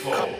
four.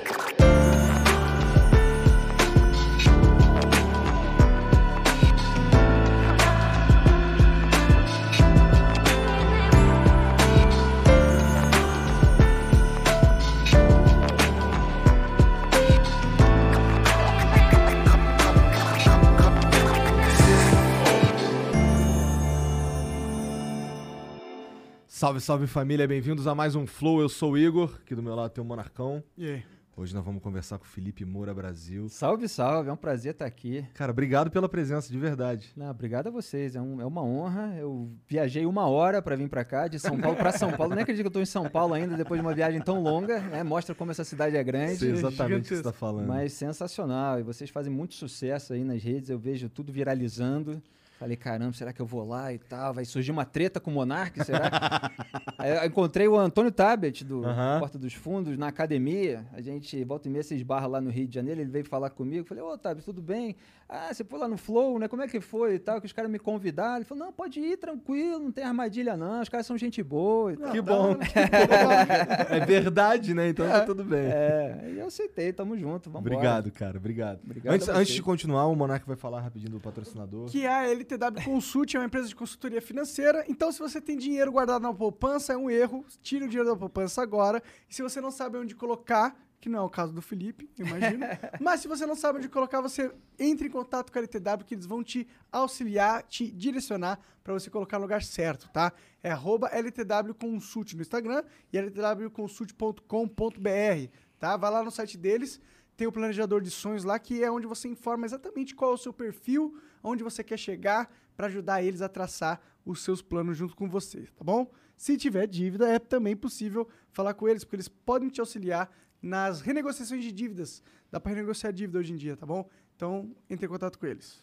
Salve, salve família, bem-vindos a mais um Flow. Eu sou o Igor, aqui do meu lado tem o Monarcão. E aí? Hoje nós vamos conversar com o Felipe Moura Brasil. Salve, salve, é um prazer estar aqui. Cara, obrigado pela presença, de verdade. Não, obrigado a vocês, é, um- é uma honra. Eu viajei uma hora para vir para cá, de São Paulo para São Paulo. Nem acredito que eu estou em São Paulo ainda, depois de uma viagem tão longa. né? Mostra como essa cidade é grande. Sei exatamente o que você gigantesco. tá falando. Mas sensacional. E vocês fazem muito sucesso aí nas redes. Eu vejo tudo viralizando. Falei, caramba, será que eu vou lá e tal? Vai surgir uma treta com o Monark, será? aí eu encontrei o Antônio Tabet, do Aham. Porta dos Fundos, na academia. A gente, volta e meia, se esbarra lá no Rio de Janeiro. Ele veio falar comigo. Falei, ô, Tabet, tudo bem? Ah, você foi lá no Flow, né? Como é que foi e tal? Que os caras me convidaram. Ele falou, não, pode ir, tranquilo, não tem armadilha não. Os caras são gente boa e tal. que bom. é verdade, né? Então tá tudo bem. É, e eu aceitei, tamo junto, vamos Obrigado, cara, obrigado. Obrigado antes, antes de continuar, o Monark vai falar rapidinho do patrocinador. Que a LTW Consult é uma empresa de consultoria financeira. Então, se você tem dinheiro guardado na poupança, é um erro. Tire o dinheiro da poupança agora. E se você não sabe onde colocar, que não é o caso do Felipe, imagino. mas se você não sabe onde colocar, você entre em contato com a LTW, que eles vão te auxiliar, te direcionar para você colocar no lugar certo, tá? É arroba LTW Consult no Instagram e ltwconsult.com.br, tá? Vai lá no site deles. Tem o planejador de sonhos lá, que é onde você informa exatamente qual é o seu perfil, onde você quer chegar, para ajudar eles a traçar os seus planos junto com você, tá bom? Se tiver dívida, é também possível falar com eles, porque eles podem te auxiliar nas renegociações de dívidas. Dá para renegociar dívida hoje em dia, tá bom? Então, entre em contato com eles.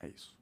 É isso.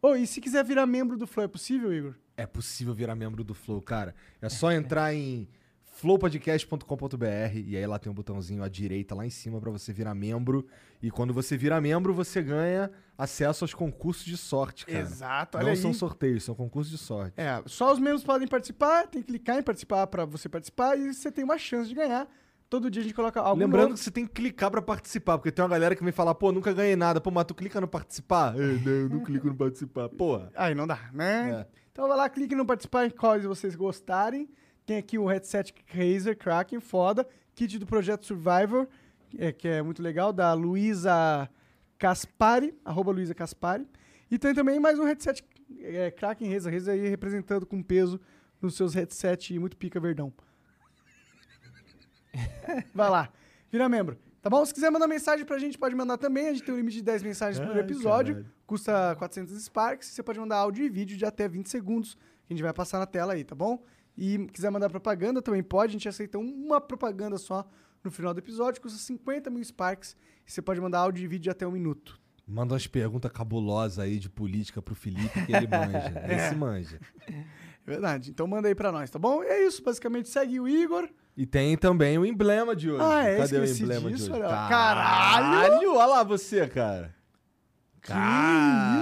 Ô, e se quiser virar membro do Flow, é possível, Igor? É possível virar membro do Flow, cara. É só entrar em flowpodcast.com.br e aí lá tem um botãozinho à direita lá em cima pra você virar membro. E quando você vira membro, você ganha acesso aos concursos de sorte, cara. Exato, olha Não aí. são sorteios, são concursos de sorte. É, só os membros podem participar, tem que clicar em participar para você participar e você tem uma chance de ganhar. Todo dia a gente coloca algo Lembrando novo. que você tem que clicar pra participar, porque tem uma galera que vem falar, pô, nunca ganhei nada. Pô, mas tu clica no participar? É, não, eu não clico no participar. Porra. Aí não dá, né? É. Então vai lá, clique no participar em quais vocês gostarem. Tem aqui o headset Razer Kraken, foda. Kit do Projeto Survivor, é, que é muito legal, da Luísa Caspari, arroba Luísa Caspari. E tem também mais um headset é, Kraken Razer, Razer aí representando com peso nos seus headset muito pica verdão. Vai lá, vira membro. Tá bom? Se quiser mandar mensagem pra gente, pode mandar também. A gente tem um limite de 10 mensagens por episódio. caralho. Custa 400 Sparks. Você pode mandar áudio e vídeo de até 20 segundos. Que a gente vai passar na tela aí, tá bom? E quiser mandar propaganda também pode. A gente aceita uma propaganda só no final do episódio. Custa 50 mil Sparks. E você pode mandar áudio e vídeo de até um minuto. Manda umas perguntas cabulosas aí de política pro Felipe, que ele manja. Esse manja. É verdade. Então manda aí pra nós, tá bom? E é isso. Basicamente, segue o Igor. E tem também o emblema de hoje. Ah, é? Cadê Esqueci o emblema disso, de hoje? olha. Caralho! Olha lá você, cara. Que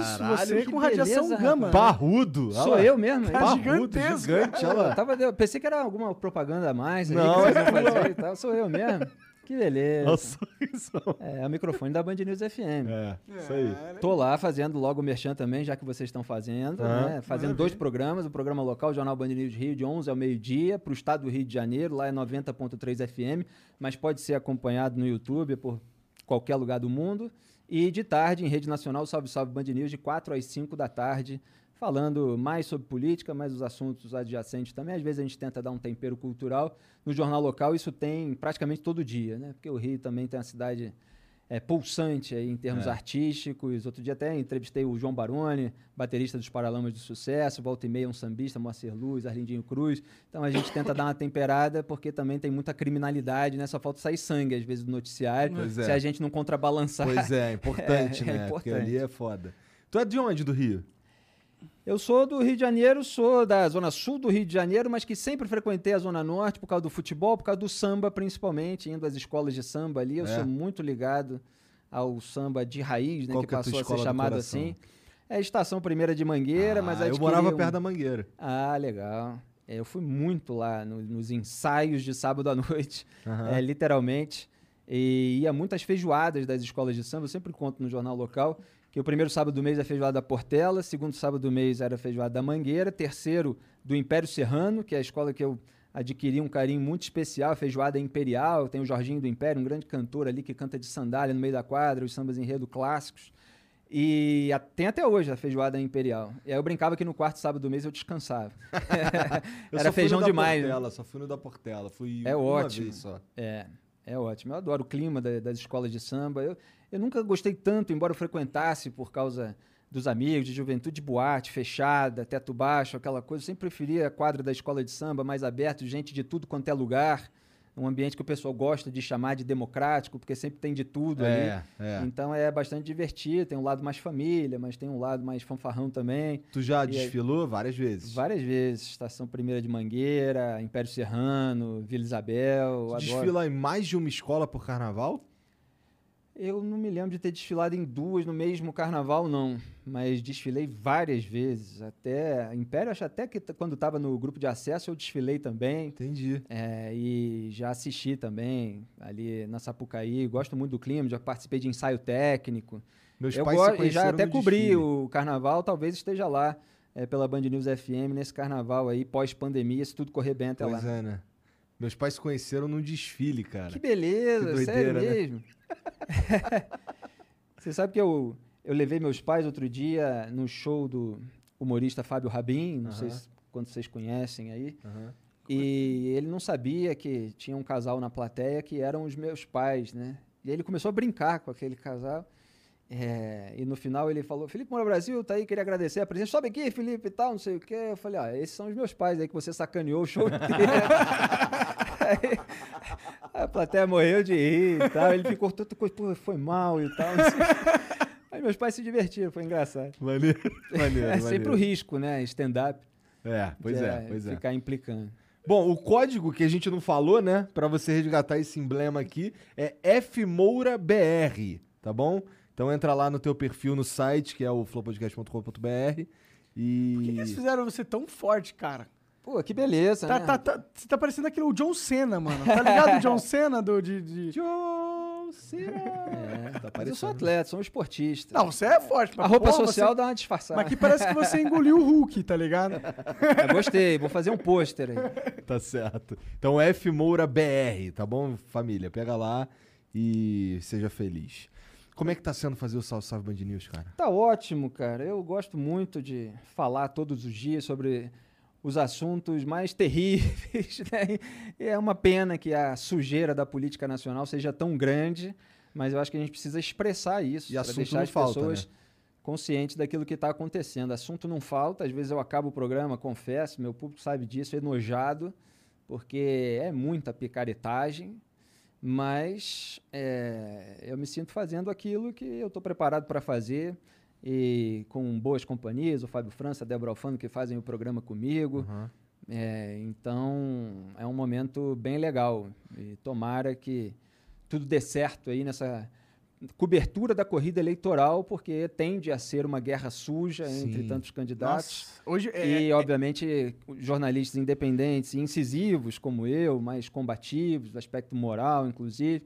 isso, você que com radiação beleza, gama. né? Parrudo. olha Sou lá. eu mesmo? Cara, hein? Parrudo, gigantesco. gigante, olha Eu lá. tava, eu pensei que era alguma propaganda a mais. ali Não, que vocês iam fazer e tal. Sou eu mesmo. Que beleza. Nossa, isso. É, é o microfone da Band News FM. É, isso aí. Tô lá fazendo logo o Merchan também, já que vocês estão fazendo, Ah, né? Fazendo dois programas, o programa local, o Jornal Band News Rio, de 11 ao meio-dia, para o estado do Rio de Janeiro, lá é 90.3 FM, mas pode ser acompanhado no YouTube por qualquer lugar do mundo. E de tarde, em rede nacional, Salve Salve Band News, de 4 às 5 da tarde, falando mais sobre política, mais os assuntos adjacentes também. Às vezes a gente tenta dar um tempero cultural. No jornal local, isso tem praticamente todo dia, né? Porque o Rio também tem uma cidade é, pulsante aí em termos É. artísticos. Outro dia até entrevistei o João Baroni, baterista dos Paralamas do Sucesso, volta e meia um sambista, Moacir Luz, Arlindinho Cruz. Então a gente tenta dar uma temperada porque também tem muita criminalidade, né? Só falta sair sangue às vezes do noticiário, Pois se é. a gente não contrabalançar. Pois é, importante, É, é né? Porque importante. ali é foda. Tu é de onde do Rio? Eu sou do Rio de Janeiro, sou da zona sul do Rio de Janeiro, mas que sempre frequentei a zona norte por causa do futebol, por causa do samba principalmente, indo às escolas de samba ali. Eu É. sou muito ligado ao samba de raiz, né, Qual que que é passou a ser do chamado assim. É a Estação Primeira de Mangueira, mas Ah, aí eu morava um- perto da Mangueira. Ah, legal. É, eu fui muito lá no- nos ensaios de sábado à noite, Aham. é, literalmente. E ia muitas feijoadas das escolas de samba. Eu sempre conto no jornal local que o primeiro sábado do mês é feijoada da Portela, segundo sábado do mês era feijoada da Mangueira, terceiro do Império Serrano, que é a escola que eu adquiri um carinho muito especial, a feijoada imperial. Tem o Jorginho do Império, um grande cantor ali que canta de sandália no meio da quadra, os sambas enredo clássicos. E a- tem até hoje a feijoada imperial. E aí eu brincava que no quarto sábado do mês eu descansava. Eu Era feijão demais, né? Portela, só fui no da Portela. Fui É uma ótimo. vez só. É, é ótimo. Eu adoro o clima da- das escolas de samba. Eu, eu nunca gostei tanto, embora eu frequentasse por causa dos amigos, de juventude, boate, fechada, teto baixo, aquela coisa. Eu sempre preferia a quadra da escola de samba mais aberto, gente de tudo quanto é lugar. Um ambiente que o pessoal gosta de chamar de democrático, porque sempre tem de tudo ali. É, é. Então é bastante divertido. Tem um lado mais família, mas tem um lado mais fanfarrão também. Tu já E aí- desfilou várias vezes? Várias vezes. Estação Primeira de Mangueira, Império Serrano, Vila Isabel. Tu desfila em mais de uma escola por carnaval? Eu não me lembro de ter desfilado em duas no mesmo carnaval, não. Mas desfilei várias vezes. Até. Império, acho até que quando estava no grupo de acesso eu desfilei também. Entendi. É, e já assisti também ali na Sapucaí. Gosto muito do clima, já participei de ensaio técnico. Meus eu pais go- se já até cobri desfile. o carnaval, talvez esteja lá é, pela Band News FM nesse carnaval aí, pós-pandemia, se tudo correr bem até Pois lá. é, né? Meus pais se conheceram num desfile, cara. Que beleza, Que sério doideira, né? mesmo. Você sabe que eu, eu levei meus pais outro dia no show do humorista Fábio Rabin, não sei Aham. se, quando vocês conhecem aí. Aham. E ele não sabia que tinha um casal na plateia que eram os meus pais, né? E aí ele começou a brincar com aquele casal. É, e no final ele falou: Felipe Moura Brasil, tá aí, queria agradecer a presença. Sobe aqui, Felipe e tal, não sei o quê. Eu falei: Ó, esses são os meus pais aí que você sacaneou o show inteiro. Aí, a plateia morreu de rir e tal. Ele ficou todo coisa, foi mal e tal. Aí meus pais se divertiram, foi engraçado. Maneiro, maneiro, É sempre o risco, né? Stand-up. É, pois que é, pois é. Ficar implicando. Bom, o código que a gente não falou, né, Pra você resgatar esse emblema aqui é FMouraBR, tá bom? Então entra lá no teu perfil no site, que é o flowpodcast.com.br e Por que, que eles fizeram você tão forte, cara? Pô, que beleza, Tá, né? tá, tá- você tá parecendo aquele o John Cena, mano. Tá ligado o John Cena do, de, de- John Cena. É, Tá mas eu parecendo. sou atleta, sou um esportista. Não, você é forte. mas, a roupa pô, você- social dá uma disfarçada. Mas aqui parece que você engoliu o Hulk, tá ligado? Eu gostei, vou fazer um pôster aí. Tá certo. Então F Moura BR, tá bom, família? Pega lá e seja feliz. Como é que tá sendo fazer o Salve Salve Band News, cara? Tá ótimo, cara. Eu gosto muito de falar todos os dias sobre os assuntos mais terríveis. Né? E é uma pena que a sujeira da política nacional seja tão grande, mas eu acho que a gente precisa expressar isso E para deixar não as falta, pessoas né? conscientes daquilo que está acontecendo. Assunto não falta, às vezes eu acabo o programa, confesso, meu público sabe disso, enojado, porque é muita picaretagem, mas é, eu me sinto fazendo aquilo que eu estou preparado para fazer e com boas companhias, o Fábio França, a Débora Alfano, que fazem o programa comigo. Uhum. É, então é um momento bem legal e tomara que tudo dê certo aí nessa cobertura da corrida eleitoral, porque tende a ser uma guerra suja entre Sim. tantos candidatos. Nossa, hoje é, E, obviamente, jornalistas independentes e incisivos como eu, mais combativos, do aspecto moral, inclusive,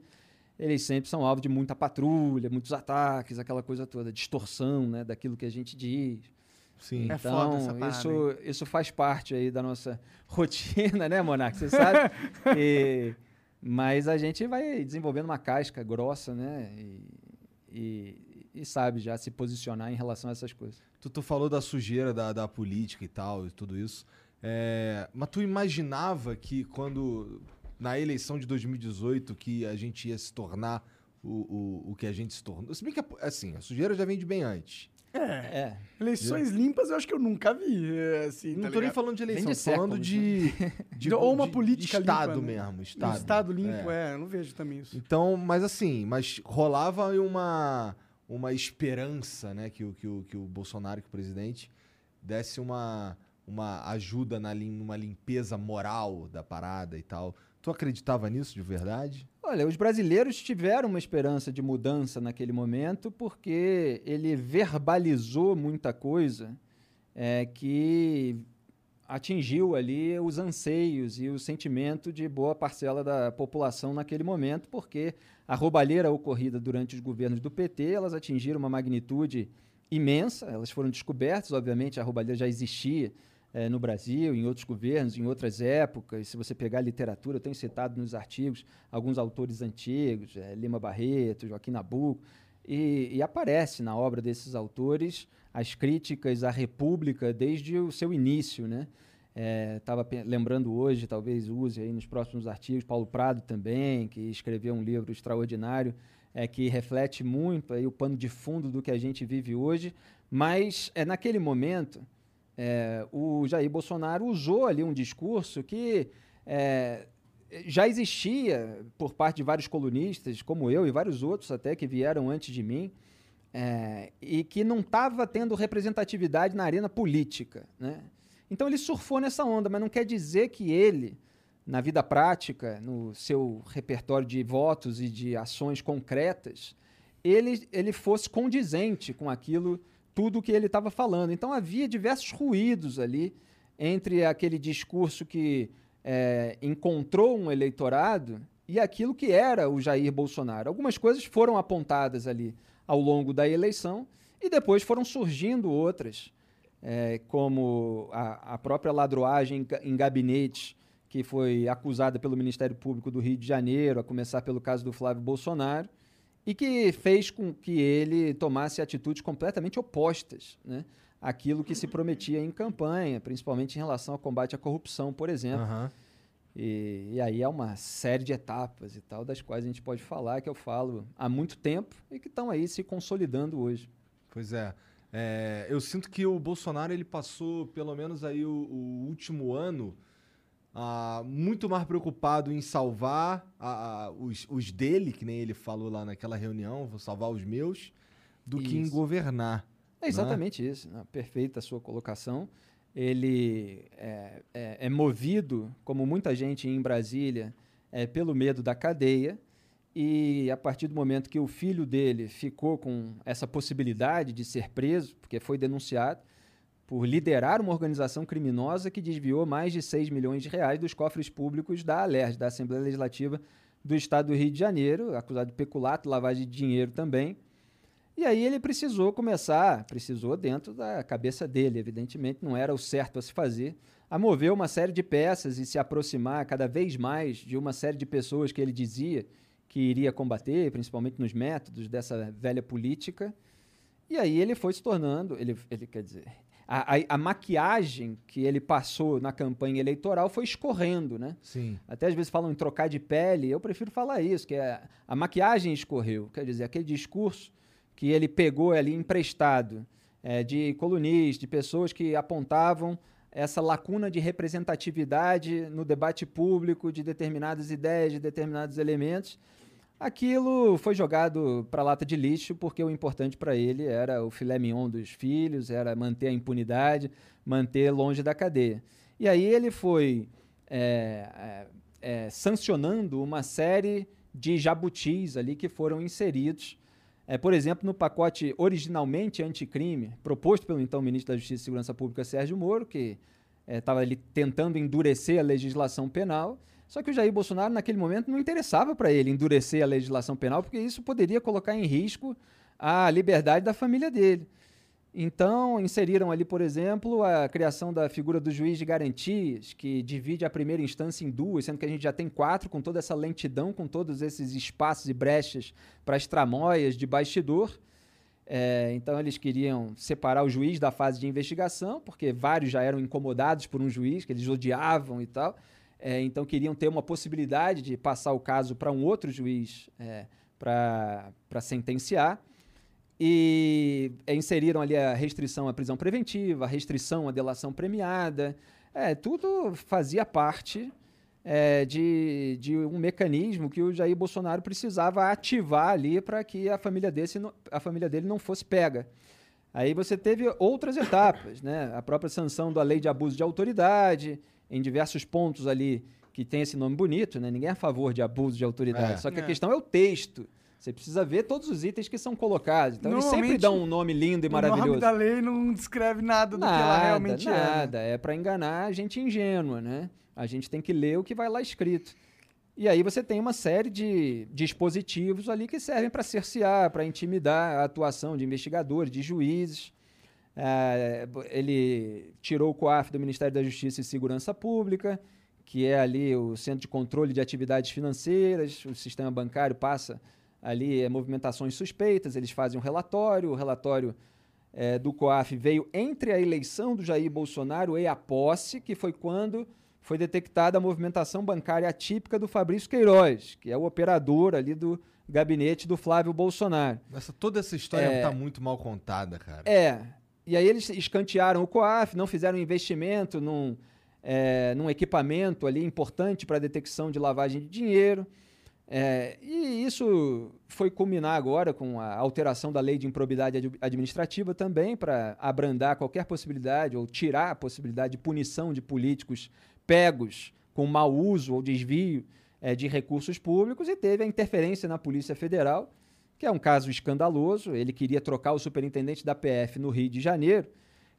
eles sempre são alvo de muita patrulha, muitos ataques, aquela coisa toda, distorção né, daquilo que a gente diz. Sim. É foda essa Então, parada, isso, isso faz parte aí da nossa rotina, né, Monark? Você sabe? E- mas a gente vai desenvolvendo uma casca grossa, né? E, e- e sabe já se posicionar em relação a essas coisas. Tu, tu falou da sujeira da, da política e tal, e tudo isso. É, mas tu imaginava que quando, na eleição de 2018, que a gente ia se tornar o, o, o que a gente se tornou? Se bem que, assim, a sujeira já vem de bem antes. É, eleições limpas eu acho que eu nunca vi. é, Assim, Não tá tô nem ligado? falando de eleição, Vem tô de falando de, de- Ou uma de- política de Estado limpa, né? mesmo. Um Estado, Estado limpo, É. é. eu não vejo também isso. Então, mas assim, mas rolava uma, uma esperança, né, que o, que, o, que o Bolsonaro, que o presidente, desse uma, uma ajuda na, lim- numa limpeza moral da parada e tal. Tu acreditava nisso de verdade? Olha, os brasileiros tiveram uma esperança de mudança naquele momento porque ele verbalizou muita coisa é, que atingiu ali os anseios e o sentimento de boa parcela da população naquele momento, porque a roubalheira ocorrida durante os governos do PT, elas atingiram uma magnitude imensa, elas foram descobertas, obviamente a roubalheira já existia é, no Brasil, em outros governos, em outras épocas. Se você pegar a literatura, eu tenho citado nos artigos alguns autores antigos, é, Lima Barreto, Joaquim Nabuco, e, e, aparece na obra desses autores as críticas à República desde o seu início, né? Estava é, lembrando hoje, talvez use aí nos próximos artigos, Paulo Prado também, que escreveu um livro extraordinário é, que reflete muito aí o pano de fundo do que a gente vive hoje, mas é naquele momento é, o Jair Bolsonaro usou ali um discurso que é, já existia por parte de vários colunistas, como eu e vários outros até que vieram antes de mim, é, e que não estava tendo representatividade na arena política. Né? Então ele surfou nessa onda, mas não quer dizer que ele, na vida prática, no seu repertório de votos e de ações concretas, ele, ele fosse condizente com aquilo tudo o que ele estava falando. Então havia diversos ruídos ali entre aquele discurso que é, encontrou um eleitorado e aquilo que era o Jair Bolsonaro. Algumas coisas foram apontadas ali ao longo da eleição e depois foram surgindo outras, é, como a, a, própria ladroagem em gabinete, que foi acusada pelo Ministério Público do Rio de Janeiro, a começar pelo caso do Flávio Bolsonaro e que fez com que ele tomasse atitudes completamente opostas né, àquilo que se prometia em campanha, principalmente em relação ao combate à corrupção, por exemplo. Uhum. E, e, aí é uma série de etapas e tal, das quais a gente pode falar, que eu falo há muito tempo e que estão aí se consolidando hoje. Pois é. é. Eu sinto que o Bolsonaro ele passou pelo menos aí o, o último ano ah, muito mais preocupado em salvar os, os, dele, que nem ele falou lá naquela reunião, vou salvar os meus, do isso. que em governar. É exatamente né? isso, né? perfeita a sua colocação. Ele é, é, é, movido, como muita gente em Brasília, é, pelo medo da cadeia. E a partir do momento que o filho dele ficou com essa possibilidade de ser preso, porque foi denunciado, por liderar uma organização criminosa que desviou mais de 6 milhões de reais dos cofres públicos da ALERJ, da Assembleia Legislativa do Estado do Rio de Janeiro, acusado de peculato, lavagem de dinheiro também. E aí ele precisou começar, precisou dentro da cabeça dele, evidentemente, não era o certo a se fazer, a mover uma série de peças e se aproximar cada vez mais de uma série de pessoas que ele dizia que iria combater, principalmente nos métodos dessa velha política. E aí ele foi se tornando, ele, ele quer dizer, a, a, a, maquiagem que ele passou na campanha eleitoral foi escorrendo, né? Sim. Até às vezes falam em trocar de pele, eu prefiro falar isso, que é, a maquiagem escorreu, quer dizer, aquele discurso que ele pegou ali emprestado é, de colunistas, de pessoas que apontavam essa lacuna de representatividade no debate público de determinadas ideias, de determinados elementos, Aquilo foi jogado para lata de lixo porque o importante para ele era o filé mignon dos filhos, era manter a impunidade, manter longe da cadeia. E aí ele foi é, é, é, sancionando uma série de jabutis ali que foram inseridos, é, por exemplo, no pacote originalmente anticrime, proposto pelo então ministro da Justiça e Segurança Pública, Sérgio Moro, que estava é, ali tentando endurecer a legislação penal, só que o Jair Bolsonaro, naquele momento, não interessava para ele endurecer a legislação penal, porque isso poderia colocar em risco a liberdade da família dele. Então, inseriram ali, por exemplo, a criação da figura do juiz de garantias, que divide a primeira instância em duas, sendo que a gente já tem quatro, com toda essa lentidão, com todos esses espaços e brechas para as tramóias de bastidor. É, então, eles queriam separar o juiz da fase de investigação, porque vários já eram incomodados por um juiz, que eles odiavam e tal. É, então queriam ter uma possibilidade de passar o caso para um outro juiz é, para sentenciar. E é, inseriram ali a restrição à prisão preventiva, a restrição à delação premiada. É, tudo fazia parte é, de, de um mecanismo que o Jair Bolsonaro precisava ativar ali para que a família, desse, a família dele não fosse pega. Aí você teve outras etapas, né? A própria sanção da lei de abuso de autoridade, em diversos pontos ali que tem esse nome bonito, né? Ninguém é a favor de abuso de autoridade. É. Só que a é. questão é o texto. Você precisa ver todos os itens que são colocados. Então, eles sempre dão um nome lindo e O nome maravilhoso. da lei não descreve nada do que ela Nada, realmente é. né? nada. É para enganar a gente ingênua, né? A gente tem que ler o que vai lá escrito. E aí você tem uma série de dispositivos ali que servem para cercear, para intimidar a atuação de investigadores, de juízes. É, ele tirou o COAF do Ministério da Justiça e Segurança Pública, que é ali o Centro de Controle de Atividades Financeiras, o sistema bancário passa ali é, movimentações suspeitas, eles fazem um relatório, o relatório é, do COAF veio entre a eleição do Jair Bolsonaro e a posse, que foi quando foi detectada a movimentação bancária atípica do Fabrício Queiroz, que é o operador ali do gabinete do Flávio Bolsonaro. Essa, toda essa história É. tá muito mal contada, cara. É. E aí eles escantearam o COAF, não fizeram investimento num, é, num equipamento ali importante para detecção de lavagem de dinheiro. É, e isso foi culminar agora com a alteração da lei de improbidade ad- administrativa também para abrandar qualquer possibilidade ou tirar a possibilidade de punição de políticos pegos com mau uso ou desvio é, de recursos públicos e teve a interferência na Polícia Federal, que é um caso escandaloso. Ele queria trocar o superintendente da PF no Rio de Janeiro,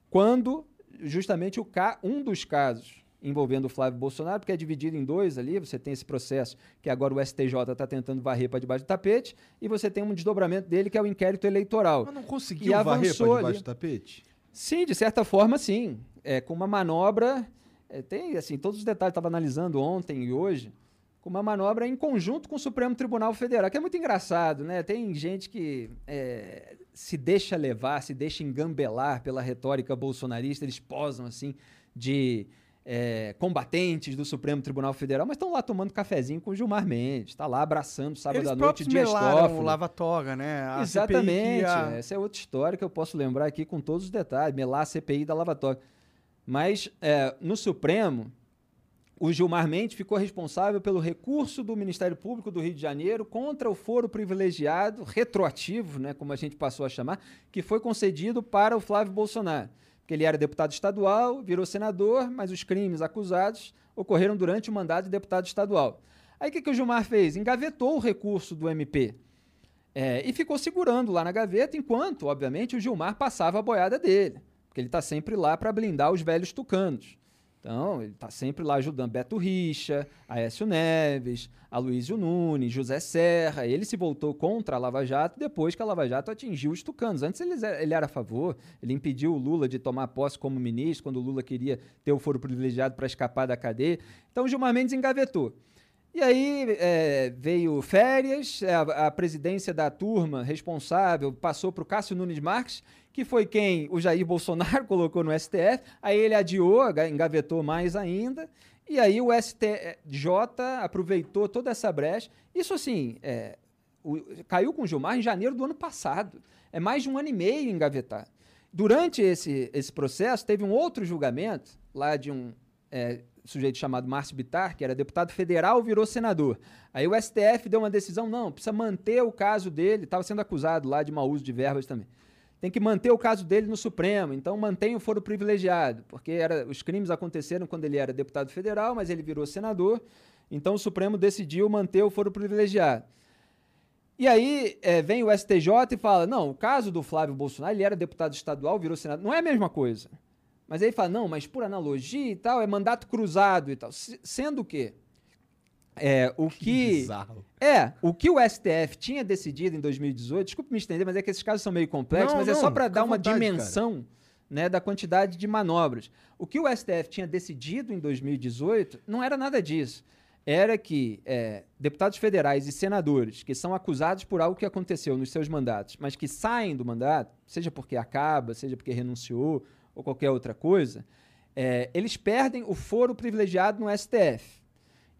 quando justamente o ca um dos casos envolvendo o Flávio Bolsonaro, porque é dividido em dois ali, você tem esse processo que agora o STJ está tentando varrer para debaixo do tapete, e você tem um desdobramento dele que é o inquérito eleitoral. Mas não conseguiu E varrer avançou debaixo ali. do tapete? Sim, de certa forma, sim. É, com uma manobra. é, tem, assim, todos os detalhes, estava analisando ontem e hoje, com uma manobra em conjunto com o Supremo Tribunal Federal, que é muito engraçado, né? Tem gente que é, se deixa levar, se deixa engambelar pela retórica bolsonarista, eles posam, assim, de é, combatentes do Supremo Tribunal Federal, mas estão lá tomando cafezinho com o Gilmar Mendes, está lá abraçando sábado Eles à noite melaram Toffoli. o Lava-Toga, né? A Exatamente. ia- Essa é outra história que eu posso lembrar aqui com todos os detalhes. Melar a CPI da Lava Toga. Mas é, no Supremo, o Gilmar Mendes ficou responsável pelo recurso do Ministério Público do Rio de Janeiro contra o foro privilegiado, retroativo, né, como a gente passou a chamar, que foi concedido para o Flávio Bolsonaro. Porque ele era deputado estadual, virou senador, mas os crimes acusados ocorreram durante o mandato de deputado estadual. Aí o que, que o Gilmar fez? Engavetou o recurso do MP. É, e ficou segurando lá na gaveta, enquanto, obviamente, o Gilmar passava a boiada dele. Porque ele está sempre lá para blindar os velhos tucanos. Então, ele está sempre lá ajudando Beto Richa, Aécio Neves, Aloysio Nunes, José Serra. Ele se voltou contra a Lava Jato depois que a Lava Jato atingiu os tucanos. Antes ele, ele era a favor, ele impediu o Lula de tomar posse como ministro, quando o Lula queria ter o foro privilegiado para escapar da cadeia. Então, Gilmar Mendes engavetou. E aí é, veio férias, é, a, a presidência da turma responsável passou para o Cássio Nunes Marques, que foi quem o Jair Bolsonaro colocou no STF. Aí ele adiou, engavetou mais ainda. E aí o STJ aproveitou toda essa brecha. Isso assim, é, o- caiu com o Gilmar em janeiro do ano passado. É mais de um ano e meio engavetado. Durante esse, esse processo, teve um outro julgamento, lá de um é, sujeito chamado Márcio Bittar, que era deputado federal, virou senador. Aí o STF deu uma decisão, não, precisa manter o caso dele, estava sendo acusado lá de mau uso de verbas também. Tem que manter o caso dele no Supremo, então mantém o foro privilegiado, porque era, os crimes aconteceram quando ele era deputado federal, mas ele virou senador, então o Supremo decidiu manter o foro privilegiado. E aí é, vem o STJ e fala: não, o caso do Flávio Bolsonaro, ele era deputado estadual, virou senador. Não é a mesma coisa. Mas aí fala: não, mas por analogia e tal, é mandato cruzado e tal. Se- Sendo que é, o que. Bizarro. É, o que o STF tinha decidido em 2018, desculpe me estender, mas é que esses casos são meio complexos, Não, mas é não, só para dar uma vontade, dimensão né, da quantidade de manobras. O que o STF tinha decidido em 2018 não era nada disso. Era que é, deputados federais e senadores que são acusados por algo que aconteceu nos seus mandatos, mas que saem do mandato, seja porque acaba, seja porque renunciou ou qualquer outra coisa, é, eles perdem o foro privilegiado no STF.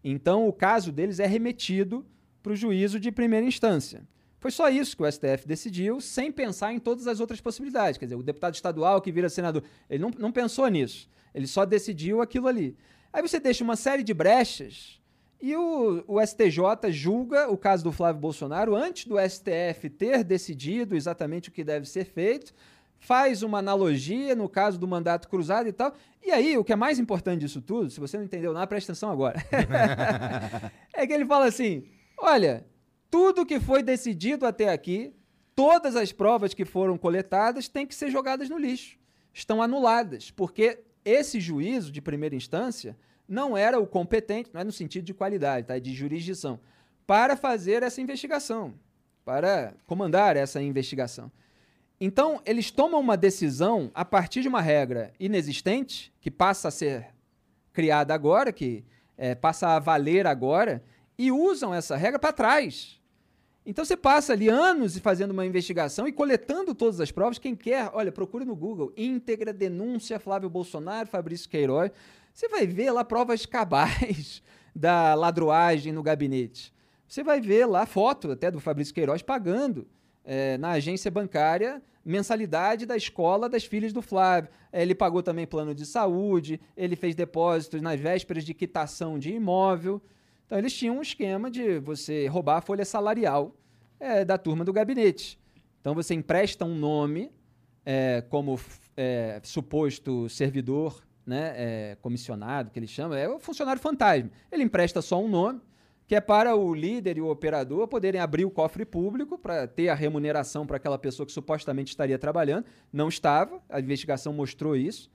Então, o caso deles é remetido para o juízo de primeira instância. Foi só isso que o STF decidiu, sem pensar em todas as outras possibilidades. Quer dizer, o deputado estadual que vira senador, ele não, não pensou nisso. Ele só decidiu aquilo ali. Aí você deixa uma série de brechas e o, o STJ julga o caso do Flávio Bolsonaro antes do STF ter decidido exatamente o que deve ser feito, faz uma analogia no caso do mandato cruzado e tal. E aí, o que é mais importante disso tudo, se você não entendeu nada, presta atenção agora. é que ele fala assim: olha, tudo que foi decidido até aqui, todas as provas que foram coletadas têm que ser jogadas no lixo. Estão anuladas, porque esse juízo de primeira instância não era o competente, não é no sentido de qualidade, tá? de jurisdição, para fazer essa investigação, para comandar essa investigação. Então, eles tomam uma decisão a partir de uma regra inexistente, que passa a ser criada agora, que é, passa a valer agora, e usam essa regra para trás. Então você passa ali anos fazendo uma investigação e coletando todas as provas. Quem quer, olha, procure no Google íntegra denúncia Flávio Bolsonaro, Fabrício Queiroz. Você vai ver lá provas cabais da ladruagem no gabinete. Você vai ver lá foto até do Fabrício Queiroz pagando é, na agência bancária mensalidade da escola das filhas do Flávio. É, ele pagou também plano de saúde, ele fez depósitos nas vésperas de quitação de imóvel. Então, eles tinham um esquema de você roubar a folha salarial é, da turma do gabinete. Então, você empresta um nome é, como é, suposto servidor, né, é, comissionado, que ele chama, é o funcionário fantasma. Ele empresta só um nome, que é para o líder e o operador poderem abrir o cofre público para ter a remuneração para aquela pessoa que supostamente estaria trabalhando. Não estava, a investigação mostrou isso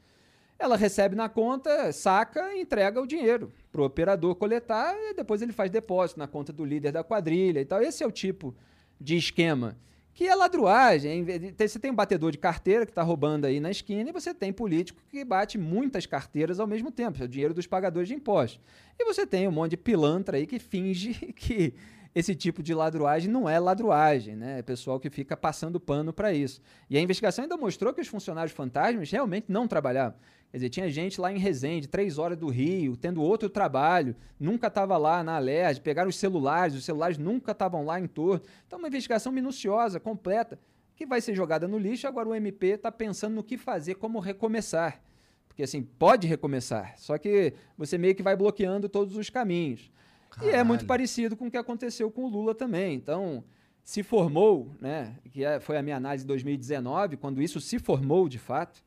ela recebe na conta, saca e entrega o dinheiro para o operador coletar e depois ele faz depósito na conta do líder da quadrilha e tal. Esse é o tipo de esquema. Que é ladruagem. Você tem um batedor de carteira que está roubando aí na esquina e você tem político que bate muitas carteiras ao mesmo tempo. É o dinheiro dos pagadores de impostos. E você tem um monte de pilantra aí que finge que esse tipo de ladruagem não é ladruagem, né? É pessoal que fica passando pano para isso. E a investigação ainda mostrou que os funcionários fantasmas realmente não trabalhavam. Quer dizer, tinha gente lá em Resende, três horas do Rio, tendo outro trabalho, nunca estava lá na Alerj, pegaram os celulares, os celulares nunca estavam lá em torno. Então, uma investigação minuciosa, completa, que vai ser jogada no lixo. Agora o MP está pensando no que fazer, como recomeçar. Porque, assim, pode recomeçar, só que você meio que vai bloqueando todos os caminhos. Caralho. E é muito parecido com o que aconteceu com o Lula também. Então, se formou, né, que é, foi a minha análise de 2019, quando isso se formou de fato,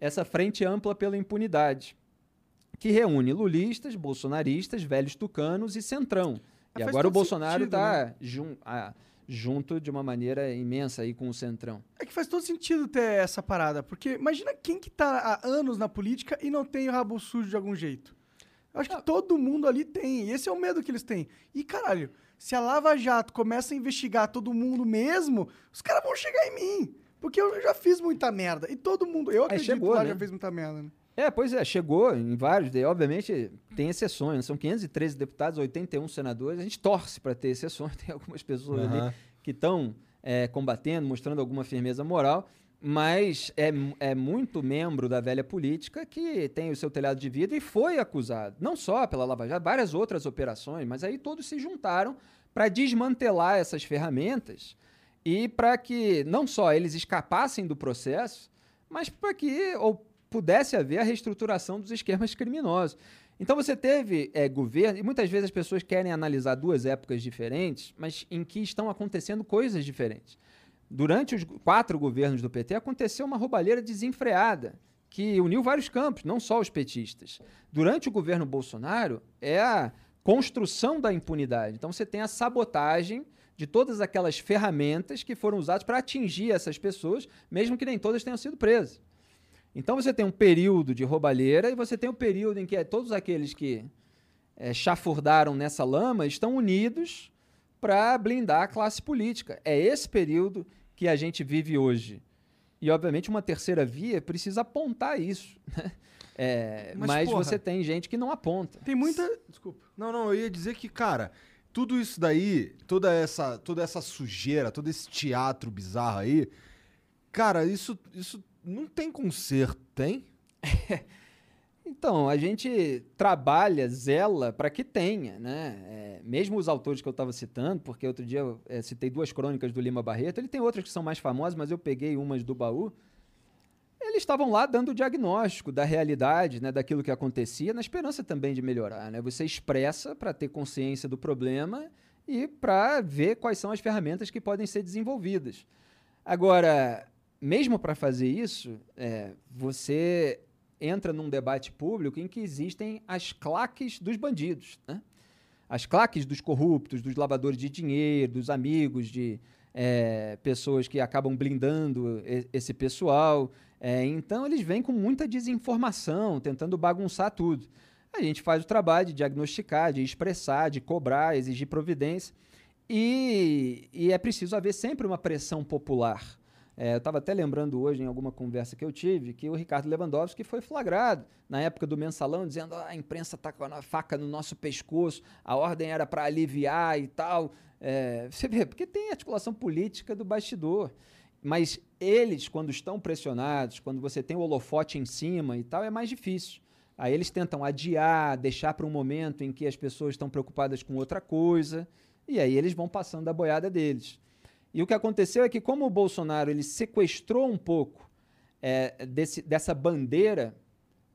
essa frente ampla pela impunidade, que reúne lulistas, bolsonaristas, velhos tucanos e centrão. e agora o Bolsonaro está né? jun junto de uma maneira imensa aí com o centrão. É que faz todo sentido ter essa parada, porque imagina quem que tá há anos na política e não tem o rabo sujo de algum jeito. Eu acho ah. que todo mundo ali tem, e esse é o medo que eles têm. E caralho, se a Lava Jato começa a investigar todo mundo mesmo, os caras vão chegar em mim. Porque eu já fiz muita merda. E todo mundo. Eu acredito chegou, que lá né? já fez muita merda, né? É, pois é, chegou em vários, obviamente tem exceções, são 513 deputados, 81 senadores, a gente torce para ter exceções, tem algumas pessoas uhum. ali que estão é, combatendo, mostrando alguma firmeza moral, mas é, é muito membro da velha política que tem o seu telhado de vidro e foi acusado, não só pela Lava Jato, várias outras operações, mas aí todos se juntaram para desmantelar essas ferramentas e para que não só eles escapassem do processo, mas para que ou pudesse haver a reestruturação dos esquemas criminosos. Então você teve é, governo, e muitas vezes as pessoas querem analisar duas épocas diferentes, mas em que estão acontecendo coisas diferentes. Durante os quatro governos do PT aconteceu uma roubalheira desenfreada, que uniu vários campos, não só os petistas. Durante o governo Bolsonaro, é a construção da impunidade. Então você tem a sabotagem de todas aquelas ferramentas que foram usadas para atingir essas pessoas, mesmo que nem todas tenham sido presas. Então você tem um período de roubalheira e você tem um período em que todos aqueles que é, chafurdaram nessa lama estão unidos para blindar a classe política. É esse período que a gente vive hoje. E, obviamente, uma terceira via precisa apontar isso. Né? É, mas, mas você tem gente que não aponta. Tem muita. Desculpa. Não, não, eu ia dizer que, cara, tudo isso daí, toda essa, toda essa sujeira, todo esse teatro bizarro aí, cara, isso, isso não tem conserto, tem? então, a gente trabalha, zela para que tenha, né? É, mesmo os autores que eu estava citando, porque outro dia eu é, citei duas crônicas do Lima Barreto, ele tem outras que são mais famosas, mas eu peguei umas do baú eles estavam lá dando o diagnóstico da realidade, né, daquilo que acontecia, na esperança também de melhorar. Né? Você expressa para ter consciência do problema e para ver quais são as ferramentas que podem ser desenvolvidas. Agora, mesmo para fazer isso, é, você entra num debate público em que existem as claques dos bandidos. Né? as claques dos corruptos, dos lavadores de dinheiro, dos amigos de é, pessoas que acabam blindando esse pessoal. É, então eles vêm com muita desinformação, tentando bagunçar tudo. A gente faz o trabalho de diagnosticar, de expressar, de cobrar, exigir providência. E, e é preciso haver sempre uma pressão popular. É, eu estava até lembrando hoje, em alguma conversa que eu tive, que o Ricardo Lewandowski foi flagrado na época do mensalão, dizendo "Ah, a imprensa está com a faca no nosso pescoço, a ordem era para aliviar e tal. É, você vê, porque tem articulação política do bastidor. Mas eles, quando estão pressionados, quando você tem o holofote em cima e tal, é mais difícil. Aí eles tentam adiar, deixar para um momento em que as pessoas estão preocupadas com outra coisa, e aí eles vão passando a boiada deles. E o que aconteceu é que, como o Bolsonaro ele sequestrou um pouco é, desse- dessa bandeira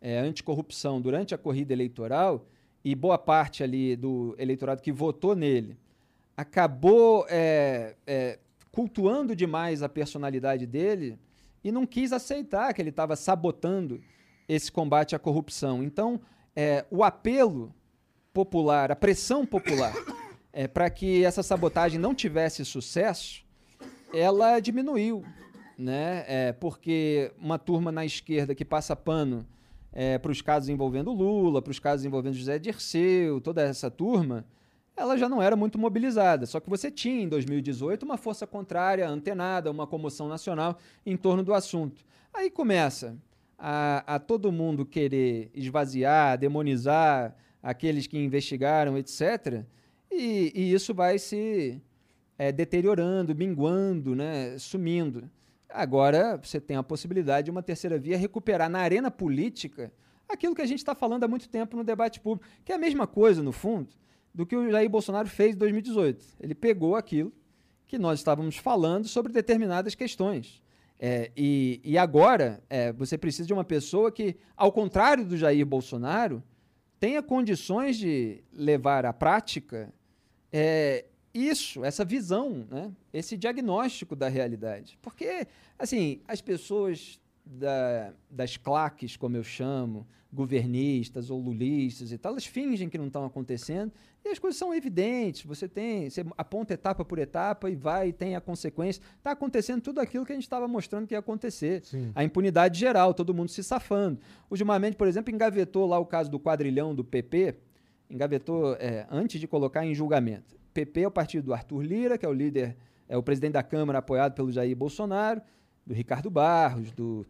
é, anticorrupção durante a corrida eleitoral, e boa parte ali do eleitorado que votou nele acabou é, é, cultuando demais a personalidade dele e não quis aceitar que ele estava sabotando esse combate à corrupção. Então, é, o apelo popular, a pressão popular, é, para que essa sabotagem não tivesse sucesso, ela diminuiu, né? É, porque uma turma na esquerda que passa pano para os casos envolvendo Lula, para os casos envolvendo José Dirceu, toda essa turma, ela já não era muito mobilizada. Só que você tinha em 2018 uma força contrária, antenada, uma comoção nacional em torno do assunto. Aí começa a, a todo mundo querer esvaziar, demonizar aqueles que investigaram, etc. E, e isso vai se é, deteriorando, minguando, né, sumindo. Agora você tem a possibilidade de uma terceira via recuperar na arena política aquilo que a gente está falando há muito tempo no debate público, que é a mesma coisa, no fundo, do que o Jair Bolsonaro fez em 2018. Ele pegou aquilo que nós estávamos falando sobre determinadas questões. É, e, e agora é, você precisa de uma pessoa que, ao contrário do Jair Bolsonaro, tenha condições de levar à prática é, isso, essa visão, né? esse diagnóstico da realidade. Porque, assim, as pessoas da, das claques, como eu chamo, governistas ou lulistas e tal, elas fingem que não estão acontecendo e as coisas são evidentes. Você tem, você aponta etapa por etapa e vai e tem a consequência. Está acontecendo tudo aquilo que a gente estava mostrando que ia acontecer. Sim. A impunidade geral, todo mundo se safando. O Gilmar Mendes, por exemplo, engavetou lá o caso do quadrilhão do PP, engavetou é, antes de colocar em julgamento. PP é o partido do Arthur Lira, que é o líder, é o presidente da Câmara apoiado pelo Jair Bolsonaro, do Ricardo Barros, do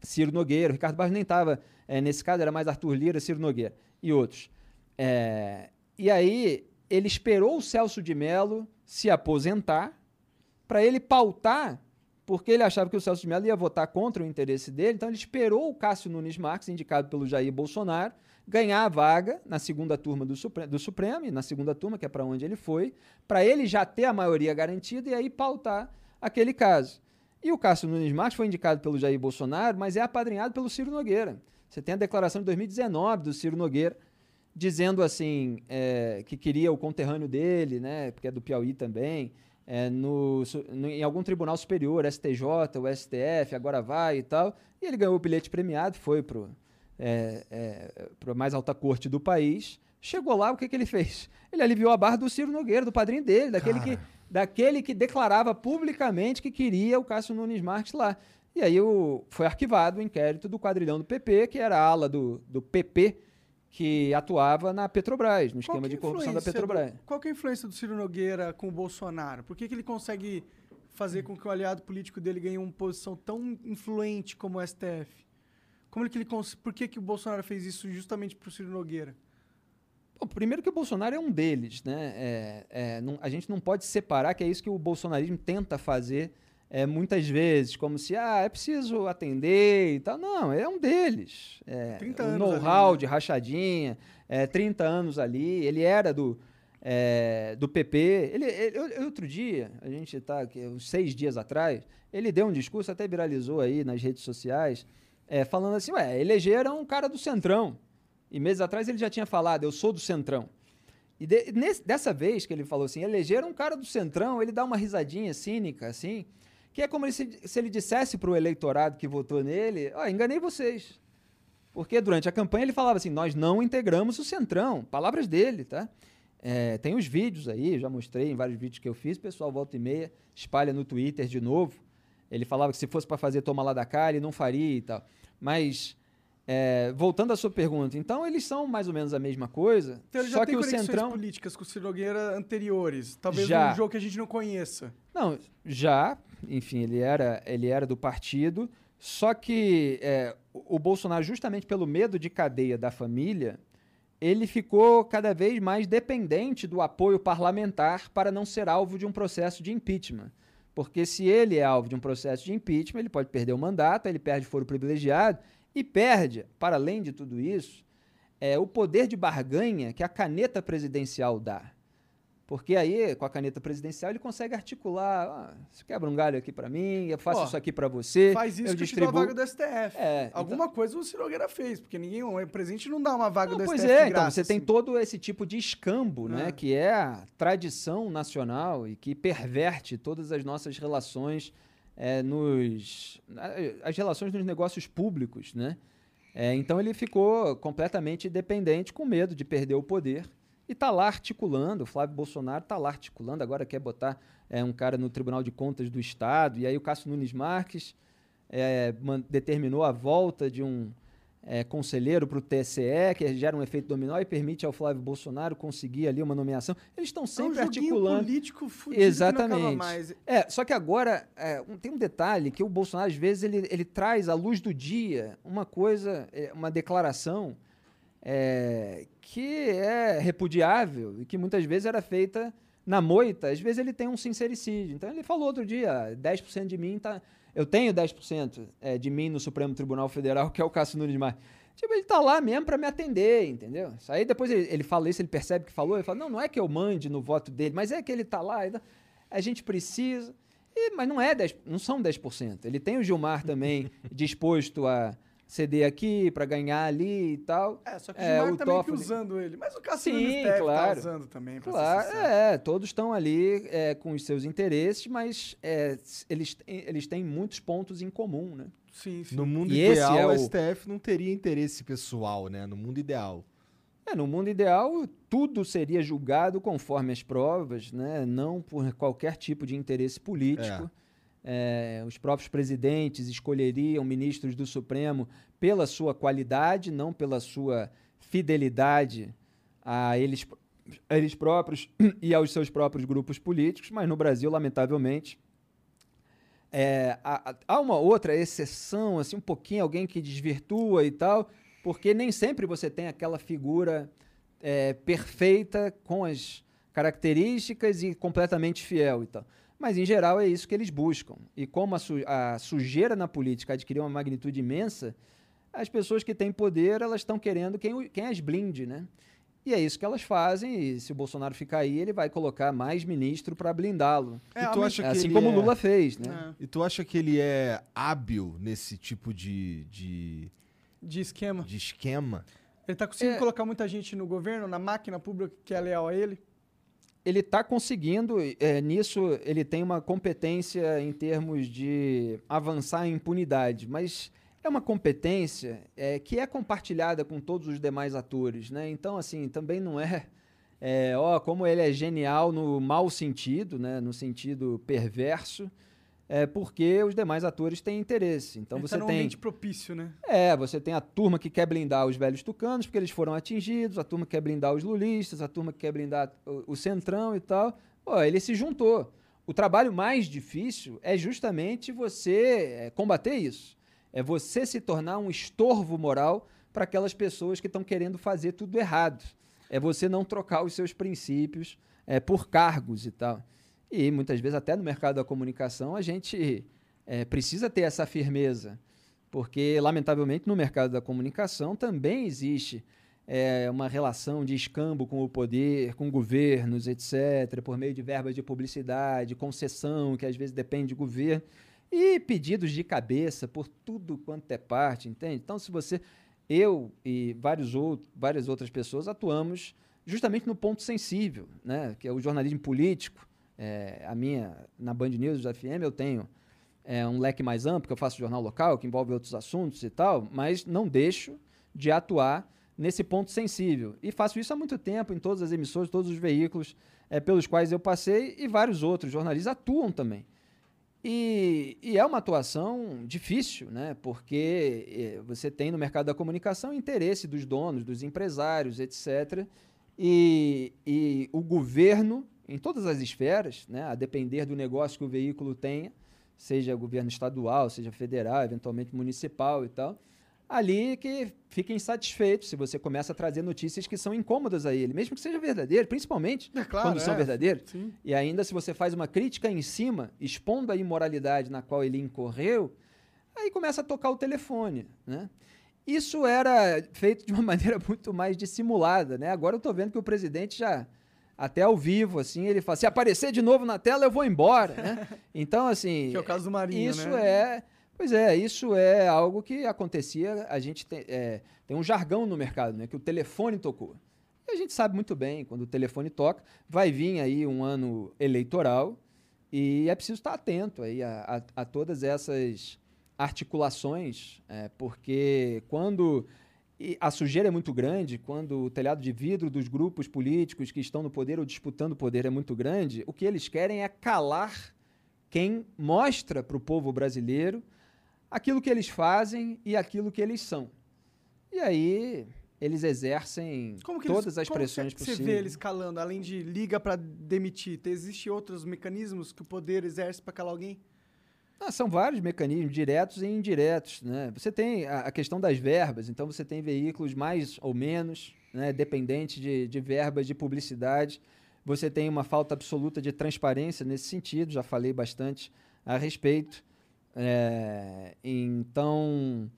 Ciro Nogueira. O Ricardo Barros nem estava é, nesse caso, era mais Arthur Lira, Ciro Nogueira e outros. É, e aí ele esperou o Celso de Mello se aposentar para ele pautar, porque ele achava que o Celso de Mello ia votar contra o interesse dele, então ele esperou o Cássio Nunes Marques, indicado pelo Jair Bolsonaro, ganhar a vaga na segunda turma do Supremo, do Supremo e na segunda turma, que é para onde ele foi, para ele já ter a maioria garantida e aí pautar aquele caso. E o Cássio Nunes Marques foi indicado pelo Jair Bolsonaro, mas é apadrinhado pelo Ciro Nogueira. Você tem a declaração de 2019 do Ciro Nogueira, dizendo assim é, que queria o conterrâneo dele, né, porque é do Piauí também, é, no, no, em algum tribunal superior, STJ, o STF, agora vai e tal. E ele ganhou o bilhete premiado, foi para é, é, a mais alta corte do país. Chegou lá, o que, que ele fez? Ele aliviou a barra do Ciro Nogueira, do padrinho dele, daquele que, daquele que declarava publicamente que queria o Cássio Nunes Marques lá. E aí o, foi arquivado o inquérito do quadrilhão do PP, que era a ala do, do PP, que atuava na Petrobras, no esquema de corrupção da Petrobras. Do, qual é a influência do Ciro Nogueira com o Bolsonaro? Por que, que ele consegue fazer com que o aliado político dele ganhe uma posição tão influente como o STF? Como que ele por que, que o Bolsonaro fez isso justamente para o Ciro Nogueira? Bom, primeiro que o Bolsonaro é um deles, né? É, é, não, a gente não pode separar que é isso que o bolsonarismo tenta fazer é, muitas vezes, como se ah, é preciso atender e tal. Não, é um deles. É, 30 anos know-how né? de rachadinha, é, 30 anos ali. Ele era do, é, do PP. Ele, ele- outro dia, a gente está uns seis dias atrás, ele deu um discurso, até viralizou aí nas redes sociais, é, falando assim: ué, elegeram um cara do Centrão. E meses atrás ele já tinha falado, eu sou do Centrão. E de- nesse- dessa vez que ele falou assim, elegeram um cara do Centrão, ele dá uma risadinha cínica, assim, que é como se, se ele dissesse para o eleitorado que votou nele, ó, enganei vocês. Porque durante a campanha ele falava assim, nós não integramos o Centrão, palavras dele, tá? É, tem os vídeos aí, já mostrei em vários vídeos que eu fiz, pessoal volta e meia, espalha no Twitter de novo. Ele falava que se fosse para fazer toma lá da cá, ele não faria e tal. Mas, é, voltando à sua pergunta, então eles são mais ou menos a mesma coisa, Então ele só já tem que o Centrão... políticas com o Ciro Nogueira anteriores. Talvez Já. um jogo que a gente não conheça. Não, já, enfim, ele era, ele era do partido, só que é, o Bolsonaro, justamente pelo medo de cadeia da família, ele ficou cada vez mais dependente do apoio parlamentar para não ser alvo de um processo de impeachment. Porque se ele é alvo de um processo de impeachment, ele pode perder o mandato, ele perde foro privilegiado e perde, para além de tudo isso, é, o poder de barganha que a caneta presidencial dá. Porque aí, com a caneta presidencial, ele consegue articular. Ah, você quebra um galho aqui para mim, eu faço Ó, isso aqui para você. Faz isso eu que eu te dou a distribuo. vaga do STF. É, Alguma coisa o Ciro Nogueira fez, porque ninguém, o presidente não dá uma vaga Não, do pois STF é, de então graça, você tem assim. todo esse tipo de escambo, né? É. Que é a tradição nacional e que perverte todas as nossas relações é, nos. as relações nos negócios públicos, né? É, então ele ficou completamente dependente, com medo de perder o poder. E está lá articulando, o Flávio Bolsonaro está lá articulando, agora quer botar é, um cara no Tribunal de Contas do Estado, e aí o Cássio Nunes Marques é, determinou a volta de um é, conselheiro para o TSE, que gera um efeito dominó e permite ao Flávio Bolsonaro conseguir ali uma nomeação. Eles estão É um sempre articulando. político fudido Exatamente. mais. É, só que agora é, um- tem um detalhe que o Bolsonaro, às vezes, ele, ele traz à luz do dia uma coisa, é, uma declaração é, que é repudiável e que muitas vezes era feita na moita. Às vezes ele tem um sincericídio. Então ele falou outro dia, 10% de mim tá... Eu tenho 10% é, de mim no Supremo Tribunal Federal, que é o Cássio Nunes Marques. Tipo, ele tá lá mesmo para me atender, entendeu? Aí depois ele, ele fala isso, ele percebe que falou, ele fala, não, não é que eu mande no voto dele, mas é que ele tá lá, então, a gente precisa. E- mas não é 10, não são 10%. Ele tem o Gilmar também disposto a ceder aqui para ganhar ali e tal. É, só que o É, Gilmar o tá meio que Toffoli- usando ele. Mas o Cassino Sim, Nunes deve claro. tá usando também, pra Claro, é, todos estão ali é, com os seus interesses, mas é, eles, têm- eles têm muitos pontos em comum, né? Sim, sim. No mundo E esse ideal, é o o- STF não teria interesse pessoal, né? No mundo ideal. É, no mundo ideal, tudo seria julgado conforme as provas, né? não por qualquer tipo de interesse político. É, os próprios presidentes escolheriam ministros do Supremo pela sua qualidade, não pela sua fidelidade a eles, a eles próprios e aos seus próprios grupos políticos, mas no Brasil, lamentavelmente, é, há- há uma outra exceção, assim, um pouquinho, alguém que desvirtua e tal, porque nem sempre você tem aquela figura é, perfeita com as características e completamente fiel e tal. Mas, em geral, é isso que eles buscam. E como a, su- a sujeira na política adquiriu uma magnitude imensa, as pessoas que têm poder, elas estão querendo quem, o- quem as blinde, né? E é isso que elas fazem, e se o Bolsonaro ficar aí, ele vai colocar mais ministro para blindá-lo. É, que Assim como é... o Lula fez, né? É, E tu acha que ele é hábil nesse tipo de, de, de esquema. de esquema? Ele tá conseguindo É. colocar muita gente no governo, na máquina pública que é leal a ele. Ele está conseguindo, é, nisso ele tem uma competência em termos de avançar em impunidade, mas é uma competência é, que é compartilhada com todos os demais atores, né? Então, assim, também não é, é, ó, como ele é genial no mau sentido, né? No sentido perverso, é porque os demais atores têm interesse. Então você tá num tem ambiente propício, né? é, você tem a turma que quer blindar os velhos tucanos porque eles foram atingidos, a turma que quer blindar os lulistas, a turma que quer blindar o, o centrão e tal. Pô, ele se juntou. O trabalho mais difícil é justamente você é, combater isso. É você se tornar um estorvo moral para aquelas pessoas que estão querendo fazer tudo errado. É você não trocar os seus princípios é, por cargos e tal. E muitas vezes, até no mercado da comunicação, a gente é, precisa ter essa firmeza. Porque, lamentavelmente, no mercado da comunicação também existe é, uma relação de escambo com o poder, com governos, etc., por meio de verbas de publicidade, concessão, que às vezes depende de governo, e pedidos de cabeça por tudo quanto é parte, entende? Então, se você, eu e vários outros, várias outras pessoas atuamos justamente no ponto sensível, né? que é o jornalismo político. É, a minha, na Band News FM, eu tenho é, um leque mais amplo, que eu faço jornal local, que envolve outros assuntos e tal, mas não deixo de atuar nesse ponto sensível. E faço isso há muito tempo em todas as emissões, todos os veículos é, pelos quais eu passei e vários outros jornalistas atuam também. E, e, é uma atuação difícil, né? porque é, você tem no mercado da comunicação interesse dos donos, dos empresários, etc. E, e o governo, em todas as esferas, né? a depender do negócio que o veículo tenha, seja governo estadual, seja federal, eventualmente municipal e tal, ali que fica insatisfeito se você começa a trazer notícias que são incômodas a ele, mesmo que seja verdadeiro, principalmente é claro, quando é. são verdadeiros. Sim. E ainda se você faz uma crítica em cima, expondo a imoralidade na qual ele incorreu, aí começa a tocar o telefone, né? Isso era feito de uma maneira muito mais dissimulada, né? Agora eu estou vendo que o presidente já até ao vivo, assim, ele fala: se aparecer de novo na tela, eu vou embora, né? Então, assim. Que é o caso do Marinho, Isso né? é. Pois é, isso é algo que acontecia. A gente tem, é, tem um jargão no mercado, né? Que o telefone tocou. E a gente sabe muito bem, quando o telefone toca, vai vir aí um ano eleitoral e é preciso estar atento aí a, a, a todas essas articulações, é, porque quando a sujeira é muito grande, quando o telhado de vidro dos grupos políticos que estão no poder ou disputando o poder é muito grande, o que eles querem é calar quem mostra para o povo brasileiro aquilo que eles fazem e aquilo que eles são. E aí eles exercem todas eles, as pressões como possíveis. Você vê eles calando, além de liga para demitir, existem outros mecanismos que o poder exerce para calar alguém? Ah, são vários mecanismos, diretos e indiretos. Né? Você tem a, a, questão das verbas, então você tem veículos mais ou menos, né, dependente de, de verbas de publicidade. Você tem uma falta absoluta de transparência nesse sentido, já falei bastante a respeito. É, então,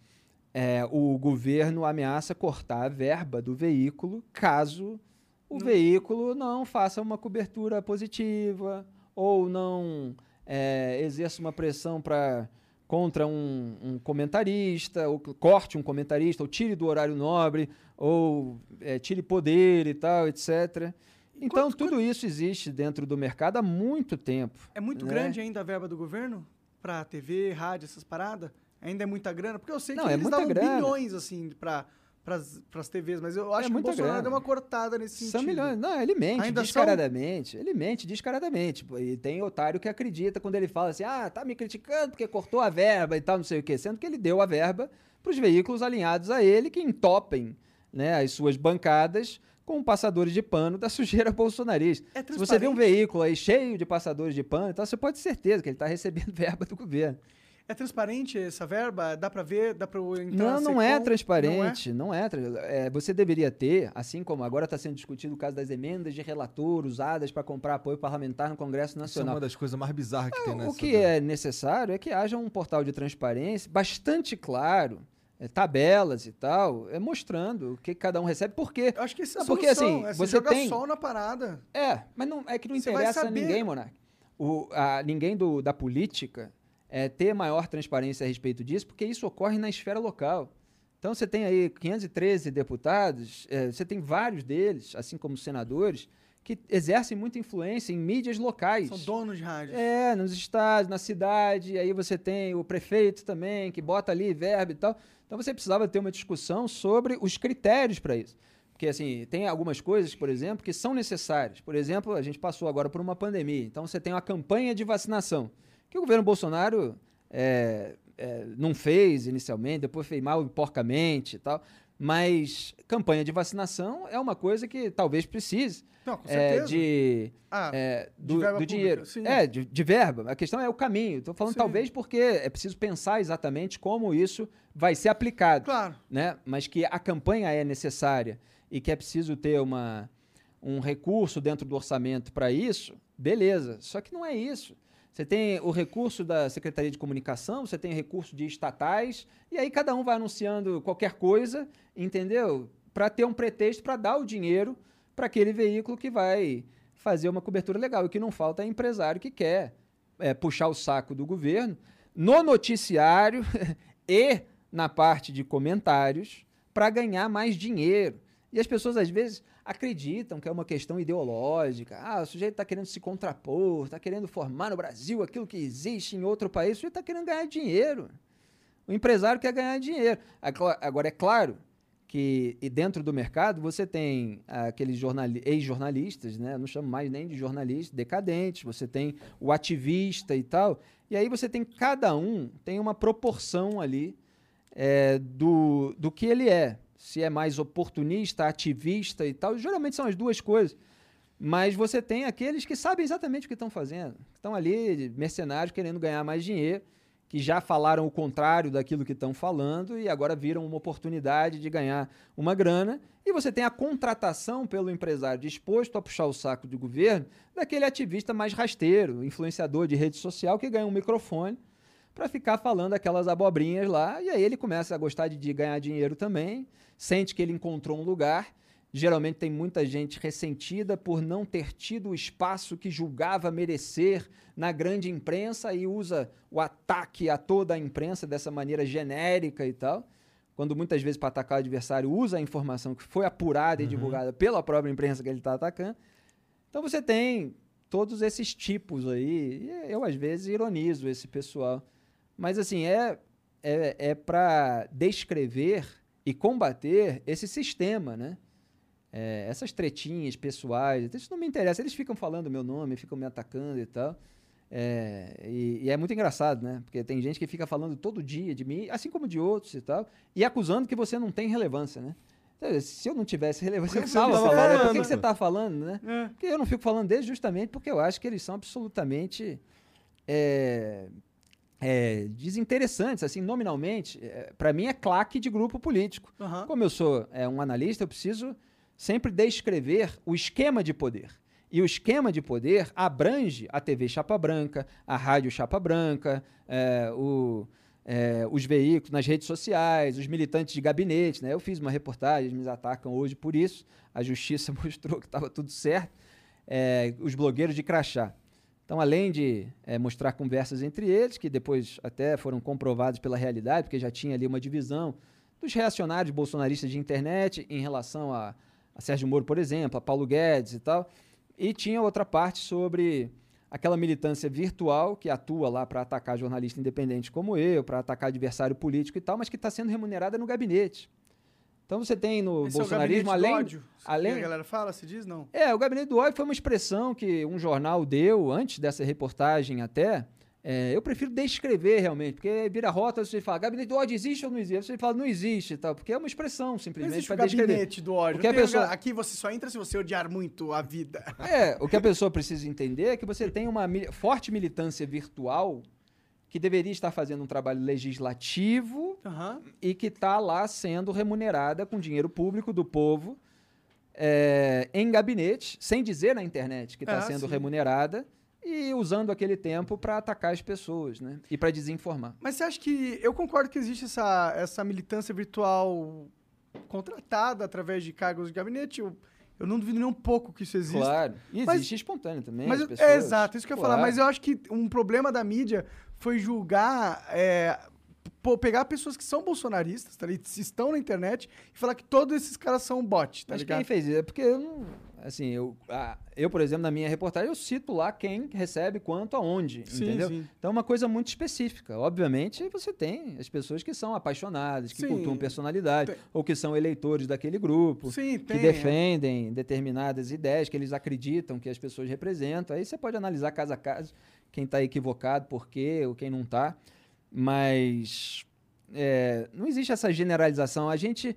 é, o governo ameaça cortar a verba do veículo caso o não. veículo não faça uma cobertura positiva ou não é, exerça uma pressão para contra um, um, comentarista, ou corte um comentarista, ou tire do horário nobre, ou é, tire poder e tal, etc. Então, quanto, tudo quanto... isso existe dentro do mercado há muito tempo. É muito né? grande ainda a verba do governo para TV, rádio, essas paradas? Ainda é muita grana? Porque eu sei Não, que é eles davam grana. bilhões, assim, para para as TVs, mas eu acho É que o Bolsonaro grana. deu uma cortada nesse São sentido. milhões. Não, ele mente Ainda descaradamente. Ele mente descaradamente. E tem otário que acredita quando ele fala assim: ah, tá me criticando porque cortou a verba e tal, não sei o quê. Sendo que ele deu a verba para os veículos alinhados a ele que entopem né, as suas bancadas com passadores de pano da sujeira bolsonarista. É Se você vê um veículo aí cheio de passadores de pano, então você pode ter certeza que ele está recebendo verba do governo. É transparente essa verba? Dá para ver? Dá para entrar Não, na não é transparente, não é. tra- é, você deveria ter, assim como agora está sendo discutido o caso das emendas de relator usadas para comprar apoio parlamentar no Congresso Isso é Nacional. uma das coisas mais bizarras que tem nessa. O que é necessário é que haja um portal de transparência bastante claro, é, tabelas e tal, é, mostrando o que cada um recebe, porque Eu acho que isso é a Não, porque, solução, assim, é você jogar tem- sol na parada. é, mas não, é que não Você interessa a ninguém, Monark. O, a, ninguém do, da política é, ter maior transparência a respeito disso, porque isso ocorre na esfera local. Então você tem aí 513 deputados, é, você tem vários deles, assim como senadores, que exercem muita influência em mídias locais. São donos de rádio. É, nos estados, na cidade, aí você tem o prefeito também, que bota ali verba e tal. Então você precisava ter uma discussão sobre os critérios para isso. Porque, assim, tem algumas coisas, por exemplo, que são necessárias. Por exemplo, a gente passou agora por uma pandemia. Então você tem uma campanha de vacinação, que o governo Bolsonaro é, é, não fez inicialmente, depois fez mal e porcamente e tal. Mas campanha de vacinação é uma coisa que talvez precise Não, com é, de Ah, é, de do, verba do dinheiro. sim. É, de, de verba. A questão é o caminho. Estou falando Sim. talvez porque é preciso pensar exatamente como isso vai ser aplicado. Claro. Né? Mas que a campanha é necessária e que é preciso ter uma, um recurso dentro do orçamento para isso, beleza. Só que não é isso. Você tem o recurso da Secretaria de Comunicação, você tem recurso de estatais, e aí cada um vai anunciando qualquer coisa, entendeu? Para ter um pretexto para dar o dinheiro para aquele veículo que vai fazer uma cobertura legal. O que não falta é empresário que quer é, puxar o saco do governo no noticiário e na parte de comentários para ganhar mais dinheiro. E as pessoas, às vezes, acreditam que é uma questão ideológica. Ah, o sujeito está querendo se contrapor, está querendo formar no Brasil aquilo que existe em outro país. O sujeito está querendo ganhar dinheiro. O empresário quer ganhar dinheiro. Agora, agora, é claro que e dentro do mercado você tem aqueles jornali- ex-jornalistas, né? Não chamo mais nem de jornalistas, decadentes. Você tem o ativista e tal. E aí você tem cada um tem uma proporção ali é, do, do que ele é. Se é mais oportunista, ativista e tal. Geralmente são as duas coisas. Mas você tem aqueles que sabem exatamente o que estão fazendo. Estão ali, mercenários, querendo ganhar mais dinheiro, que já falaram o contrário daquilo que estão falando e agora viram uma oportunidade de ganhar uma grana. E você tem a contratação pelo empresário disposto a puxar o saco do governo daquele ativista mais rasteiro, influenciador de rede social, que ganha um microfone para ficar falando aquelas abobrinhas lá. E aí ele começa a gostar de, de ganhar dinheiro também, sente que ele encontrou um lugar. Geralmente tem muita gente ressentida por não ter tido o espaço que julgava merecer na grande imprensa e usa o ataque a toda a imprensa dessa maneira genérica e tal. Quando muitas vezes para atacar o adversário usa a informação que foi apurada e divulgada pela própria imprensa que ele está atacando. Então você tem todos esses tipos aí. Eu às vezes ironizo esse pessoal. Mas assim, é, é, é para descrever e combater esse sistema, né? É, essas tretinhas pessoais, isso não me interessa. Eles ficam falando meu nome, ficam me atacando e tal. É, e, e é muito engraçado, né? Porque tem gente que fica falando todo dia de mim, assim como de outros e tal, e acusando que você não tem relevância, né? Então, Se eu não tivesse relevância, você não não tava tava falando. Por que, que você pô? tá falando, né? É. Porque eu não fico falando deles justamente porque eu acho que eles são absolutamente é, é, desinteressantes, assim, nominalmente. Para mim é claque de grupo político. Aham. Como eu sou é, um analista, eu preciso sempre descrever o esquema de poder. E o esquema de poder abrange a TV Chapa Branca, a Rádio Chapa Branca, é, o, é, os veículos nas redes sociais, os militantes de gabinete. Né? Eu fiz uma reportagem, eles me atacam hoje por isso. A justiça mostrou que estava tudo certo. É, os blogueiros de crachá. Então, além de é, mostrar conversas entre eles, que depois até foram comprovados pela realidade, porque já tinha ali uma divisão dos reacionários bolsonaristas de internet em relação a, a Sérgio Moro, por exemplo, a Paulo Guedes e tal. E tinha outra parte sobre aquela militância virtual que atua lá para atacar jornalista independente como eu, para atacar adversário político e tal, mas que está sendo remunerada no gabinete. Então você tem no Esse é o bolsonarismo, do além, ódio, além que a galera fala, se diz, não. é, o gabinete do ódio foi uma expressão que um jornal deu antes dessa reportagem até. É, eu prefiro descrever realmente, porque vira rota, você fala, gabinete do ódio existe ou não existe? Você fala, não existe tal, porque é uma expressão simplesmente o para descrever. gabinete do ódio. Porque Não a pessoa- ga- Aqui você só entra se você odiar muito a vida. É, o que a pessoa precisa entender é que você tem uma forte militância virtual que deveria estar fazendo um trabalho legislativo Aham. e que está lá sendo remunerada com dinheiro público do povo é, em gabinete, sem dizer na internet que está Ah, sendo sim. remunerada e usando aquele tempo para atacar as pessoas, né? E para desinformar. Mas você acha que. Eu concordo que existe essa, essa militância virtual contratada através de cargos de gabinete. Eu, eu não duvido nem um pouco que isso existe. Claro. E Mas- existe espontâneo também. Mas as eu- pessoas, é exato, isso que eu ia falar. Claro. Mas eu acho que um problema da mídia foi julgar. é, pô, pegar pessoas que são bolsonaristas, tá ligado? estão na internet e falar que todos esses caras são bot, tá Mas ligado? quem fez isso? É porque eu não. Assim, eu, a- eu, por exemplo, na minha reportagem, eu cito lá quem recebe quanto aonde, Sim, entendeu? sim. Então é uma coisa muito específica. Obviamente, você tem as pessoas que são apaixonadas, que Sim. cultuam personalidade, Tem. ou que são eleitores daquele grupo, que tem. é. defendem determinadas ideias que eles acreditam que as pessoas representam. Aí você pode analisar caso a caso quem está equivocado, por quê, ou quem não está. Mas é, não existe essa generalização. A gente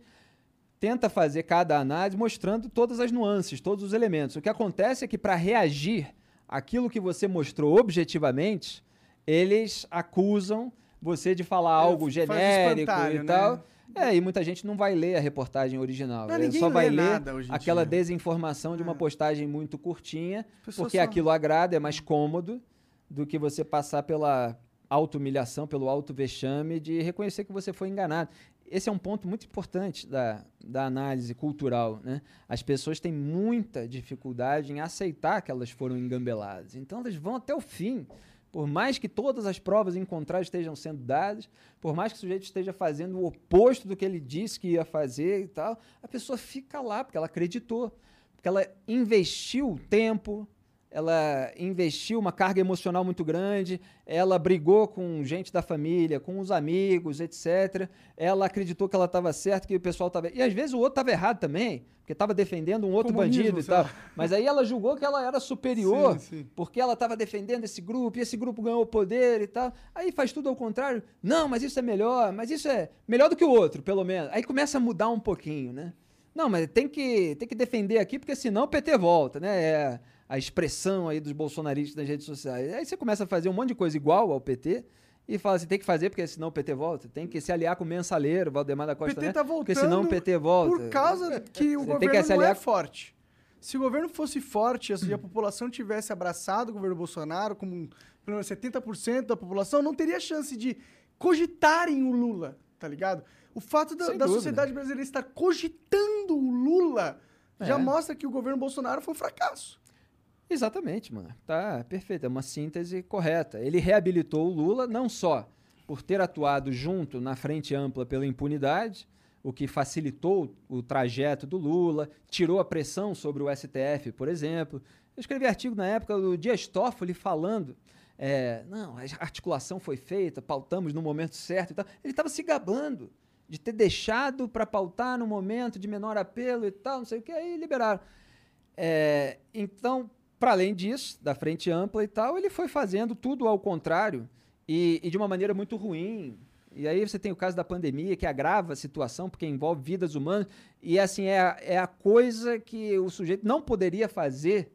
tenta fazer cada análise mostrando todas as nuances, todos os elementos. O que acontece é que para reagir àquilo que você mostrou objetivamente, eles acusam você de falar algo faz genérico e né? tal. É, e muita gente não vai ler a reportagem original. Não, Ele ninguém só vai ler aquela desinformação de uma É. postagem muito curtinha, porque só- aquilo agrada, é mais cômodo do que você passar pela auto-humilhação, pelo auto-vexame de reconhecer que você foi enganado. Esse é um ponto muito importante da, da análise cultural. Né? As pessoas têm muita dificuldade em aceitar que elas foram engambeladas. Então, elas vão até o fim. Por mais que todas as provas em contrário estejam sendo dadas, por mais que o sujeito esteja fazendo o oposto do que ele disse que ia fazer e tal, a pessoa fica lá porque ela acreditou. Porque ela investiu tempo, ela investiu uma carga emocional muito grande, ela brigou com gente da família, com os amigos, etc. Ela acreditou que ela estava certa, que o pessoal estava. E às vezes o outro estava errado também, porque estava defendendo um outro Comunismo, bandido e tal. Mas aí ela julgou que ela era superior, Sim, sim. porque ela estava defendendo esse grupo, e esse grupo ganhou poder e tal. Aí faz tudo ao contrário. Não, mas isso é melhor, mas isso é melhor do que o outro, pelo menos. Aí começa a mudar um pouquinho, né? Não, mas tem que, tem que defender aqui, porque senão o PT volta, né? É a expressão aí dos bolsonaristas nas redes sociais. Aí você começa a fazer um monte de coisa igual ao PT e fala assim, tem que fazer porque senão o PT volta. Tem que se aliar com o mensaleiro, Valdemar da O Costa PT Neto, tá voltando porque senão o PT volta. por causa que o Você governo que não é forte. Se o governo fosse forte e a população tivesse abraçado o governo Bolsonaro, como pelo menos 70% da população, não teria chance de cogitarem o Lula, tá ligado? O fato da, da sociedade brasileira estar cogitando o Lula já É. mostra que o governo Bolsonaro foi um fracasso. Exatamente, mano. Tá perfeito. É uma síntese correta. Ele reabilitou o Lula não só por ter atuado junto na frente ampla pela impunidade, o que facilitou o trajeto do Lula, tirou a pressão sobre o STF, por exemplo. Eu escrevi artigo na época do Dias Toffoli falando. é, não, a articulação foi feita, pautamos no momento certo e tal. Ele estava se gabando de ter deixado para pautar no momento de menor apelo e tal, não sei o que, aí liberaram. É, então, para além disso, da frente ampla e tal, ele foi fazendo tudo ao contrário e, e de uma maneira muito ruim. E aí você tem o caso da pandemia, que agrava a situação, porque envolve vidas humanas. E assim, é a, é a coisa que o sujeito não poderia fazer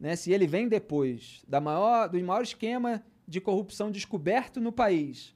né, se ele vem depois da maior, do maior esquema de corrupção descoberto no país.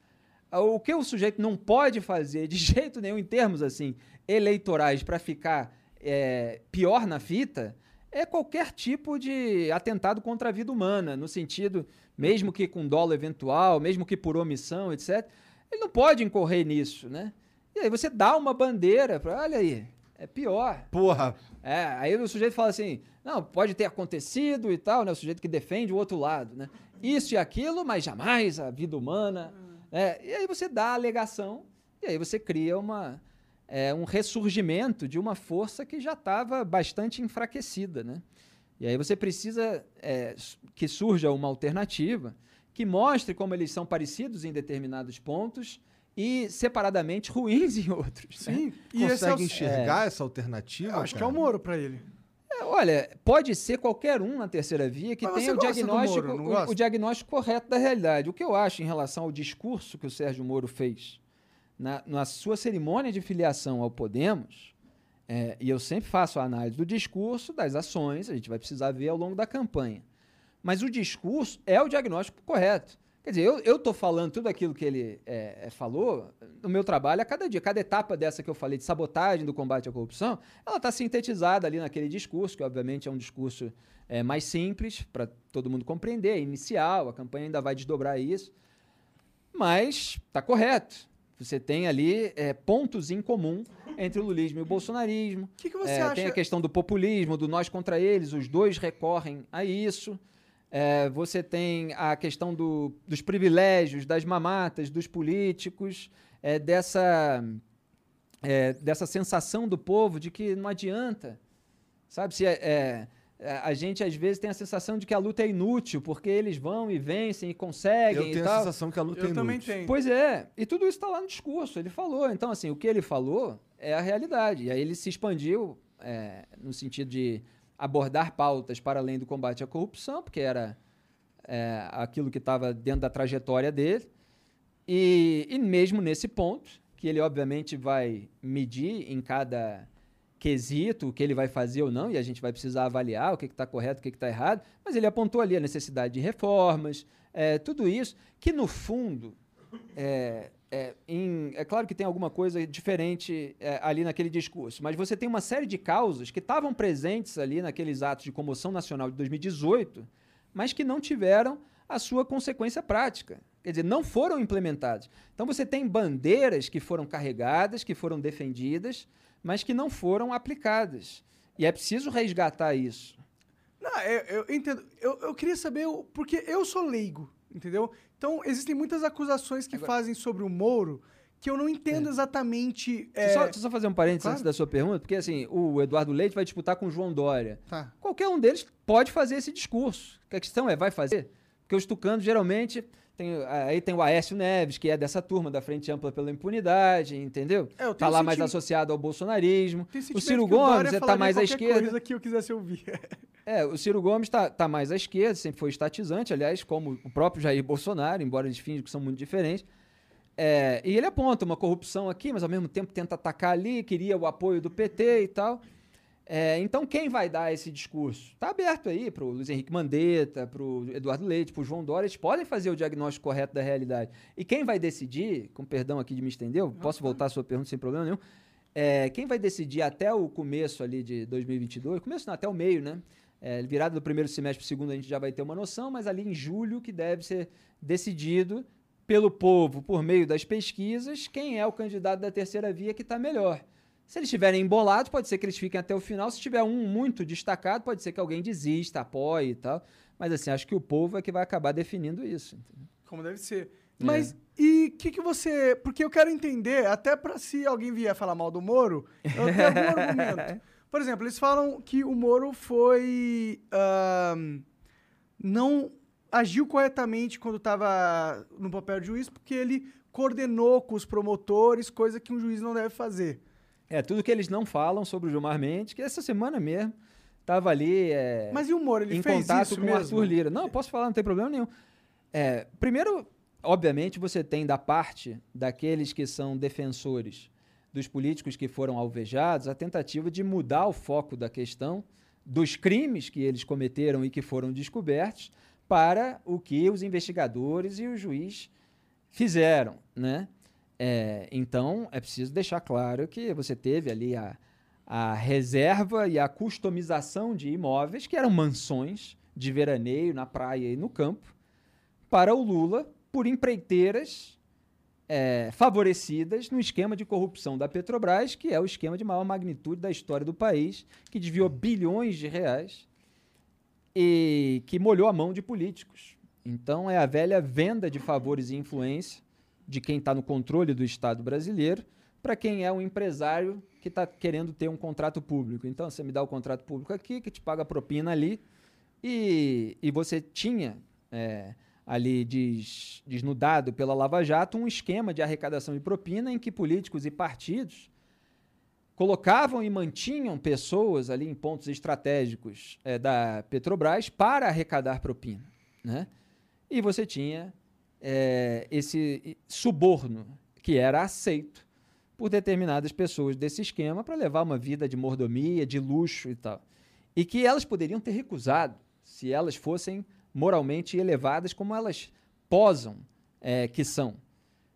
O que o sujeito não pode fazer de jeito nenhum, em termos assim, eleitorais, para ficar é, pior na fita, é qualquer tipo de atentado contra a vida humana, no sentido, mesmo que com dolo eventual, mesmo que por omissão, etc. Ele não pode incorrer nisso, né? E aí você dá uma bandeira para, olha aí, é pior. Porra, É, aí o sujeito fala assim, não, pode ter acontecido e tal, né? O sujeito que defende o outro lado, né? Isso e aquilo, mas jamais a vida humana. né? E aí você dá a alegação e aí você cria uma, é, um ressurgimento de uma força que já estava bastante enfraquecida, né? E aí você precisa é, que surja uma alternativa que mostre como eles são parecidos em determinados pontos e separadamente ruins em outros. né? Sim. E esse é o, consegue enxergar essa alternativa? eu acho que é cara? o Moro pra ele. É, Olha, pode ser qualquer um na terceira via que Mas tenha o diagnóstico, Moro, o- o, diagnóstico correto da realidade. O que eu acho em relação ao discurso que o Sérgio Moro fez na, na sua cerimônia de filiação ao Podemos, é, e eu sempre faço a análise do discurso, das ações, a gente vai precisar ver ao longo da campanha. Mas o discurso é o diagnóstico correto. Quer dizer, eu estou falando tudo aquilo que ele é, é, falou no meu trabalho a cada dia. Cada etapa dessa que eu falei de sabotagem do combate à corrupção, ela está sintetizada ali naquele discurso, que obviamente é um discurso é, mais simples para todo mundo compreender, é inicial, a campanha ainda vai desdobrar isso. Mas está correto. Você tem ali é, pontos em comum entre o lulismo e o bolsonarismo. O que, que você É, acha? Tem a questão do populismo, do nós contra eles, os dois recorrem a isso. É, você tem a questão do- dos privilégios, das mamatas, dos políticos, é, dessa, é, dessa sensação do povo de que não adianta. Sabe? Se é, é, a gente às vezes tem a sensação de que a luta é inútil, porque eles vão e vencem e conseguem Eu e tenho a sensação que a luta é Eu também inútil. tenho. Pois é, e tudo isso está lá no discurso, ele falou. Então, assim, o que ele falou é a realidade. E aí ele se expandiu é, no sentido de abordar pautas para além do combate à corrupção, porque era é, aquilo que estava dentro da trajetória dele. E, e mesmo nesse ponto, que ele obviamente vai medir em cada quesito o que ele vai fazer ou não, e a gente vai precisar avaliar o que está correto, o que está errado, mas ele apontou ali a necessidade de reformas, é, tudo isso, que no fundo, é, é, em- é claro que tem alguma coisa diferente é, ali naquele discurso, mas você tem uma série de causas que estavam presentes ali naqueles atos de comoção nacional de 2018, mas que não tiveram a sua consequência prática. Quer dizer, não foram implementados. Então você tem bandeiras que foram carregadas, que foram defendidas, mas que não foram aplicadas. E é preciso resgatar isso. Não, eu, eu entendo. Eu, eu queria saber, porque eu sou leigo, entendeu? Então, existem muitas acusações que Agora- fazem sobre o Moro que eu não entendo exatamente. Deixa eu é, Só, só fazer um parênteses Claro. antes da sua pergunta, porque assim, o Eduardo Leite vai disputar com o João Dória. Tá. Qualquer um deles pode fazer esse discurso. A questão é, vai fazer? Porque os tucanos geralmente. Tem, aí tem o Aécio Neves, que é dessa turma da Frente Ampla pela Impunidade, entendeu? É, tá lá mais associado ao bolsonarismo. O Ciro Gomes é, tá falaria mais à esquerda. coisa que eu quisesse ouvir. É, o Ciro Gomes tá, tá mais à esquerda, sempre foi estatizante, aliás, como o próprio Jair Bolsonaro, embora eles finjam que são muito diferentes. É, e ele aponta uma corrupção aqui, mas ao mesmo tempo tenta atacar ali, queria o apoio do PT e tal. É, então, quem vai dar esse discurso? Está aberto aí para o Luiz Henrique Mandetta, para o Eduardo Leite, para o João Dória, eles podem fazer o diagnóstico correto da realidade. E quem vai decidir, com perdão aqui de me estender, eu posso voltar à sua pergunta sem problema nenhum, é, quem vai decidir até o começo ali de 2022, começo não, até o meio, né? É, virada do primeiro semestre para o segundo a gente já vai ter uma noção, mas ali em julho que deve ser decidido pelo povo, por meio das pesquisas, quem é o candidato da terceira via que está melhor. Se eles estiverem embolados, pode ser que eles fiquem até o final. Se tiver um muito destacado, pode ser que alguém desista, apoie e tal. Mas assim, acho que o povo é que vai acabar definindo isso. entendeu? Como deve ser. É. Mas e o que, que você. Porque eu quero entender, até pra se alguém vier falar mal do Moro, eu tenho algum argumento. Por exemplo, eles falam que o Moro foi. ahn, não agiu corretamente quando estava no papel de juiz, porque ele coordenou com os promotores, coisa que um juiz não deve fazer. É, tudo que eles não falam sobre o Gilmar Mendes, que essa semana mesmo estava ali é, Mas e o Moro? Ele em fez contato isso com o? Arthur Lira. Não, eu posso falar, não tem problema nenhum. É, primeiro, obviamente, você tem da parte daqueles que são defensores dos políticos que foram alvejados a tentativa de mudar o foco da questão dos crimes que eles cometeram e que foram descobertos para o que os investigadores e o juiz fizeram, né? É, então, é preciso deixar claro que você teve ali a, a reserva e a customização de imóveis, que eram mansões de veraneio na praia e no campo, para o Lula por empreiteiras é, favorecidas no esquema de corrupção da Petrobras, que é o esquema de maior magnitude da história do país, que desviou bilhões de reais e que molhou a mão de políticos. Então, é a velha venda de favores e influência de quem está no controle do Estado brasileiro para quem é um empresário que está querendo ter um contrato público. Então, você me dá o contrato público aqui, que te paga propina ali, e, e você tinha é, ali des- desnudado pela Lava Jato um esquema de arrecadação de propina em que políticos e partidos colocavam e mantinham pessoas ali em pontos estratégicos eh, da Petrobras para arrecadar propina. Né? E você tinha eh, esse suborno que era aceito por determinadas pessoas desse esquema para levar uma vida de mordomia, de luxo e tal. E que elas poderiam ter recusado se elas fossem moralmente elevadas como elas posam eh, que são.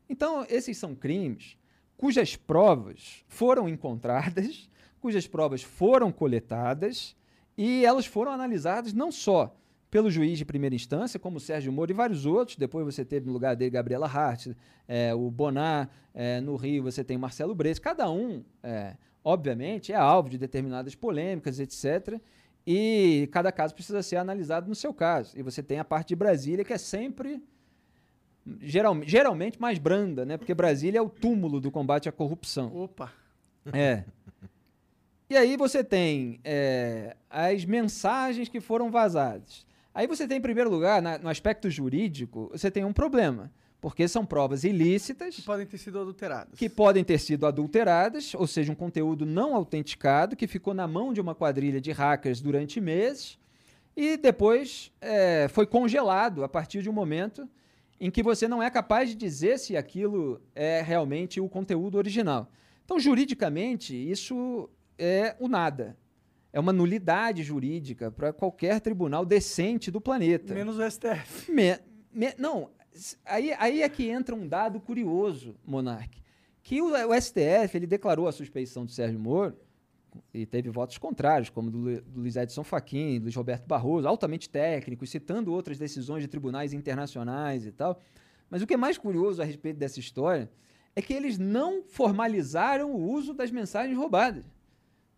Então, esses são crimes cujas provas foram encontradas, cujas provas foram coletadas e elas foram analisadas não só pelo juiz de primeira instância, como Sérgio Moro e vários outros. Depois você teve no lugar dele Gabriela Hart, eh, o Bonar, eh, no Rio você tem Marcelo Brees. Cada um, eh, obviamente, é alvo de determinadas polêmicas, etc. E cada caso precisa ser analisado no seu caso. E você tem a parte de Brasília, que é sempre geral, geralmente mais branda, né? Porque Brasília é o túmulo do combate à corrupção. Opa. É. E aí você tem é, as mensagens que foram vazadas. Aí você tem, em primeiro lugar, na- no aspecto jurídico, você tem um problema. Porque são provas ilícitas Que podem ter sido adulteradas. que podem ter sido adulteradas, ou seja, um conteúdo não autenticado que ficou na mão de uma quadrilha de hackers durante meses e depois é, foi congelado a partir de um momento em que você não é capaz de dizer se aquilo é realmente o conteúdo original. Então, juridicamente, isso é o nada. É uma nulidade jurídica para qualquer tribunal decente do planeta. Menos o STF. Me- me- não, aí, aí é que entra um dado curioso, Monark, que o, o STF ele declarou a suspeição do Sérgio Moro e teve votos contrários, como do, do Luiz Edson Fachin, Luiz Roberto Barroso, altamente técnicos, citando outras decisões de tribunais internacionais e tal. Mas o que é mais curioso a respeito dessa história é que eles não formalizaram o uso das mensagens roubadas.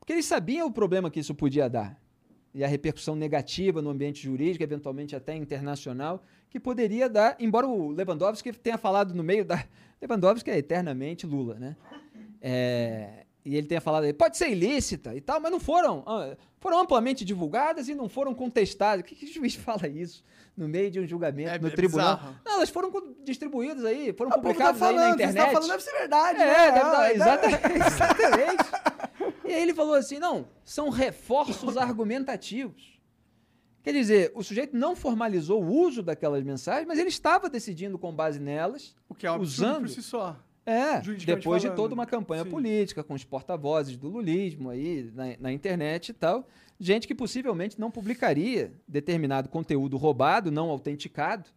Porque eles sabiam o problema que isso podia dar. e a repercussão negativa no ambiente jurídico, eventualmente até internacional, que poderia dar, embora o Lewandowski tenha falado no meio da. Lewandowski é eternamente Lula, né? É, e ele tenha falado, pode ser ilícita e tal, mas não foram, ah, foram amplamente divulgadas e não foram contestadas. Que, que juiz fala isso no meio de um julgamento É, no é tribunal? bizarro. Não, elas foram distribuídas aí, foram Ah, o povo tá publicadas aí na falando, você internet. tá falando, deve ser verdade, É, né? deve Ah, dar- é, exatamente, exatamente. E aí ele falou assim: não, são reforços argumentativos. Quer dizer, o sujeito não formalizou o uso daquelas mensagens, mas ele estava decidindo com base nelas, O que é usando. por si só. é, depois de falando. toda uma campanha Sim. política, com os porta-vozes do lulismo aí na, na internet e tal, gente que possivelmente não publicaria determinado conteúdo roubado, não autenticado,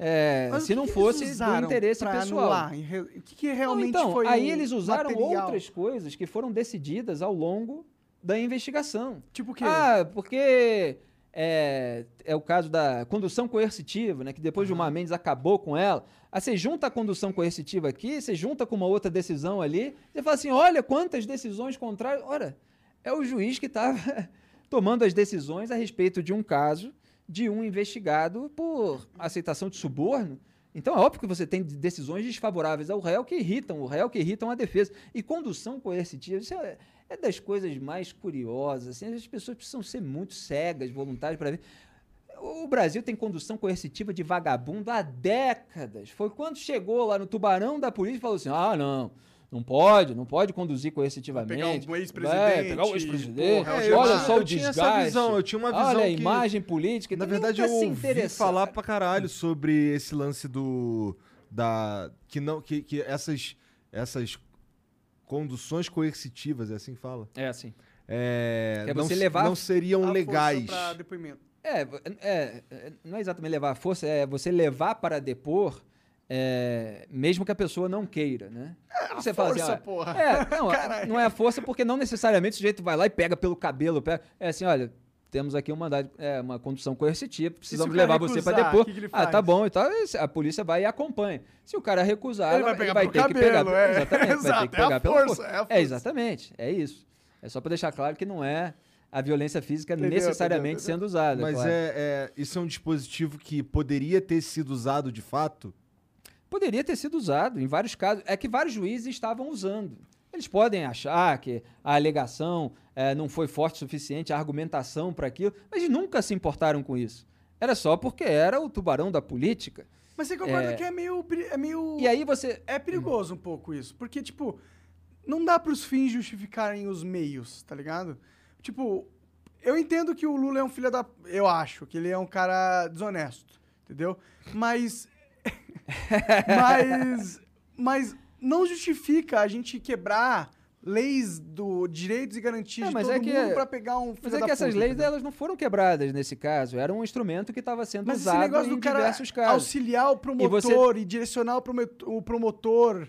é, se não fosse do interesse pessoal. anular? O que, que Não, realmente então, foi aí eles usaram material? outras coisas que foram decididas ao longo da investigação. Tipo o quê? Ah, porque é, é o caso da condução coercitiva, né? Que depois de uma Mendes acabou com ela. Aí você junta a condução coercitiva aqui, você junta com uma outra decisão ali, você fala assim: olha quantas decisões contrárias. Ora, é o juiz que estava tomando as decisões a respeito de um caso de um investigado por aceitação de suborno. Então é óbvio que você tem decisões desfavoráveis ao réu que irritam o réu, que irritam a defesa. E condução coercitiva, isso é, é das coisas mais curiosas. Assim, as pessoas precisam ser muito cegas, voluntárias para ver. O Brasil tem condução coercitiva de vagabundo há décadas. Foi quando chegou lá no tubarão da polícia e falou assim: ah, não, não pode, não pode conduzir coercitivamente. Pegar um ex-presidente, pegar o ex-presidente. É, eu olha só o eu tinha desgaste. essa visão, eu tinha uma visão Olha a que- imagem política. Na então verdade, eu ouvi falar pra caralho sobre esse lance do. Da. Que não. Que, que essas. Essas conduções coercitivas, é assim que fala? É assim. É, Que é não, você se- levar não A seriam força legais. pra depoimento. É, é, é, não é exatamente levar a força, é você levar para depor, é, mesmo que a pessoa não queira, né? você fala assim, força, porra. É, não, Caralho. não é a força porque não necessariamente o sujeito vai lá e pega pelo cabelo, pega, é assim, olha, temos aqui um mandado, é, uma condução coercitiva, precisamos levar você para recusar, depor. o que que ele ah, tá bom, então a polícia vai e acompanha. Se o cara recusar, Ele vai pegar vai pelo ter que cabelo, pegar, é. exatamente, vai ter Exato, que é pegar pela força, força. é a força. É, exatamente, é isso. É só para deixar claro que não é a violência física Entendeu, necessariamente entendeu, sendo usada. Mas claro. é, é- isso é um dispositivo que poderia ter sido usado de fato? Poderia ter sido usado em vários casos. É que vários juízes estavam usando. Eles podem achar que a alegação eh, não foi forte o suficiente, a argumentação para aquilo, mas eles nunca se importaram com isso. Era só porque era o tubarão da política. Mas você concorda É. que é meio, é meio... E aí você. É perigoso um pouco isso. Porque, tipo, não dá pros fins justificarem os meios, tá ligado? Tipo, eu entendo que o Lula é um filho da... Eu acho que ele é um cara desonesto, entendeu? Mas... mas... Mas não justifica a gente quebrar leis do direitos e garantias É, de mas todo é que- mundo pra pegar um Mas é que essas puta, leis entendeu? elas não foram quebradas nesse caso. Era um instrumento que estava sendo Mas esse usado negócio em do cara diversos casos. auxiliar o promotor e, direcionar o, promet- o promotor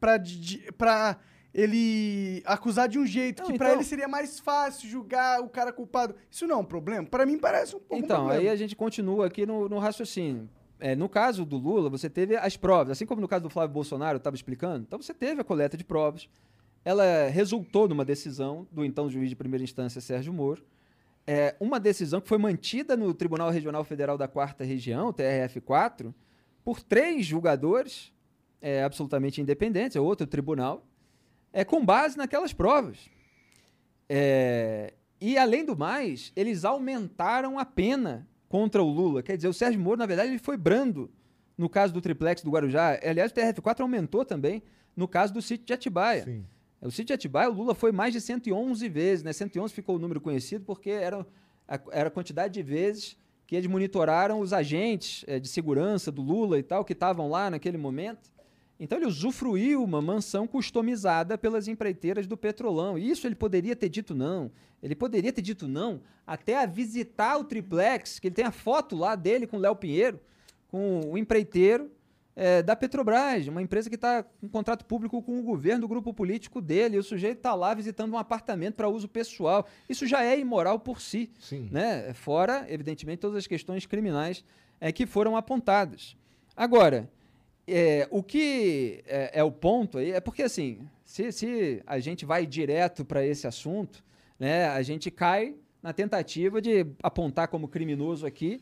pra ele acusar de um jeito Não, que então- ele seria mais fácil julgar o cara culpado. Isso não é um problema? Pra mim parece um pouco um Então, problema. aí a gente continua aqui no, no raciocínio. É, no caso do Lula, você teve as provas, assim como no caso do Flávio Bolsonaro, eu estava explicando. Então, você teve a coleta de provas. Ela resultou numa decisão do então juiz de primeira instância, Sérgio Moro. É, uma decisão que foi mantida no Tribunal Regional Federal da Quarta Região, TRF4, por três julgadores é, absolutamente independentes, é outro tribunal, é, com base naquelas provas. É, e, além do mais, eles aumentaram a pena contra o Lula. Quer dizer, o Sérgio Moro, na verdade, ele foi brando no caso do triplex do Guarujá. Aliás, o TRF4 aumentou também no caso do sítio de Atibaia. Sim. O sítio de Atibaia, o Lula foi mais de 111 vezes, né? 111 ficou o número conhecido porque era a, era a quantidade de vezes que eles monitoraram os agentes eh, de segurança do Lula e tal, que estavam lá naquele momento. Então ele usufruiu uma mansão customizada pelas empreiteiras do Petrolão. E isso ele poderia ter dito não. Ele poderia ter dito não até a visitar o triplex, que ele tem a foto lá dele com o Léo Pinheiro, com o empreiteiro é, da Petrobras, uma empresa que está com contrato público com o governo do grupo político dele. E o sujeito está lá visitando um apartamento para uso pessoal. Isso já é imoral por si Sim. né? Fora, evidentemente, todas as questões criminais é, que foram apontadas. Agora, é, o que é, é o ponto aí é porque, assim, se, se a gente vai direto para esse assunto, né, a gente cai na tentativa de apontar como criminoso aqui.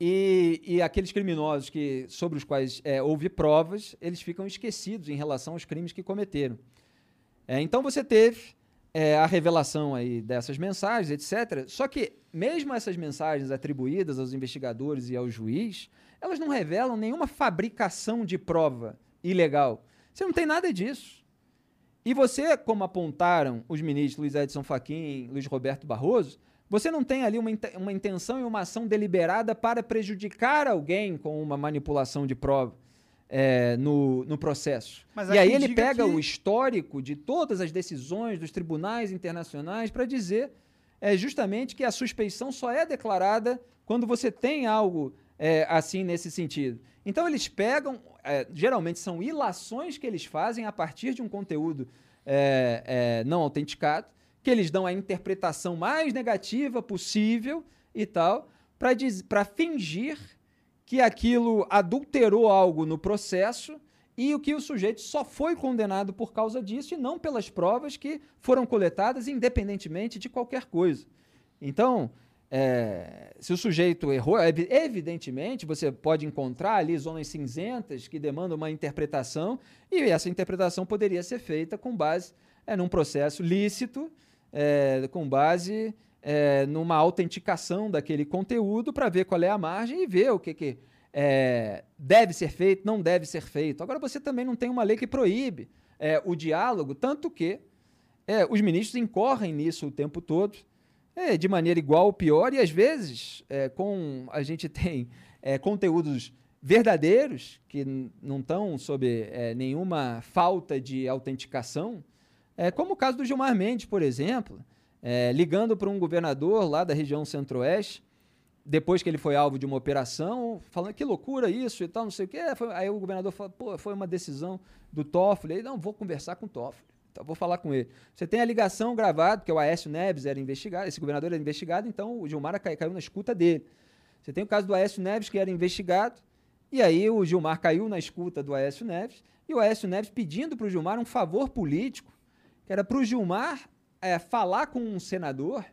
E, e aqueles criminosos que, sobre os quais é, houve provas, eles ficam esquecidos em relação aos crimes que cometeram. É, então você teve é, a revelação aí dessas mensagens, etc. Só que, mesmo essas mensagens atribuídas aos investigadores e ao juiz, elas não revelam nenhuma fabricação de prova ilegal. Você não tem nada disso. E você, como apontaram os ministros Luiz Edson Fachin e Luiz Roberto Barroso, você não tem ali uma, uma intenção e uma ação deliberada para prejudicar alguém com uma manipulação de prova é, no, no processo. Mas e aí ele pega que... o histórico de todas as decisões dos tribunais internacionais para dizer é, justamente que a suspeição só é declarada quando você tem algo é, assim nesse sentido. Então eles pegam, é, geralmente são ilações que eles fazem a partir de um conteúdo é, é, não autenticado, que eles dão a interpretação mais negativa possível e tal, para fingir que aquilo adulterou algo no processo e o que o sujeito só foi condenado por causa disso e não pelas provas que foram coletadas independentemente de qualquer coisa. Então, é, se o sujeito errou, evidentemente você pode encontrar ali zonas cinzentas que demandam uma interpretação e essa interpretação poderia ser feita com base é, num processo lícito é, com base é, numa autenticação daquele conteúdo para ver qual é a margem e ver o que, que é, deve ser feito, não deve ser feito. Agora, você também não tem uma lei que proíbe é, o diálogo, tanto que é, os ministros incorrem nisso o tempo todo, é, de maneira igual ou pior, e às vezes, com a gente tem conteúdos verdadeiros, que não estão sob nenhuma falta de autenticação, é, como o caso do Gilmar Mendes, por exemplo, é, ligando para um governador lá da região centro-oeste, depois que ele foi alvo de uma operação, falando que loucura isso e tal, não sei o quê. Aí o governador falou, pô, foi uma decisão do Toffoli. Aí, não, vou conversar com o Toffoli. Então, vou falar com ele. Você tem a ligação gravada, porque o Aécio Neves era investigado, esse governador era investigado, então o Gilmar caiu, caiu na escuta dele. Você tem o caso do Aécio Neves, que era investigado, e aí o Gilmar caiu na escuta do Aécio Neves, e o Aécio Neves pedindo para o Gilmar um favor político que era para o Gilmar é, falar com um senador,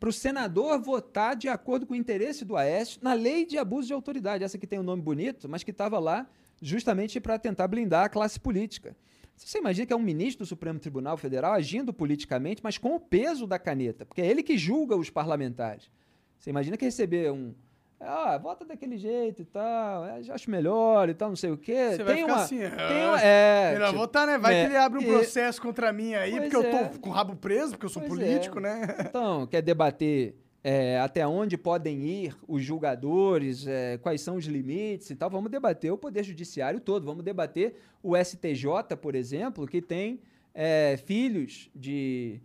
para o senador votar de acordo com o interesse do Aécio na lei de abuso de autoridade, essa que tem um nome bonito, mas que estava lá justamente para tentar blindar a classe política. Você imagina que é um ministro do Supremo Tribunal Federal agindo politicamente, mas com o peso da caneta, porque é ele que julga os parlamentares. Você imagina que receber um, ah, vota daquele jeito e tal, é, acho melhor e tal, não sei o quê. Você tem vai uma, assim, tem uma, é, melhor tipo, votar, né? Vai é, que ele abre um processo e, contra mim aí, porque eu tô é. com o rabo preso, porque eu sou pois político, é. né? Então, quer debater é, até onde podem ir os julgadores, é, quais são os limites e tal. Vamos debater o Poder Judiciário todo. Vamos debater o STJ, por exemplo, que tem é, filhos de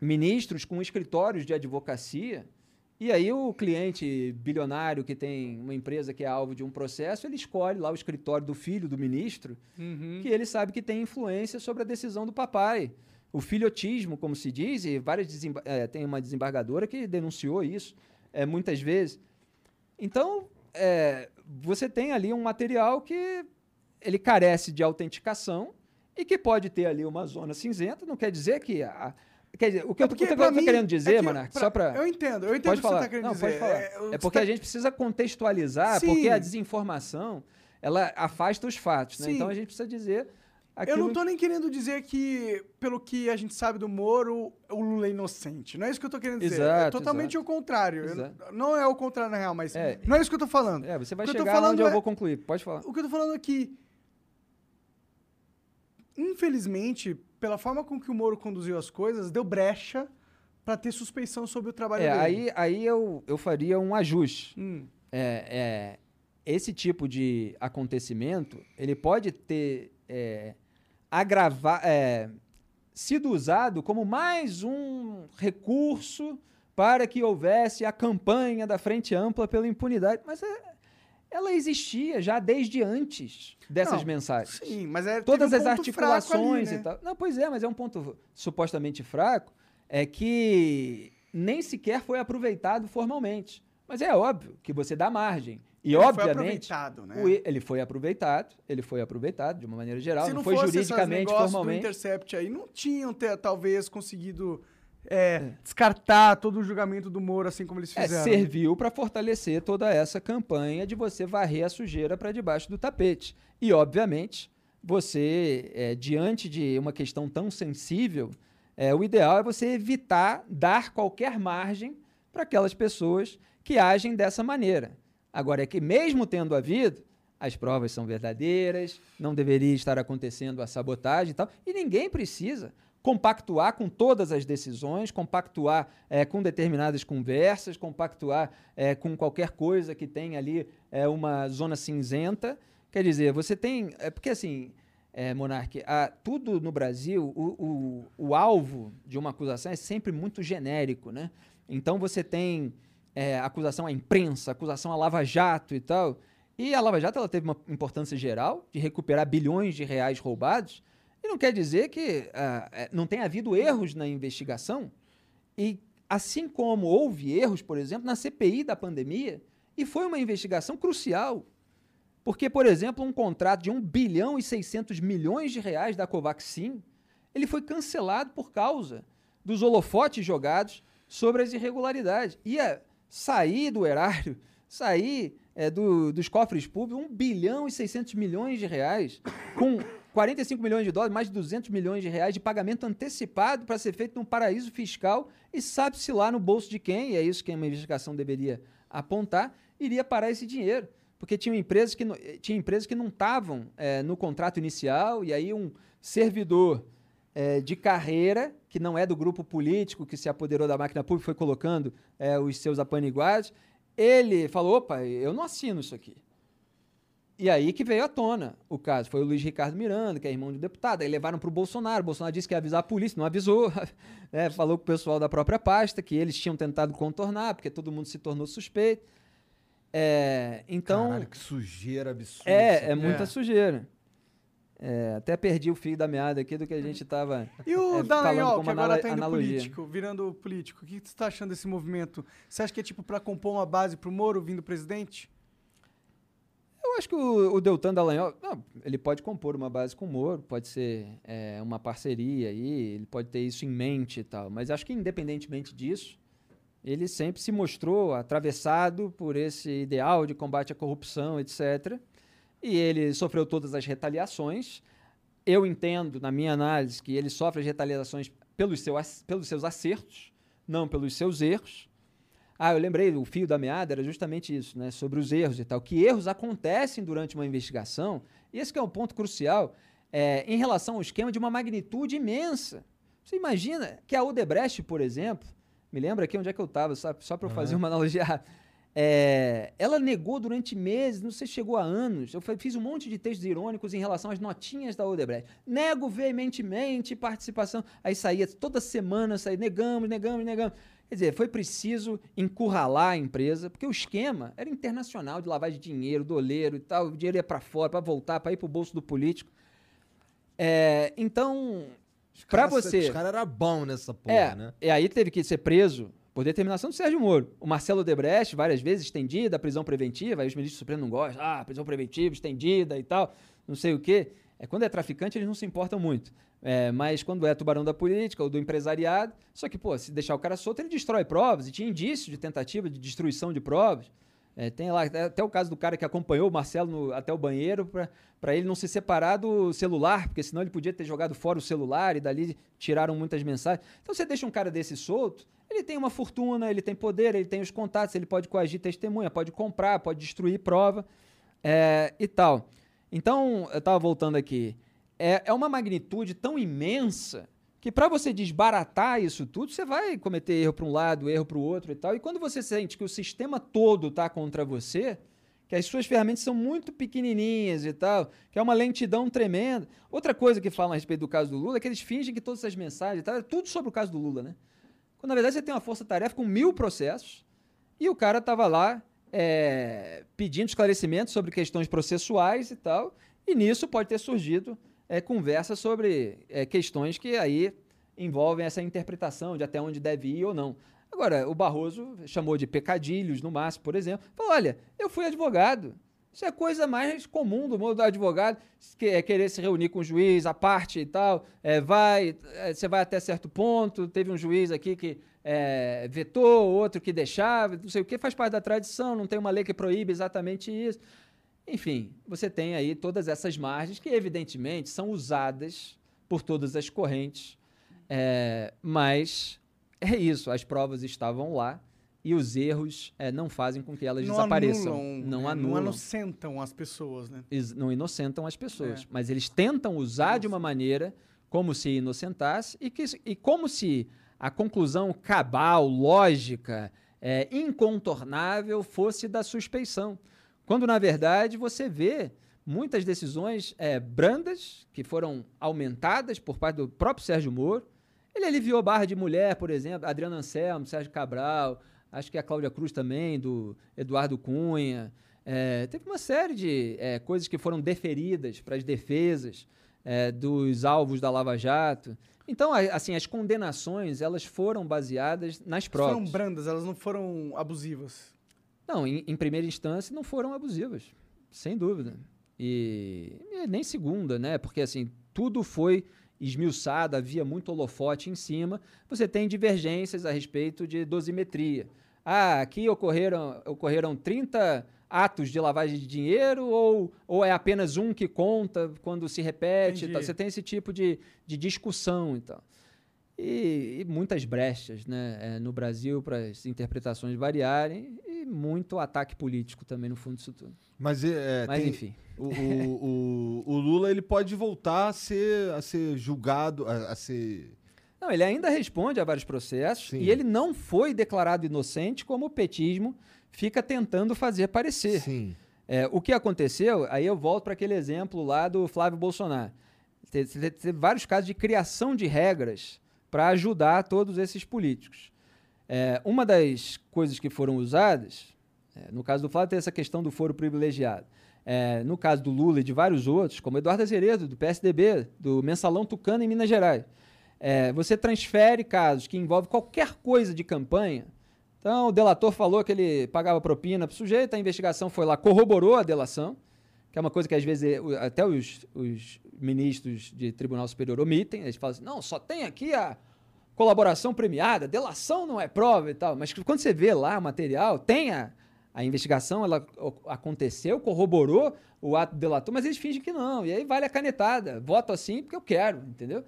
ministros com escritórios de advocacia e aí o cliente bilionário que tem uma empresa que é alvo de um processo, ele escolhe lá o escritório do filho do ministro, uhum. que ele sabe que tem influência sobre a decisão do papai. O filhotismo, como se diz, e várias é, tem uma desembargadora que denunciou isso é, muitas vezes. Então, é, você tem ali um material que ele carece de autenticação e que pode ter ali uma zona cinzenta. Não quer dizer que a, Quer dizer, o que é eu, estou querendo dizer, é mano, só para. Eu entendo, eu entendo o que falar. você está querendo Não, dizer. Pode falar. É, é porque tá... a gente precisa contextualizar, Sim. porque a desinformação ela afasta os fatos, né? Então a gente precisa dizer. Aquilo... Eu não estou nem querendo dizer que, pelo que a gente sabe do Moro, o Lula é inocente. Não é isso que eu estou querendo dizer. Exato, é totalmente exato. o contrário. Eu, não é o contrário, na real, mas é, não é isso que eu estou falando. É, você vai chegar onde eu é vou concluir. Pode falar. O que eu estou falando é que, infelizmente, pela forma com que o Moro conduziu as coisas, deu brecha para ter suspeição sobre o trabalho é, dele. Aí, aí eu, eu faria um ajuste. Hum. É, é, esse tipo de acontecimento, ele pode ter é, agravar, é, sido usado como mais um recurso para que houvesse a campanha da Frente Ampla pela impunidade. Mas é, ela existia já desde antes dessas não, mensagens. Sim, mas é todas um as articulações ali, né? e tal. Não, pois é, mas é um ponto supostamente fraco é que nem sequer foi aproveitado formalmente. Mas é óbvio que você dá margem. E ele obviamente. Foi aproveitado, né? O, ele foi aproveitado, ele foi aproveitado de uma maneira geral. Se não, não foi fosse juridicamente formalmente. do Intercept aí, não tinham ter, talvez conseguido é, descartar todo o julgamento do Moro, assim como eles É, fizeram. serviu para fortalecer toda essa campanha de você varrer a sujeira para debaixo do tapete. E, obviamente, você, é, diante de uma questão tão sensível, é, o ideal é você evitar dar qualquer margem para aquelas pessoas que agem dessa maneira. Agora, é que mesmo tendo havido, as provas são verdadeiras, não deveria estar acontecendo a sabotagem e tal, e ninguém precisa compactuar com todas as decisões, compactuar é, com determinadas conversas, compactuar é, com qualquer coisa que tenha ali é, uma zona cinzenta. Quer dizer, você tem. É porque assim, é, a- tudo no Brasil, o, o, o alvo de uma acusação é sempre muito genérico, né? Então você tem é, acusação à imprensa, acusação à Lava Jato e tal. E a Lava Jato ela teve uma importância geral de recuperar bilhões de reais roubados. E não quer dizer que eh, não tenha havido erros na investigação. E assim como houve erros, por exemplo, na CPI da pandemia, e foi uma investigação crucial. Porque, por exemplo, um contrato de 1 bilhão e 600 milhões de reais da Covaxin, ele foi cancelado por causa dos holofotes jogados sobre as irregularidades. Ia sair do erário, sair eh, do- dos cofres públicos 1 bilhão e 600 milhões de reais, com 45 milhões de dólares, mais de 200 milhões de reais de pagamento antecipado para ser feito num paraíso fiscal e sabe-se lá no bolso de quem, e é isso que uma investigação deveria apontar, iria parar esse dinheiro. Porque tinha empresas que, eh, tinha empresas que não estavam eh, no contrato inicial, e aí um servidor eh, de carreira, que não é do grupo político que se apoderou da máquina pública, foi colocando eh, os seus apaniguados, ele falou: opa, eu não assino isso aqui. E aí que veio à tona o caso. Foi o Luiz Ricardo Miranda, que é irmão de um deputado. Aí levaram para o Bolsonaro. O Bolsonaro disse que ia avisar a polícia, não avisou. né? Falou com o pessoal da própria pasta que eles tinham tentado contornar, porque todo mundo se tornou suspeito. É, então, Caralho, que sujeira absurda. é, é muita É. sujeira. É, até perdi o fio da meada aqui do que a gente estava. E o É, Dallagnol, que agora anala- tá indo analogia. político, virando político. O que você tá achando desse movimento? Você acha que é tipo pra compor uma base pro Moro vindo presidente? Eu acho que o, o Deltan Dallagnol, não, ele pode compor uma base com o Moro, pode ser é, uma parceria aí, ele pode ter isso em mente e tal. Mas acho que independentemente disso, ele sempre se mostrou atravessado por esse ideal de combate à corrupção, etc. E ele sofreu todas as retaliações. Eu entendo, na minha análise, que ele sofre as retaliações pelos, seu, pelos seus acertos, não pelos seus erros. Ah, eu lembrei, o fio da meada era justamente isso, né? Sobre os erros e tal. Que erros acontecem durante uma investigação, e esse que é um ponto crucial, é, em relação ao esquema de uma magnitude imensa. Você imagina que a Odebrecht, por exemplo, me lembra aqui onde é que eu estava, só, só para eu fazer uma analogia. É, ela negou durante meses, não sei se chegou a anos. Eu fiz um monte de textos irônicos em relação às notinhas da Odebrecht. Nego veementemente participação. Aí saía toda semana, saía, negamos, negamos, negamos. Quer dizer, foi preciso encurralar a empresa, porque o esquema era internacional de lavagem de dinheiro, doleiro e tal. O dinheiro ia para fora, para voltar, para ir para o bolso do político. É, então, para você. Os caras eram bons nessa porra, É, né? e aí teve que ser preso por determinação do Sérgio Moro. O Marcelo Debrecht, várias vezes estendida a prisão preventiva, aí os ministros supremos não gostam, ah, prisão preventiva estendida e tal, não sei o quê. É, quando é traficante, eles não se importam muito. É, mas quando é tubarão da política ou do empresariado, só que, pô, se deixar o cara solto, ele destrói provas, e tinha indício de tentativa de destruição de provas. É, tem lá até, o caso do cara que acompanhou o Marcelo no- até o banheiro para ele não se separar do celular, porque senão ele podia ter jogado fora o celular e dali tiraram muitas mensagens. Então você deixa um cara desse solto, ele tem uma fortuna, ele tem poder, ele tem os contatos, ele pode coagir testemunha, pode comprar, pode destruir prova é, e tal. Então, eu estava voltando aqui. É, é uma magnitude tão imensa que para você desbaratar isso tudo, você vai cometer erro para um lado, erro para o outro e tal. E quando você sente que o sistema todo está contra você, que as suas ferramentas são muito pequenininhas e tal, que é uma lentidão tremenda. Outra coisa que falam a respeito do caso do Lula é que eles fingem que todas essas mensagens e tal, é tudo sobre o caso do Lula, né? Quando na verdade você tem uma força-tarefa com mil processos e o cara estava lá é, pedindo esclarecimentos sobre questões processuais e tal, e nisso pode ter surgido é, conversa sobre é, questões que aí envolvem essa interpretação de até onde deve ir ou não. Agora, o Barroso chamou de pecadilhos, no máximo, por exemplo. Falou: olha, eu fui advogado. Isso é coisa mais comum do mundo do advogado, que é querer se reunir com o juiz, a parte e tal. É, vai, é, você vai até certo ponto. Teve um juiz aqui que é, vetou, outro que deixava, não sei o que, faz parte da tradição, não tem uma lei que proíbe exatamente isso. Enfim, você tem aí todas essas margens que, evidentemente, são usadas por todas as correntes, é, mas é isso, as provas estavam lá e os erros é, não fazem com que elas Não desapareçam. anulam, não né? anulam. Não inocentam as pessoas, né? Não inocentam as pessoas, É. mas eles tentam usar de uma maneira como se inocentasse e, que, e como se a conclusão cabal, lógica, é, incontornável fosse da suspeição. Quando, na verdade, você vê muitas decisões é, brandas que foram aumentadas por parte do próprio Sérgio Moro. Ele aliviou barra de mulher, por exemplo, Adriano Anselmo, Sérgio Cabral, acho que a Cláudia Cruz também, do Eduardo Cunha. É, teve uma série de é, coisas que foram deferidas para as defesas é, dos alvos da Lava Jato. Então, assim, as condenações elas foram baseadas nas provas. Foram brandas, elas não foram abusivas. Não, em, em primeira instância não foram abusivas, sem dúvida. E, e nem segunda, né? Porque assim, tudo foi esmiuçado, havia muito holofote em cima. Você tem divergências a respeito de dosimetria. Ah, aqui ocorreram, ocorreram 30 atos de lavagem de dinheiro ou, ou é apenas um que conta quando se repete? Entendi. Você tem esse tipo de, de discussão e tal. E, muitas brechas né, eh, no Brasil para as interpretações variarem e muito ataque político também no fundo disso tudo. Mas, é, Mas tem- enfim, O, o, o, Lula ele pode voltar a ser, a ser julgado, a, a ser. não, ele ainda responde a vários processos Sim. e ele não foi declarado inocente como o petismo fica tentando fazer parecer. Sim. É, o que aconteceu, aí eu volto para aquele exemplo lá do Flávio Bolsonaro. Teve- teve vários casos de criação de regras para ajudar todos esses políticos. É, uma das coisas que foram usadas, é, no caso do Flávio, tem essa questão do foro privilegiado. É, no caso do Lula e de vários outros, como Eduardo Azeredo, do PSDB, do Mensalão Tucano em Minas Gerais, é, você transfere casos que envolvem qualquer coisa de campanha. Então, o delator falou que ele pagava propina para o sujeito, a investigação foi lá, corroborou a delação, que é uma coisa que às vezes até os, os ministros de Tribunal Superior omitem. Eles falam assim: não, só tem aqui a colaboração premiada, delação não é prova e tal. Mas quando você vê lá o material, tem a, a investigação, ela aconteceu, corroborou o ato delator, mas eles fingem que não. E aí vale a canetada. Voto assim porque eu quero, entendeu?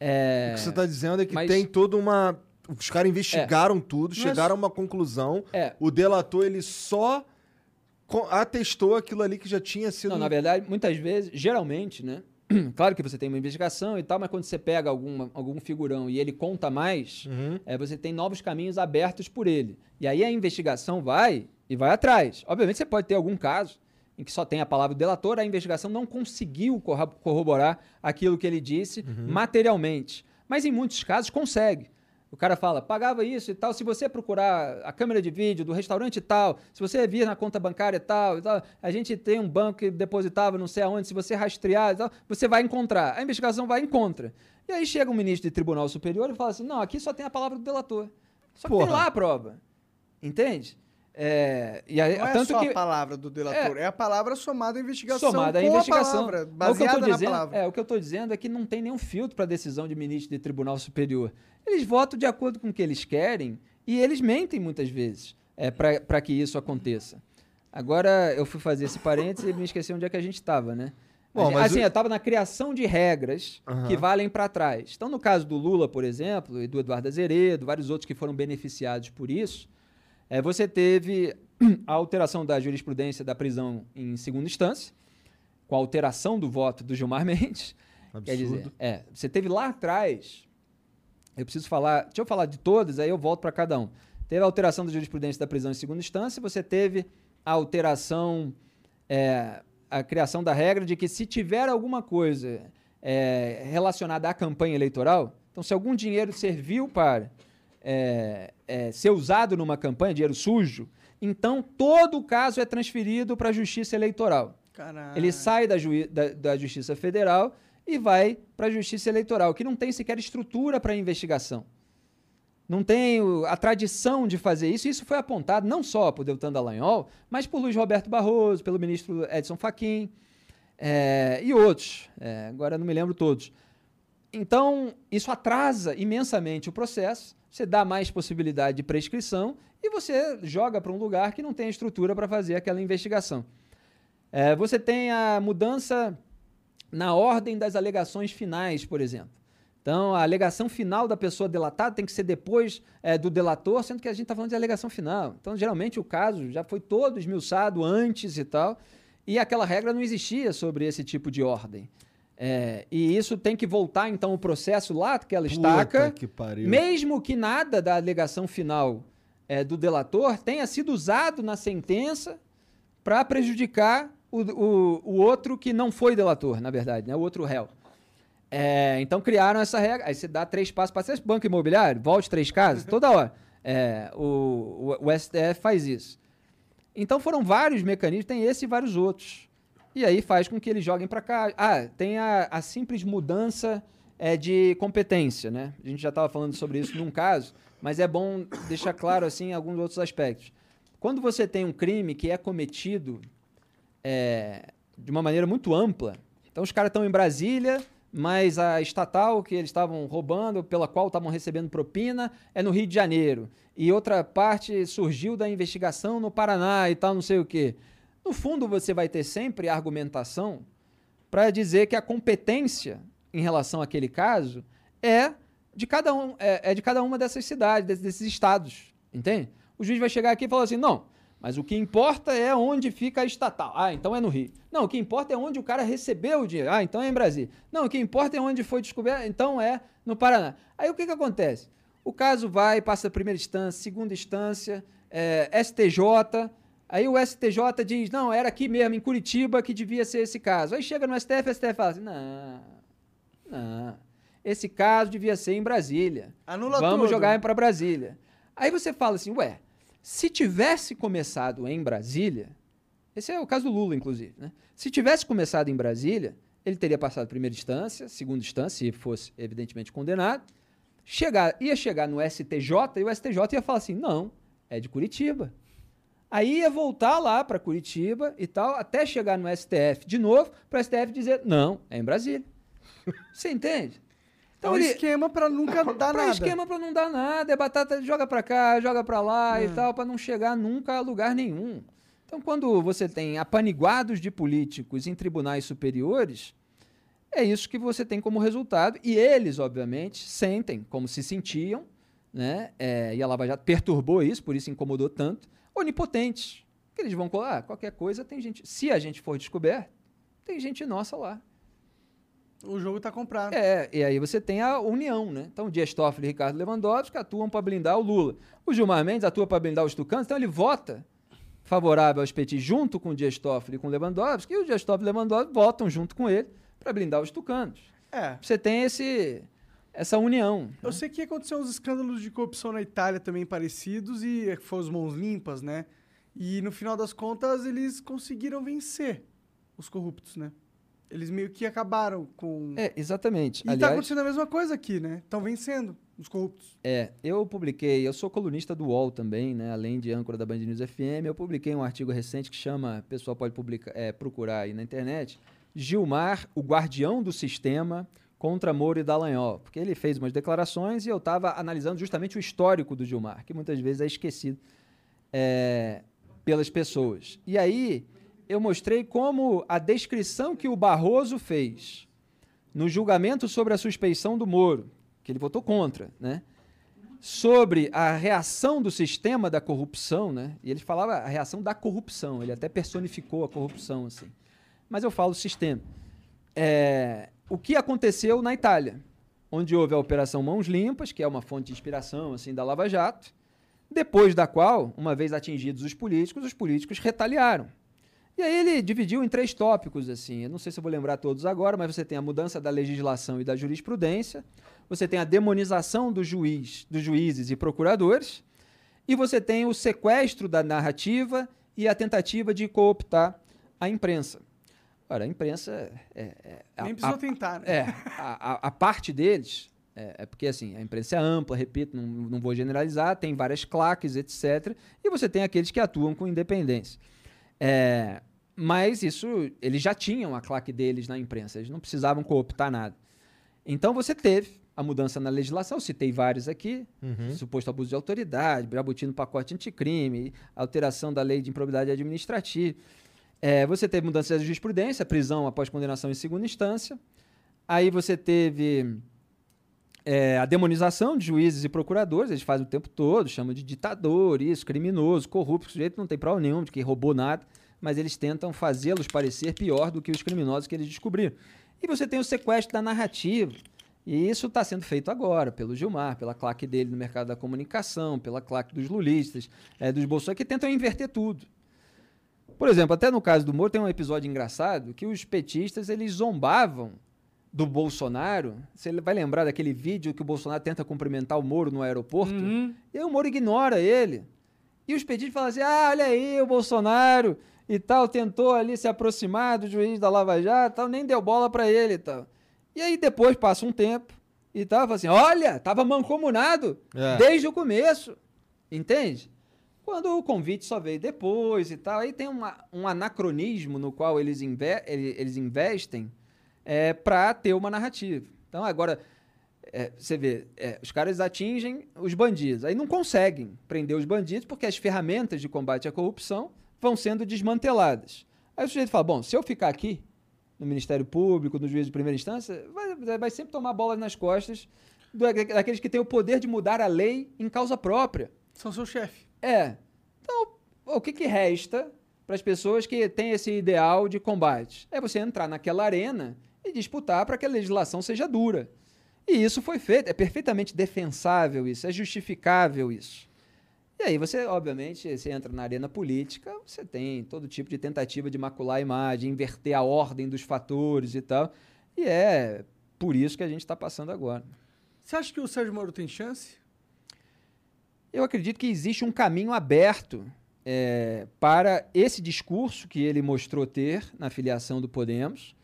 É, O que você está dizendo é que mas- tem toda uma. Os caras investigaram tudo, Mas- chegaram a uma conclusão. é, O delator ele só atestou aquilo ali que já tinha sido. Não, na verdade, muitas vezes, geralmente, né? Claro que você tem uma investigação e tal, mas quando você pega alguma, algum figurão e ele conta mais, Uhum. é, você tem novos caminhos abertos por ele. E aí a investigação vai e vai atrás. Obviamente você pode ter algum caso em que só tem a palavra do delator, a investigação não conseguiu corroborar aquilo que ele disse materialmente. Mas em muitos casos consegue. O cara fala, pagava isso e tal. Se você procurar a câmera de vídeo do restaurante e tal, se você vir na conta bancária e tal, e tal, a gente tem um banco que depositava não sei aonde, se você rastrear e tal, você vai encontrar. A investigação vai e encontra. E aí chega um ministro de tribunal superior e fala assim: não, aqui só tem a palavra do delator. Só que tem Porra. lá a prova. Entende? É, e aí, Não é tanto só que a palavra do delator, é, a palavra somada à investigação somada à investigação. palavra, Mas o que eu baseada dizendo- palavra. É, o que eu estou dizendo é que não tem nenhum filtro para decisão de ministro de tribunal superior. Eles votam de acordo com o que eles querem e eles mentem muitas vezes é, para que isso aconteça. Agora, eu fui fazer esse parênteses e me esqueci onde é que a gente estava, né? Bom, mas assim, o- eu estava na criação de regras Aham. que valem para trás. Então, no caso do Lula, por exemplo, e do Eduardo Azeredo, vários outros que foram beneficiados por isso, é, você teve a alteração da jurisprudência da prisão em segunda instância, com a alteração do voto do Gilmar Mendes. Quer dizer, Absurdo. é, você teve lá atrás, eu preciso falar, deixa eu falar de todas, aí eu volto para cada um. Teve a alteração da jurisprudência da prisão em segunda instância, você teve a alteração, é, a criação da regra de que se tiver alguma coisa é, relacionada à campanha eleitoral, então se algum dinheiro serviu para é, é, ser usado numa campanha, dinheiro sujo, então todo o caso é transferido para a Justiça Eleitoral. Caralho. Ele sai da, da- da Justiça Federal e vai para a Justiça Eleitoral, que não tem sequer estrutura para investigação. não tem a tradição de fazer isso. Isso foi apontado não só por Deltan Dallagnol, mas por Luiz Roberto Barroso, pelo ministro Edson Fachin eh, e outros. Eh, agora não me lembro todos. Então, isso atrasa imensamente o processo, você dá mais possibilidade de prescrição e você joga para um lugar que não tem estrutura para fazer aquela investigação. Eh, você tem a mudança na ordem das alegações finais, por exemplo. Então, a alegação final da pessoa delatada tem que ser depois eh, do delator, sendo que a gente está falando de alegação final. Então, geralmente, o caso já foi todo esmiuçado antes e tal, e aquela regra não existia sobre esse tipo de ordem. É, e isso tem que voltar, então, o processo lá, aquela estaca, que mesmo que nada da alegação final eh, do delator tenha sido usado na sentença para prejudicar o, o, o outro que não foi delator, na verdade, né? o outro réu. É, então criaram essa regra. Aí você dá três passos para ser banco imobiliário, volte três casas, toda hora. É, o, o, o STF faz isso. Então foram vários mecanismos, tem esse e vários outros. E aí faz com que eles joguem para cá. Ah, tem a, a simples mudança é, de competência, né? A gente já estava falando sobre isso num caso, mas é bom deixar claro assim alguns outros aspectos. Quando você tem um crime que é cometido é, de uma maneira muito ampla, então os caras estão em Brasília, mas a estatal que eles estavam roubando, pela qual estavam recebendo propina, é no Rio de Janeiro. E outra parte surgiu da investigação no Paraná e tal, não sei o quê. No fundo, você vai ter sempre argumentação para dizer que a competência em relação àquele caso é de cada, um, é, é de cada uma dessas cidades, desses, desses estados. Entende? O juiz vai chegar aqui e falar assim: não, mas o que importa é onde fica a estatal. Ah, então é no Rio. Não, o que importa é onde o cara recebeu o dinheiro. Ah, então é em Brasília. Não, o que importa é onde foi descoberto. Então é no Paraná. Aí o que, que acontece? O caso vai, passa a primeira instância, segunda instância, é, STJ. Aí o STJ diz: não, era aqui mesmo, em Curitiba, que devia ser esse caso. Aí chega no STF, o STF fala assim: não, não. Esse caso devia ser em Brasília. Anula Vamos tudo. jogar para Brasília. Aí você fala assim, ué, se tivesse começado em Brasília, esse é o caso do Lula, inclusive, né? Se tivesse começado em Brasília, ele teria passado primeira instância, segunda instância, se fosse evidentemente condenado, chegar, ia chegar no STJ e o STJ ia falar assim, não, é de Curitiba. Aí ia voltar lá para Curitiba e tal, até chegar no STF de novo, para o STF dizer, não, é em Brasília. Você entende? Então, é um ele- esquema pra nunca dar pra nada. esquema pra não dar nada, é batata, joga pra cá, joga pra lá e tal, pra não chegar nunca a lugar nenhum. Então, quando você tem apaniguados de políticos em tribunais superiores, é isso que você tem como resultado. E eles, obviamente, sentem como se sentiam, né? É, e a Lava Jato perturbou isso, por isso incomodou tanto, onipotentes. Que eles vão colar, ah, qualquer coisa tem gente. Se a gente for descoberto, tem gente nossa lá. O jogo tá comprado. É, e aí você tem a união, né? Então, o Dias Toffoli e Ricardo Lewandowski atuam para blindar o Lula. O Gilmar Mendes atua para blindar os tucanos, então ele vota favorável aos petis junto com o Dias Toffoli e com o Lewandowski, e o Dias Toffoli e o Lewandowski votam junto com ele para blindar os tucanos. É. Você tem esse, essa união. Eu sei que aconteceu uns escândalos de corrupção na Itália também parecidos e foram as mãos limpas, né? E no final das contas eles conseguiram vencer os corruptos, né? Eles meio que acabaram com. É, exatamente. e tá Aliás, acontecendo a mesma coisa aqui, né? Estão vencendo os corruptos. É, eu publiquei, eu sou colunista do UOL também, né? Além de âncora da Band News FM, eu publiquei um artigo recente que chama, o pessoal pode publicar, é, procurar aí na internet, Gilmar, o guardião do sistema contra Moro e Dallagnol, porque ele fez umas declarações e eu estava analisando justamente o histórico do Gilmar, que muitas vezes é esquecido é, pelas pessoas. E aí eu mostrei como a descrição que o Barroso fez no julgamento sobre a suspeição do Moro, que ele votou contra, né? Sobre a reação do sistema da corrupção, né? E ele falava a reação da corrupção, ele até personificou a corrupção, assim. Mas eu falo sistema. É, o que aconteceu na Itália, onde houve a Operação Mãos Limpas, que é uma fonte de inspiração assim da Lava Jato, depois da qual, uma vez atingidos os políticos, os políticos retaliaram. E aí ele dividiu em três tópicos, assim. Eu não sei se eu vou lembrar todos agora, mas você tem a mudança da legislação e da jurisprudência, você tem a demonização do juiz, dos juízes e procuradores, e você tem o sequestro da narrativa e a tentativa de cooptar a imprensa. Ora, a imprensa é, é- é- a- Nem a- precisou tentar, né? é, a, a- a parte deles É, é porque, assim, a imprensa é ampla, repito, não, não vou generalizar, tem várias claques, etc. E você tem aqueles que atuam com independência. É, mas isso, eles já tinham a claque deles na imprensa, eles não precisavam cooptar nada. Então você teve a mudança na legislação, citei vários aqui, Uhum. suposto abuso de autoridade, Jabuti no pacote anticrime, alteração da lei de improbidade administrativa. É, você teve mudança da jurisprudência, prisão após condenação em segunda instância. Aí você teve é, a demonização de juízes e procuradores, eles fazem o tempo todo, chamam de ditador, isso, criminoso, corrupto, sujeito não tem prova nenhuma de que roubou nada, mas eles tentam fazê-los parecer pior do que os criminosos que eles descobriram. E você tem o sequestro da narrativa. E isso está sendo feito agora, pelo Gilmar, pela claque dele no mercado da comunicação, pela claque dos lulistas, é, dos bolsonaristas, que tentam inverter tudo. Por exemplo, até no caso do Moro tem um episódio engraçado que os petistas eles zombavam do Bolsonaro. Você vai lembrar daquele vídeo que o Bolsonaro tenta cumprimentar o Moro no aeroporto? Uhum. E aí o Moro ignora ele. E os petistas falam assim: ah, olha aí, o Bolsonaro e tal, tentou ali se aproximar do juiz da Lava Jato, tal, nem deu bola pra ele e tal. E aí depois passa um tempo e tal, fala assim: olha, tava mancomunado É. desde o começo. Entende? Quando o convite só veio depois e tal, aí tem uma- um anacronismo no qual eles, inve- ele- eles investem é, para ter uma narrativa. Então, agora, é, você vê, é, os caras atingem os bandidos, aí não conseguem prender os bandidos porque as ferramentas de combate à corrupção vão sendo desmanteladas. Aí o sujeito fala: bom, se eu ficar aqui, no Ministério Público, no juiz de primeira instância, vai, vai sempre tomar bolas nas costas do- daqueles que têm o poder de mudar a lei em causa própria. São seu chefe. É. Então, o que, que resta para as pessoas que têm esse ideal de combate? É você entrar naquela arena e disputar para que a legislação seja dura. E isso foi feito. É perfeitamente defensável isso, é justificável isso. E aí você, obviamente, você entra na arena política, você tem todo tipo de tentativa de macular a imagem, inverter a ordem dos fatores e tal. E é por isso que a gente está passando agora. Você acha que o Sérgio Moro tem chance? Eu acredito que existe um caminho aberto é, para esse discurso que ele mostrou ter na filiação do Podemos.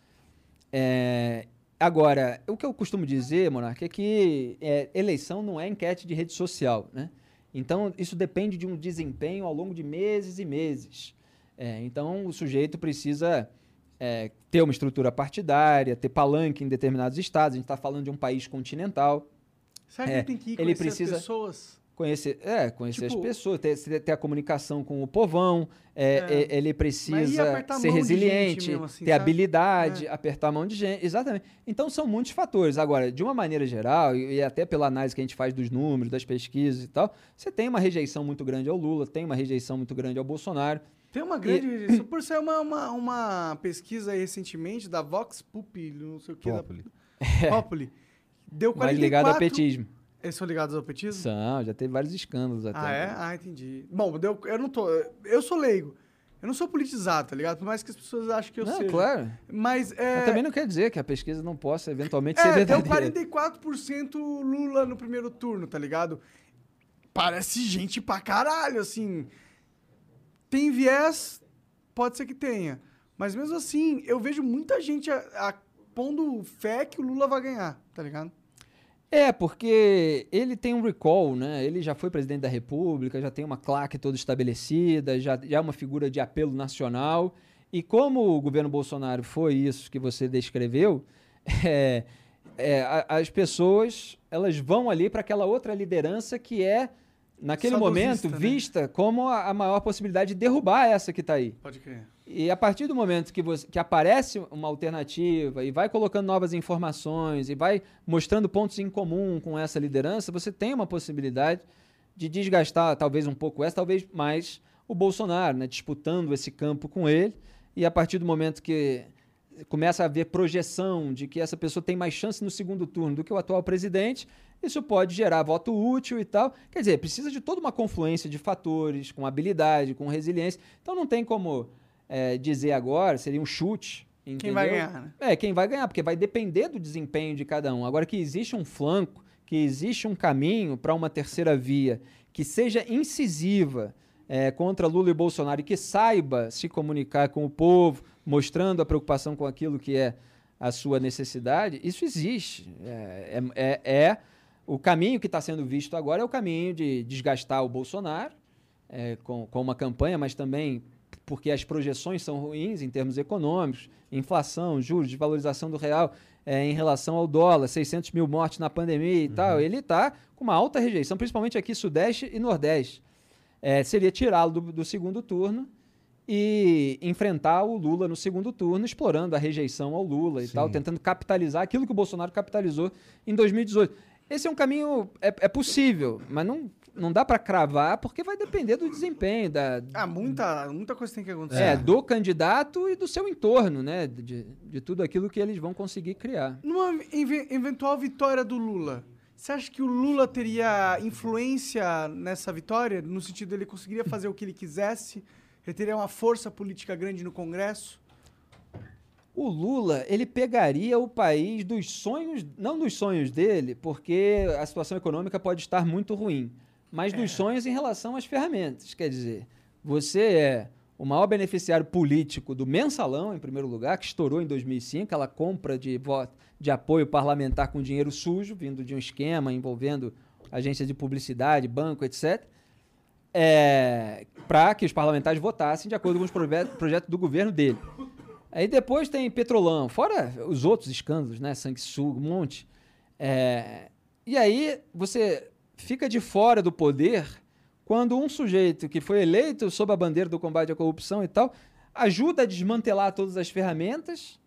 É, agora, o que eu costumo dizer, Monarca, é que é, eleição não é enquete de rede social, né? Então, isso depende de um desempenho ao longo de meses e meses. É, então, o sujeito precisa é, ter uma estrutura partidária, ter palanque em determinados estados. A gente está falando de um país continental. Será que É, ele tem que ir ele precisa- as pessoas? Conhecer, é, conhecer Tipo- as pessoas, ter, ter a comunicação com o povão, é, É. é, ele precisa ser resiliente, mesmo, assim, ter sabe? habilidade, É. apertar a mão de gente. Exatamente. Então são muitos fatores. Agora, de uma maneira geral, e, e até pela análise que a gente faz dos números, das pesquisas e tal, você tem uma rejeição muito grande ao Lula, tem uma rejeição muito grande ao Bolsonaro. Tem uma grande rejeição. Por ser uma, uma, uma pesquisa recentemente da Vox Populi, não sei o que. Populi. Da Populi. Deu 44... Mais ligado ao petismo. Eles são ligados ao petismo? São, já teve vários escândalos até. Ah, é? Ah, entendi. Bom, deu, eu não tô... Eu sou leigo. Eu não sou politizado, tá ligado? Por mais que as pessoas achem que eu não, seja. claro. Mas é... Mas também não quer dizer que a pesquisa não possa eventualmente ser É, deu verdadeira. 44% Lula no primeiro turno, tá ligado? Parece gente pra caralho, assim. Tem viés, pode ser que tenha. Mas mesmo assim, eu vejo muita gente a, a- pondo fé que o Lula vai ganhar, tá ligado? É, porque ele tem um recall, né? Ele já foi presidente da República, já tem uma claque toda estabelecida, já, já é uma figura de apelo nacional. E como o governo Bolsonaro foi isso que você descreveu, é, é, as pessoas elas vão ali para aquela outra liderança que é, naquele momento, né? vista como a, a maior possibilidade de derrubar essa que está aí. Pode crer. E a partir do momento que, você, que aparece uma alternativa e vai colocando novas informações e vai mostrando pontos em comum com essa liderança, você tem uma possibilidade de desgastar talvez um pouco essa, talvez mais o Bolsonaro, né, disputando esse campo com ele. E a partir do momento que começa a haver projeção de que essa pessoa tem mais chance no segundo turno do que o atual presidente, isso pode gerar voto útil e tal. Quer dizer, precisa de toda uma confluência de fatores, com habilidade, com resiliência. Então não tem como é, dizer agora, seria um chute. Quem entendeu? vai ganhar, né? É, quem vai ganhar, porque vai depender do desempenho de cada um. Agora que existe um flanco, que existe um caminho para uma terceira via que seja incisiva é, contra Lula e Bolsonaro e que saiba se comunicar com o povo, mostrando a preocupação com aquilo que é a sua necessidade, isso existe. É, é, é, é o caminho que está sendo visto agora é o caminho de desgastar o Bolsonaro é, com, com uma campanha, mas também porque as projeções são ruins em termos econômicos, inflação, juros, desvalorização do real é, em relação ao dólar, 600 mil mortes na pandemia e uhum. tal. Ele está com uma alta rejeição, principalmente aqui Sudeste e Nordeste. É, seria tirá-lo do, do segundo turno e enfrentar o Lula no segundo turno, explorando a rejeição ao Lula e Sim. tal, tentando capitalizar aquilo que o Bolsonaro capitalizou em 2018. Esse é um caminho é, é possível, mas não, não dá para cravar porque vai depender do desempenho da ah, muita muita coisa tem que acontecer. É, do candidato e do seu entorno, né, de, de tudo aquilo que eles vão conseguir criar. Numa eventual vitória do Lula, você acha que o Lula teria influência nessa vitória no sentido de ele conseguiria fazer o que ele quisesse? Ele teria uma força política grande no Congresso? O Lula, ele pegaria o país dos sonhos, não dos sonhos dele, porque a situação econômica pode estar muito ruim, mas é. dos sonhos em relação às ferramentas. Quer dizer, você é o maior beneficiário político do mensalão, em primeiro lugar, que estourou em 2005, aquela compra de, voto, de apoio parlamentar com dinheiro sujo, vindo de um esquema envolvendo agência de publicidade, banco, etc é, para que os parlamentares votassem de acordo com os projetos do governo dele. Aí depois tem Petrolão, fora os outros escândalos, né? Sanguessuga, um monte. É, e aí você fica de fora do poder quando um sujeito que foi eleito sob a bandeira do combate à corrupção e tal ajuda a desmantelar todas as ferramentas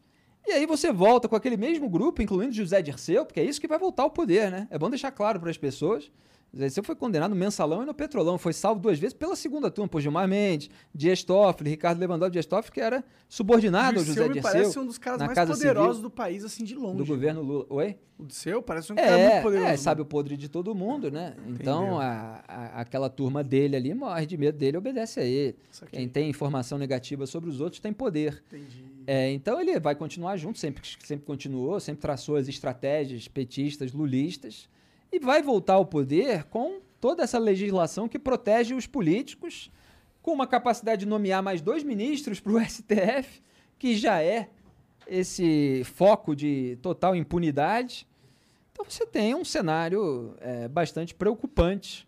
e aí você volta com aquele mesmo grupo, incluindo José Dirceu, porque é isso que vai voltar ao poder, né? É bom deixar claro para as pessoas você foi condenado no mensalão e no petrolão. Foi salvo duas vezes pela segunda turma, por Gilmar Mendes, Dias Toffoli, Ricardo Lewandowski, Dias Toffoli, que era subordinado ao José Dirceu. me parece um dos caras mais poderosos do país, assim, de longe. Do governo Lula. Oi? O seu parece um é, cara muito poderoso. É, sabe o podre de todo mundo, né? Então, a, a, aquela turma dele ali morre de medo dele obedece a ele. Quem tem informação negativa sobre os outros tem poder. Entendi. É, então, ele vai continuar junto, sempre, sempre continuou, sempre traçou as estratégias petistas, lulistas, e vai voltar ao poder com toda essa legislação que protege os políticos, com uma capacidade de nomear mais dois ministros para o STF, que já é esse foco de total impunidade. Então você tem um cenário é, bastante preocupante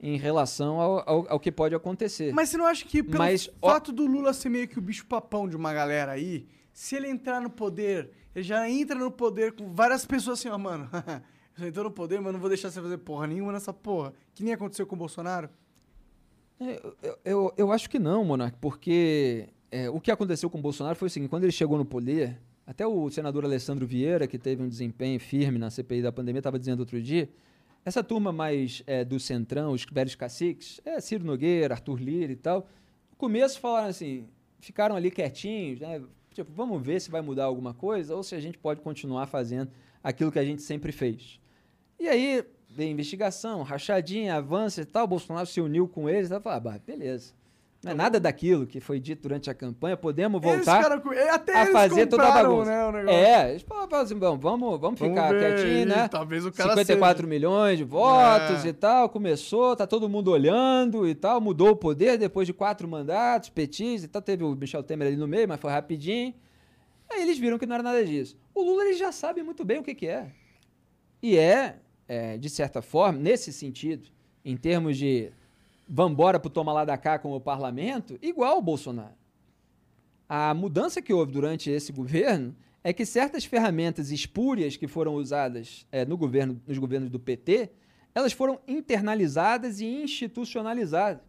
em relação ao, ao, ao, que pode acontecer. Mas você não acha que pelo Mas, fato ó... do Lula ser meio que o bicho papão de uma galera aí, se ele entrar no poder, ele já entra no poder com várias pessoas assim, ó, mano, Eu entrou no poder, mas não vou deixar você fazer porra nenhuma nessa porra. Que nem aconteceu com o Bolsonaro. É, eu, eu, eu acho que não, Monark, porque é, o que aconteceu com o Bolsonaro foi o seguinte: quando ele chegou no poder, até o senador Alessandro Vieira, que teve um desempenho firme na CPI da pandemia, estava dizendo outro dia. Essa turma mais é, do Centrão, os velhos caciques, é, Ciro Nogueira, Arthur Lira e tal, no começo falaram assim, ficaram ali quietinhos, né? Tipo, vamos ver se vai mudar alguma coisa ou se a gente pode continuar fazendo aquilo que a gente sempre fez. E aí, veio investigação, rachadinha, avança e tal, Bolsonaro se uniu com eles, e falou, ah, beleza. Não é nada daquilo que foi dito durante a campanha, podemos voltar a fazer toda a bagunça. Né, é, eles falaram assim, vamos, vamos, vamos ficar ver, quietinho, né? Talvez o cara 54 seja. milhões de votos é. e tal, começou, tá todo mundo olhando e tal, mudou o poder depois de quatro mandatos, petis e tal, teve o Michel Temer ali no meio, mas foi rapidinho. Aí eles viram que não era nada disso. O Lula ele já sabe muito bem o que, que é. E é é, de certa forma, nesse sentido, em termos de vambora pro toma lá da cá com o parlamento, igual o Bolsonaro. A mudança que houve durante esse governo é que certas ferramentas espúrias que foram usadas é, no governo, nos governos do PT, elas foram internalizadas e institucionalizadas.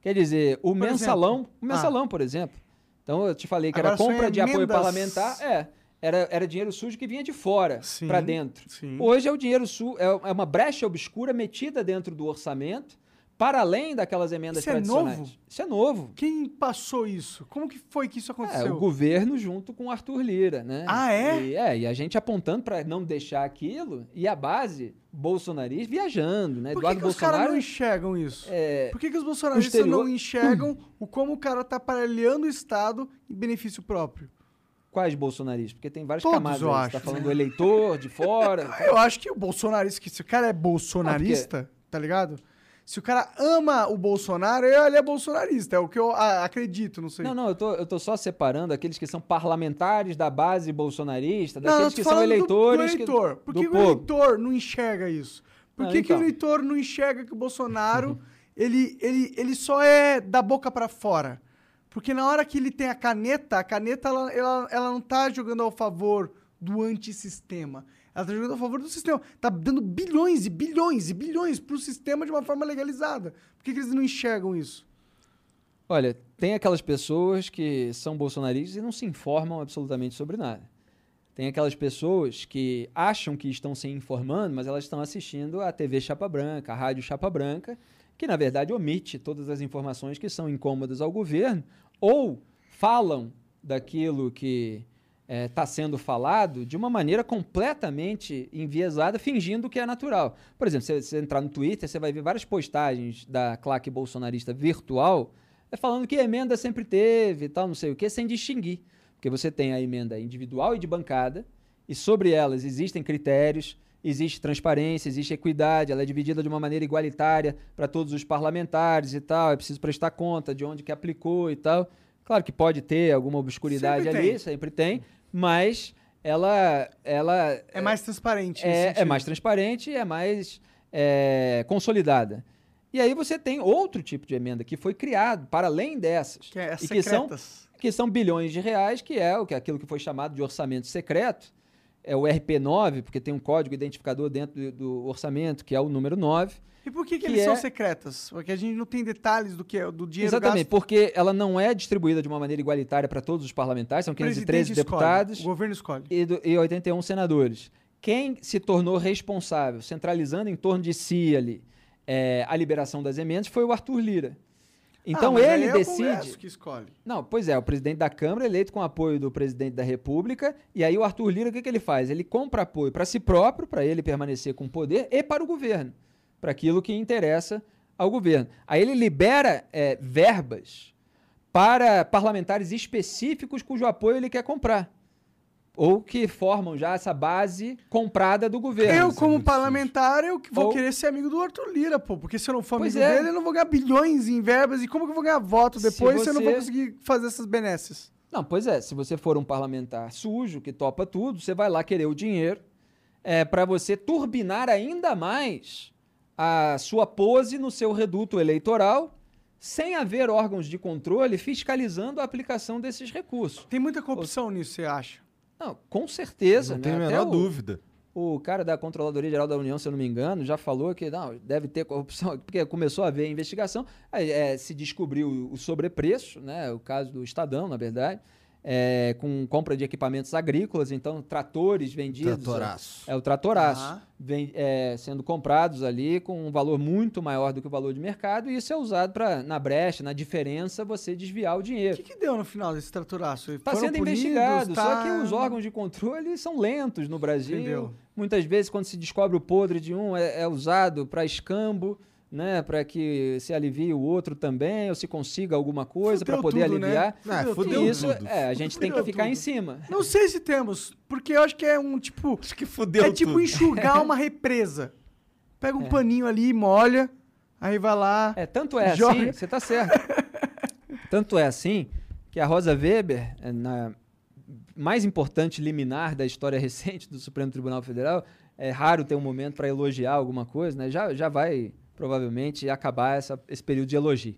Quer dizer, o por mensalão, exemplo? o mensalão, ah. por exemplo. Então eu te falei que Agora era compra de apoio parlamentar, é era, era dinheiro sujo que vinha de fora para dentro. Sim. Hoje é o dinheiro sujo, é, é uma brecha obscura metida dentro do orçamento, para além daquelas emendas isso tradicionais. É novo? Isso é novo. Quem passou isso? Como que foi que isso aconteceu? É, o governo junto com o Arthur Lira, né? Ah, é? E, é, e a gente apontando para não deixar aquilo, e a base bolsonarista viajando, né? Por que, que os caras não enxergam isso? É, Por que, que os bolsonaristas exterior... não enxergam o como o cara tá aparelhando o Estado em benefício próprio? Quais bolsonaristas? Porque tem várias Todos, camadas. Eu Você acho. tá falando do eleitor de fora. eu acho que o bolsonarista, que se o cara é bolsonarista, ah, porque... tá ligado? Se o cara ama o Bolsonaro, ele é bolsonarista. É o que eu acredito, não sei. Não, não, eu tô, eu tô só separando aqueles que são parlamentares da base bolsonarista, Não, daqueles tô que são do- eleitores. Do, que- eleitor. Por do que, que o povo. eleitor não enxerga isso? Por Não, que, que o então. eleitor não enxerga que o Bolsonaro ele, ele, ele só é da boca pra fora? Porque na hora que ele tem a caneta, a caneta ela, ela, ela não tá jogando ao favor do antissistema. Ela tá jogando a favor do sistema. Tá dando bilhões e bilhões e bilhões pro sistema de uma forma legalizada. Por que, que eles não enxergam isso? Olha, tem aquelas pessoas que são bolsonaristas e não se informam absolutamente sobre nada. Tem aquelas pessoas que acham que estão se informando, mas elas estão assistindo a TV Chapa Branca, a Rádio Chapa Branca, que na verdade omite todas as informações que são incômodas ao governo ou falam daquilo que está sendo falado de uma maneira completamente enviesada, fingindo que é natural. Por exemplo, se você entrar no Twitter, você vai ver várias postagens da claque bolsonarista virtual é falando que emenda sempre teve e tal, não sei o que, sem distinguir. Porque você tem a emenda individual e de bancada, e sobre elas existem critérios, existe transparência, existe equidade, ela é dividida de uma maneira igualitária para todos os parlamentares e tal, é preciso prestar conta de onde que aplicou e tal. Claro que pode ter alguma obscuridade Sempre ali, tem. sempre tem, mas ela, ela É mais transparente. é, é mais transparente e é mais é, consolidada. E aí você tem outro tipo de emenda que foi criado para além dessas, Que é e que são, que são bilhões de reais, que é o que aquilo que foi chamado de orçamento secreto, é o RP9, porque tem um código identificador dentro do, orçamento, que é o número 9. E por que, que, que eles é- são secretas? Porque a gente não tem detalhes do que é do dinheiro Exatamente, gasto. porque ela não é distribuída de uma maneira igualitária para todos os parlamentares, são O presidente 513 escolhe, deputados O governo escolhe. e, do- e 81 senadores. Quem se tornou responsável, centralizando em torno de si ali é, a liberação das emendas, foi o Arthur Lira. Então Ah, ele é o decide. que escolhe. Não, pois é, o presidente da Câmara eleito com apoio do presidente da República, e aí o Arthur Lira, o que, que ele faz? Ele compra apoio para si próprio, para ele permanecer com poder, e para o governo, para aquilo que interessa ao governo. Aí ele libera é, verbas para parlamentares específicos cujo apoio ele quer comprar. Ou que formam já essa base comprada do governo. Eu, é como muito parlamentar, eu que vou Ou- querer ser amigo do Arthur Lira, pô. Porque se eu não for Pois amigo é. dele, eu não vou ganhar bilhões em verbas. E como que eu vou ganhar voto Se depois se, eu não vou você- conseguir fazer essas benesses? Não, pois é, se você for um parlamentar sujo, que topa tudo, você vai lá querer o dinheiro é, para você turbinar ainda mais a sua pose no seu reduto eleitoral, sem haver órgãos de controle fiscalizando a aplicação desses recursos. Tem muita corrupção nisso, você acha? Não, com certeza. Não né? tenho a menor o- dúvida. O cara da Controladoria Geral da União, se eu não me engano, já falou que não, deve ter corrupção, porque começou a haver investigação, aí, é, se descobriu o sobrepreço, né, o caso do Estadão, na verdade, é, com compra de equipamentos agrícolas, então tratores vendidos. Tratoraço. É o tratoraço, Ah. vem, é, sendo comprados ali com um valor muito maior do que o valor de mercado, e isso é usado para, na brecha, na diferença, você desviar o O dinheiro. que, que deu no final desse traturaço? Está sendo punidos, investigado, tá- só que os órgãos de controle são lentos no Brasil. Entendeu? Muitas vezes, quando se descobre o podre de um, é, é usado para escambo, né, para que se alivie o outro também, ou se consiga alguma coisa para Fudeu poder tudo, né? aliviar. Ah, Fudeu fudeu E isso, tudo. é, a gente tem que Fudeu ficar tudo. em cima. Não sei se temos, porque eu acho que é um tipo. Acho que fudeu é tipo enxugar uma represa. Pega um É. paninho ali, molha, aí vai lá. É, tanto é Joga. assim, você tá certo. tanto é assim que a Rosa Weber, é, na mais importante liminar da história recente do Supremo Tribunal Federal, é raro ter um momento para elogiar alguma coisa, né? Já, já vai provavelmente acabar essa- esse período de elogio,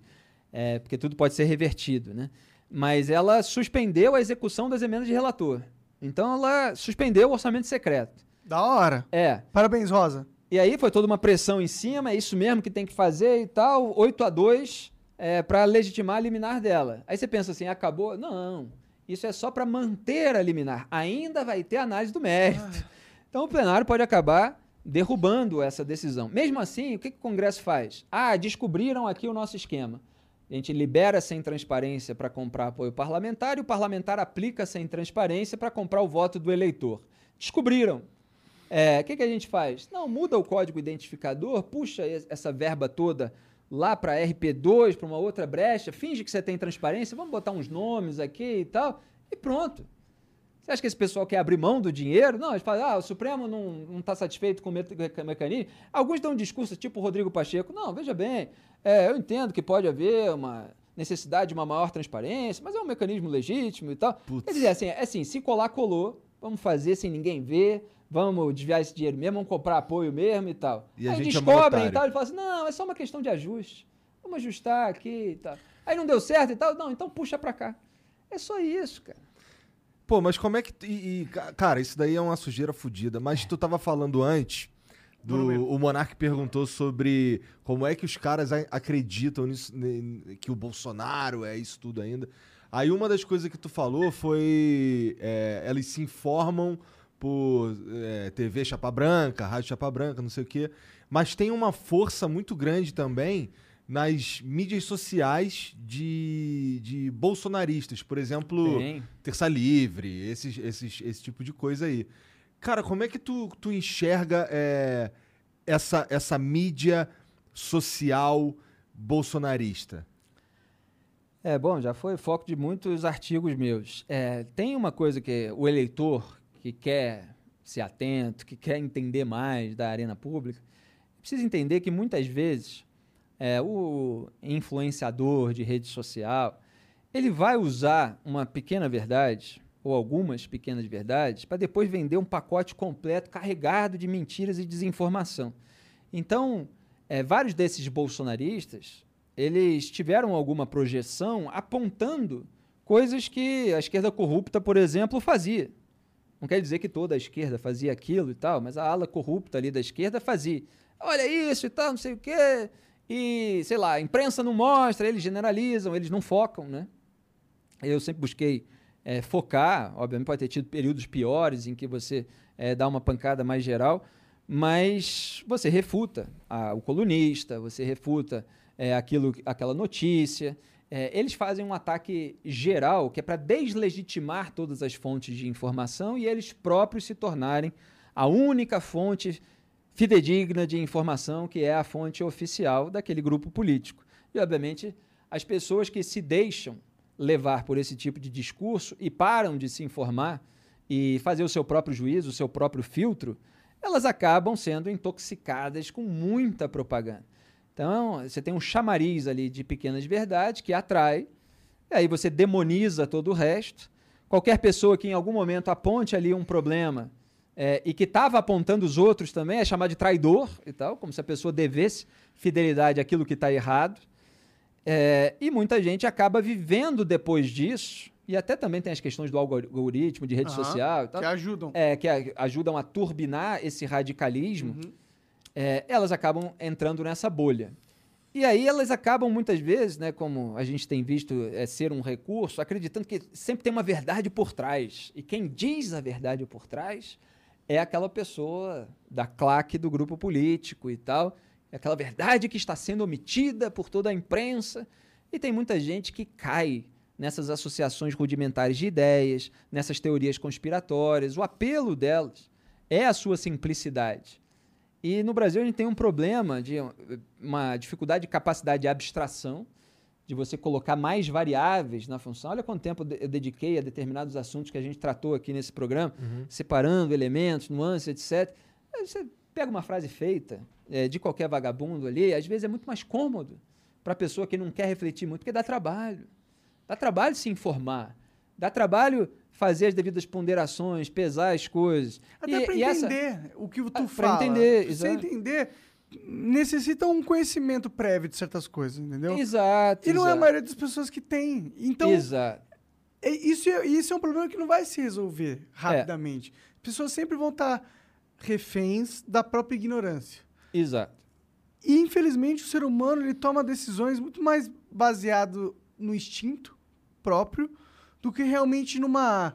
é, porque tudo pode ser revertido, né? Mas ela suspendeu a execução das emendas de relator. Então ela suspendeu o orçamento secreto. Da hora. É, Parabéns, Rosa. e aí foi toda uma pressão em cima, é isso mesmo que tem que fazer e tal, 8 a 2 é, para legitimar a liminar dela. Aí você pensa assim, acabou? Não, isso é só para manter a liminar. Ainda vai ter análise do mérito. Então o plenário pode acabar derrubando essa decisão. Mesmo assim, o que, que o Congresso faz? Ah, descobriram aqui o nosso esquema. A gente libera sem transparência para comprar apoio parlamentar e o parlamentar aplica sem transparência para comprar o voto do eleitor. Descobriram. É, O que, que a gente faz? Não, muda o código identificador, puxa es- essa verba toda lá para RP2, para uma outra brecha, finge que você tem transparência, vamos botar uns nomes aqui e tal, e pronto. Você acha que esse pessoal quer abrir mão do dinheiro? Não, eles falam, ah, o Supremo não está satisfeito com o mecanismo. Alguns dão um discurso tipo o Rodrigo Pacheco. Não, veja bem, é, eu entendo que pode haver uma necessidade de uma maior transparência, mas é um mecanismo legítimo e tal. Putz. Quer dizer, assim, é assim, se colar, colou, vamos fazer sem ninguém ver, vamos desviar esse dinheiro mesmo, vamos comprar apoio mesmo e tal. E a Aí gente é descobrem é e tal, ele fala assim, não, é só uma questão de ajuste. Vamos ajustar aqui e tal. Aí não deu certo e tal, não, então puxa pra cá. É só isso, cara. Pô, mas como é que. E, e, cara, isso daí é uma sujeira fodida. Mas tu tava falando antes. Do, o Monark perguntou sobre como é que os caras acreditam nisso, que o Bolsonaro é isso tudo ainda. Aí uma das coisas que tu falou foi. É, elas se informam por é, TV Chapa Branca, Rádio Chapa Branca, não sei o quê. Mas tem uma força muito grande também nas mídias sociais de, de bolsonaristas. Por exemplo. Terça Livre, esses, esses, esse tipo de coisa aí. Cara, como é que tu, tu enxerga é, essa, essa mídia social bolsonarista? É, bom, já foi foco de muitos artigos meus. É, tem uma coisa que o eleitor que quer ser atento, que quer entender mais da arena pública, precisa entender que muitas vezes é, o influenciador de rede social, ele vai usar uma pequena verdade ou algumas pequenas verdades para depois vender um pacote completo carregado de mentiras e desinformação. Então, é, vários desses bolsonaristas, eles tiveram alguma projeção apontando coisas que a esquerda corrupta, por exemplo, fazia. Não quer dizer que toda a esquerda fazia aquilo e tal, mas a ala corrupta ali da esquerda fazia. Olha isso e tal, não sei o quê. E, sei lá, a imprensa não mostra, eles generalizam, eles não focam, né? Eu sempre busquei é, focar, obviamente pode ter tido períodos piores em que você é, dá uma pancada mais geral, mas você refuta a, o colunista, você refuta é, aquilo, aquela notícia. É, eles fazem um ataque geral que é para deslegitimar todas as fontes de informação e eles próprios se tornarem a única fonte fidedigna de informação, que é a fonte oficial daquele grupo político. E, obviamente, as pessoas que se deixam levar por esse tipo de discurso e param de se informar e fazer o seu próprio juízo, o seu próprio filtro, elas acabam sendo intoxicadas com muita propaganda. Então, você tem um chamariz ali de pequenas verdades que atrai, e aí você demoniza todo o resto. Qualquer pessoa que em algum momento aponte ali um problema é, e que estava apontando os outros também, é chamado de traidor e tal, como se a pessoa devesse fidelidade àquilo que está errado. É, e muita gente acaba vivendo depois disso, e até também tem as questões do algoritmo, de rede uhum, social e tal. Que ajudam. É, que a, ajudam a turbinar esse radicalismo. Uhum. É, elas acabam entrando nessa bolha. E aí elas acabam muitas vezes, né, como a gente tem visto é, ser um recurso, acreditando que sempre tem uma verdade por trás. E quem diz a verdade por trás é aquela pessoa da claque do grupo político e tal, é aquela verdade que está sendo omitida por toda a imprensa. E tem muita gente que cai nessas associações rudimentares de ideias, nessas teorias conspiratórias. O apelo delas é a sua simplicidade. E no Brasil a gente tem um problema de uma dificuldade de capacidade de abstração de você colocar mais variáveis na função. Olha quanto tempo eu dediquei a determinados assuntos que a gente tratou aqui nesse programa, uhum. separando elementos, nuances, etc. Você pega uma frase feita é, de qualquer vagabundo ali, às vezes é muito mais cômodo para a pessoa que não quer refletir muito, porque dá trabalho. Dá trabalho se informar. Dá trabalho fazer as devidas ponderações, pesar as coisas. Até para entender essa... o que tu ah, fala. Para entender, você entender necessita um conhecimento prévio de certas coisas, entendeu? Exato. E não exato. é a maioria das pessoas que tem. Então, exato. É, isso, é, isso é um problema que não vai se resolver rapidamente. É. Pessoas sempre vão estar reféns da própria ignorância. Exato. E, infelizmente, o ser humano ele toma decisões muito mais baseado no instinto próprio do que realmente numa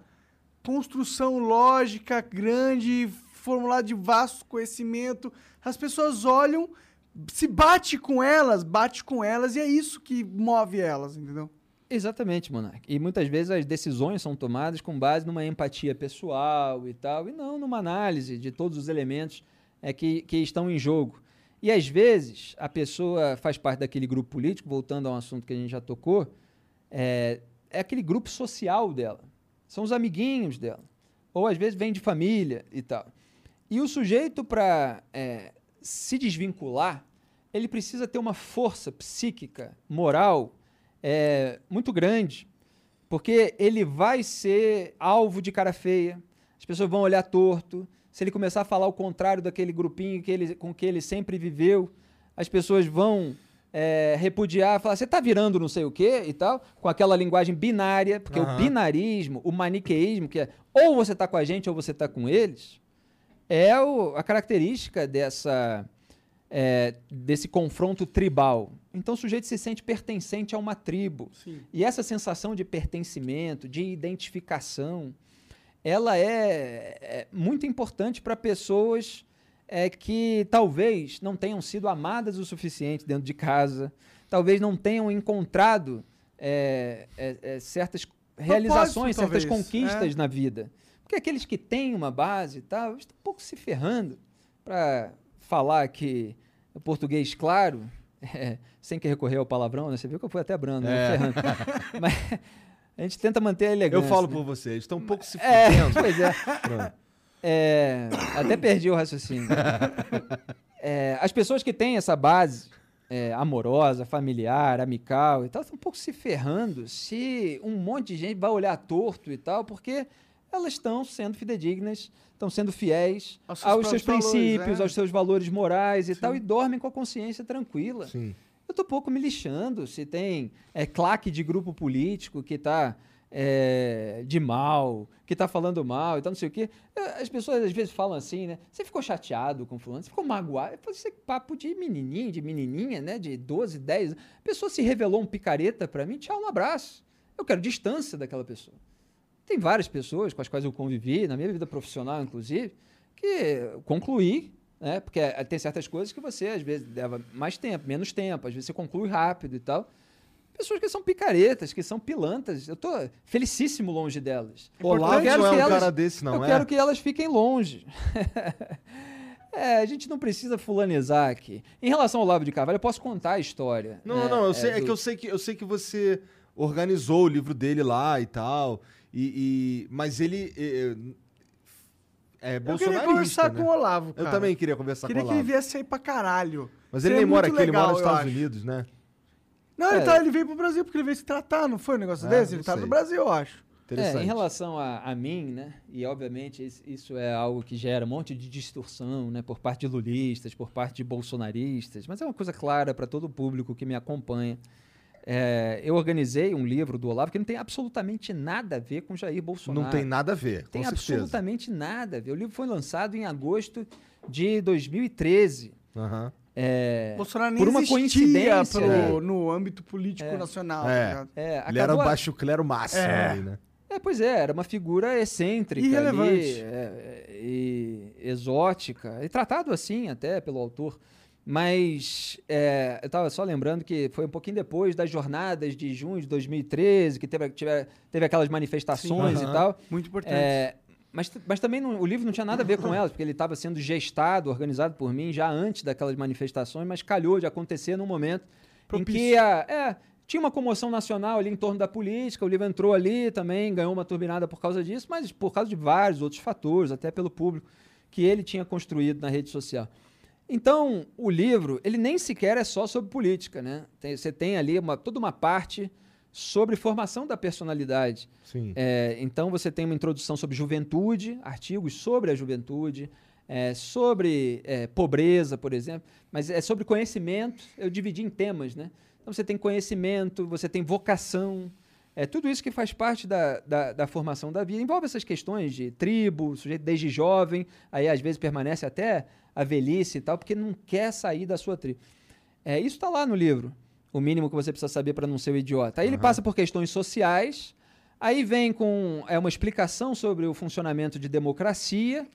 construção lógica grande, formulada de vasto conhecimento, as pessoas olham, se bate com elas, bate com elas, e é isso que move elas, entendeu? Exatamente, Monark. E muitas vezes as decisões são tomadas com base numa empatia pessoal e tal, e não numa análise de todos os elementos é, que, que estão em jogo. E às vezes a pessoa faz parte daquele grupo político, voltando a um assunto que a gente já tocou, é, é aquele grupo social dela. São os amiguinhos dela. ou às vezes vem de família e tal. E o sujeito, para se desvincular, ele precisa ter uma força psíquica, moral, é, muito grande, porque ele vai ser alvo de cara feia, as pessoas vão olhar torto. Se ele começar a falar o contrário daquele grupinho que ele, com que ele sempre viveu, as pessoas vão é, repudiar, falar, você está virando não sei o quê e tal, com aquela linguagem binária, porque uhum. o binarismo, o maniqueísmo, que é ou você está com a gente ou você está com eles, é o, a característica dessa, é, desse confronto tribal. Então o sujeito se sente pertencente a uma tribo. Sim. E essa sensação de pertencimento, de identificação, ela é, é muito importante para pessoas é, que talvez não tenham sido amadas o suficiente dentro de casa, talvez não tenham encontrado é, é, é certas realizações, certas conquistas na vida. Porque aqueles que têm uma base e tal, estão um pouco se ferrando para falar que o português claro, é, sem que recorrer ao palavrão, né? Você viu que eu fui até brando, né? Ferrando. Mas a gente tenta manter a elegância. Eu falo né? por vocês, estão um pouco se é, Pois é. é. Até perdi o raciocínio. É, as pessoas que têm essa base é, amorosa, familiar, amical e tal, estão um pouco se ferrando se um monte de gente vai olhar torto e tal, porque elas estão sendo fidedignas, estão sendo fiéis aos seus, aos seus princípios, valores, é. aos seus valores morais e Sim. tal, e dormem com a consciência tranquila. Sim. Eu tô pouco me lixando se tem é, claque de grupo político que está é, de mal, que está falando mal e tal, não sei o quê. É, as pessoas às vezes falam assim, né? Você ficou chateado com fulano, você ficou magoado. Isso é papo de menininho, de menininha, né? De 12, 10 A pessoa se revelou um picareta para mim, tchau, um abraço. Eu quero distância daquela pessoa. Tem várias pessoas com as quais eu convivi, na minha vida profissional, inclusive, que concluí né? Porque é, tem certas coisas que você, às vezes, leva mais tempo, menos tempo, às vezes você conclui rápido e tal. Pessoas que são picaretas, que são pilantas. Eu tô felicíssimo longe delas. Olá, eu quero não é um elas, cara desse, não eu é? quero que elas fiquem longe. É, a gente não precisa fulanizar aqui. Em relação ao Olavo de Carvalho, eu posso contar a história. Não, né? não, eu sei, é, do... é, que eu sei que eu sei que você organizou o livro dele lá e tal. E, e mas ele é Eu queria conversar né? com o Olavo, cara. Eu também queria conversar queria com o Olavo. Queria que ele viesse aí pra caralho. Mas ele nem mora aqui, legal, ele mora nos Estados Unidos, né? Não, é. ele, tá, ele veio pro Brasil porque ele veio se tratar, não foi um negócio é, desse? Ele tá no Brasil, eu acho. É, em relação a, a, mim, né? E obviamente isso é algo que gera um monte de distorção, né? Por parte de lulistas, por parte de bolsonaristas, mas é uma coisa clara para todo o público que me acompanha. É, eu organizei um livro do Olavo que não tem absolutamente nada a ver com Jair Bolsonaro. Não tem nada a ver, Tem certeza. absolutamente nada a ver. O livro foi lançado em agosto de 2013. Uhum. É, Bolsonaro nem por uma coincidência pro, é. no âmbito político é. nacional. É. Tá é, Ele era o baixo clero máximo é. ali, né? É, pois é, era uma figura excêntrica Irrelevante. ali, é, e exótica, e tratado assim até pelo autor. Mas é, eu estava só lembrando que foi um pouquinho depois das jornadas de junho de 2013, que teve, teve, teve aquelas manifestações Sim, uh -huh. e tal. Muito importante. É, mas, mas também não, o livro não tinha nada a ver com elas, porque ele estava sendo gestado, organizado por mim já antes daquelas manifestações, mas calhou de acontecer num momento Propício. em que a, é, tinha uma comoção nacional ali em torno da política, o livro entrou ali também, ganhou uma turbinada por causa disso, mas por causa de vários outros fatores, até pelo público que ele tinha construído na rede social. Então, o livro, ele nem sequer é só sobre política, né? Tem, você tem ali uma, toda uma parte sobre formação da personalidade. Sim. É, então, você tem uma introdução sobre juventude, artigos sobre a juventude, é, sobre é, pobreza, por exemplo, mas é sobre conhecimento. Eu dividi em temas, né? Então, você tem conhecimento, você tem vocação, é tudo isso que faz parte da, da, da, formação da vida. Envolve essas questões de tribo, sujeito desde jovem, aí às vezes permanece até a velhice e tal, porque não quer sair da sua tribo. É, isso está lá no livro, o mínimo que você precisa saber para não ser um idiota. Aí uhum. ele passa por questões sociais, aí vem com é, uma explicação sobre o funcionamento de democracia,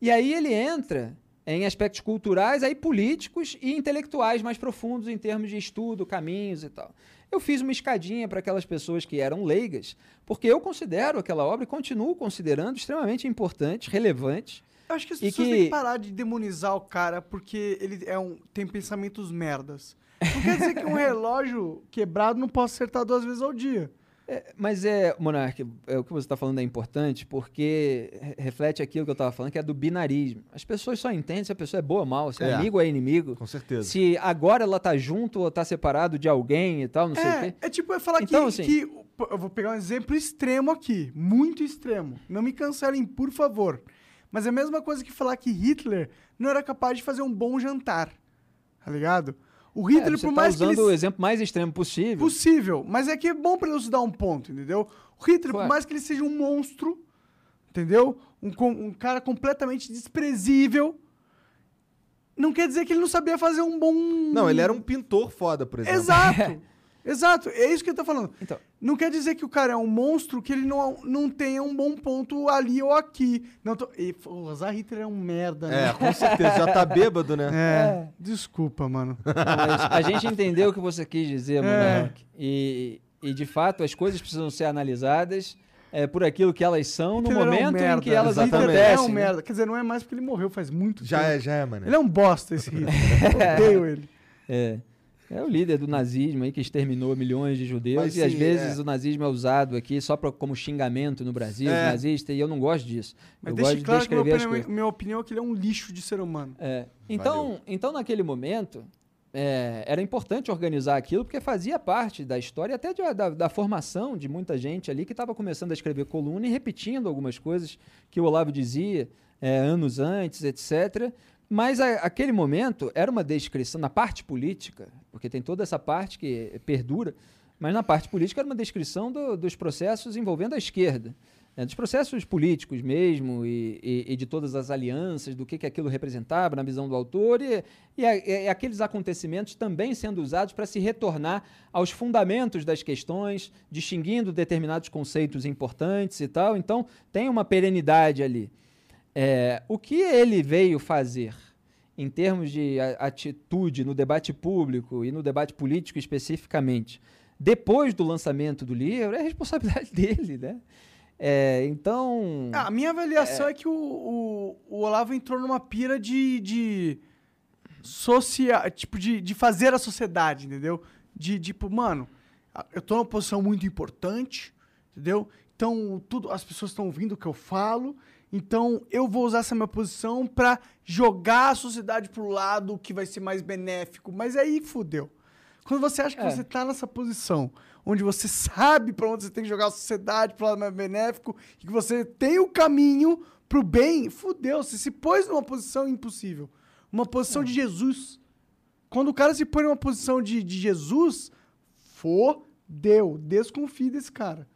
e aí ele entra em aspectos culturais, aí políticos e intelectuais mais profundos em termos de estudo, caminhos e tal. Eu fiz uma escadinha para aquelas pessoas que eram leigas, porque eu considero aquela obra e continuo considerando extremamente importante, relevante, eu acho que as pessoas que... têm que parar de demonizar o cara porque ele é um, tem pensamentos merdas. Não quer dizer que um relógio quebrado não possa acertar duas vezes ao dia. É, mas é, Monark, é, o que você está falando é importante porque re- reflete aquilo que eu estava falando, que é do binarismo. As pessoas só entendem se a pessoa é boa ou mal, se é, É. amigo ou é inimigo. Com certeza. Se agora ela tá junto ou tá separado de alguém e tal, não sei o É, quê. é tipo, eu falar Então, que, assim- que. Eu vou pegar um exemplo extremo aqui. Muito extremo. Não me cancelem, por favor. Mas é a mesma coisa que falar que Hitler não era capaz de fazer um bom jantar. Tá ligado? O É, Hitler, você por tá mais que usando ele o exemplo mais extremo possível. possível, mas é que é bom pra elucidar um ponto, entendeu? O Hitler, Claro. por mais que ele seja um monstro, entendeu? Um, com- um cara completamente desprezível, não quer dizer que ele não sabia fazer um bom. Não, ele era um pintor foda, por exemplo. Exato! Exato, é isso que eu tô falando. Então, Não quer dizer que o cara é um monstro que ele não, não tenha um bom ponto ali ou aqui. Não tô... E, pô, o Hitler é um merda, É, né? com certeza. Já tá bêbado, né? É, desculpa, mano. mas a gente entendeu o que você quis dizer, É. Monark. E, e, de fato, as coisas precisam ser analisadas é, por aquilo que elas são no é um momento em merda. que elas Exatamente. Hitler é um acontecem. né? merda. Quer dizer, não é mais porque ele morreu faz muito Já tempo. é, já é, mano. Ele é um bosta, esse Hitler. Eu odeio ele. É. É o líder do nazismo aí que exterminou milhões de judeus Mas e às sim, vezes é. o nazismo é usado aqui só pra, como xingamento no Brasil, É. nazista, e eu não gosto disso. Mas eu deixa gosto de claro que minha descrever opinião, coisas. minha opinião é que ele é um lixo de ser humano. É. Então, então, naquele momento, é, era importante organizar aquilo, porque fazia parte da história, até de- da, da formação de muita gente ali que estava começando a escrever coluna e repetindo algumas coisas que o Olavo dizia é, anos antes, etc. Mas a- aquele momento era uma descrição, na parte política, porque tem toda essa parte que perdura, mas na parte política era uma descrição do- dos processos envolvendo a esquerda. né, dos processos políticos mesmo e, e- e de todas as alianças, do que, que aquilo representava na visão do autor e, e, a- aqueles acontecimentos também sendo usados para se retornar aos fundamentos das questões, distinguindo determinados conceitos importantes e tal. Então, tem uma perenidade ali. É, o que ele veio fazer em termos de atitude no debate público e no debate político especificamente, depois do lançamento do livro, é responsabilidade dele, né? É, então. Ah, a minha avaliação é, que o, o, o Olavo entrou numa pira de. de social, tipo, de, de fazer a sociedade, entendeu? De, tipo, mano, eu tô numa posição muito importante, entendeu? Então, tudo, as pessoas estão ouvindo o que eu falo, então eu vou usar essa minha posição pra jogar a sociedade pro lado que vai ser mais benéfico. Mas aí fudeu. Quando você acha que É. você tá nessa posição, onde você sabe pra onde você tem que jogar a sociedade pro lado mais benéfico, e que você tem o caminho pro bem, fudeu. Você se pôs numa posição impossível. Uma posição de Jesus. Quando o cara se põe numa posição de, de Jesus, fodeu. Desconfie desse cara.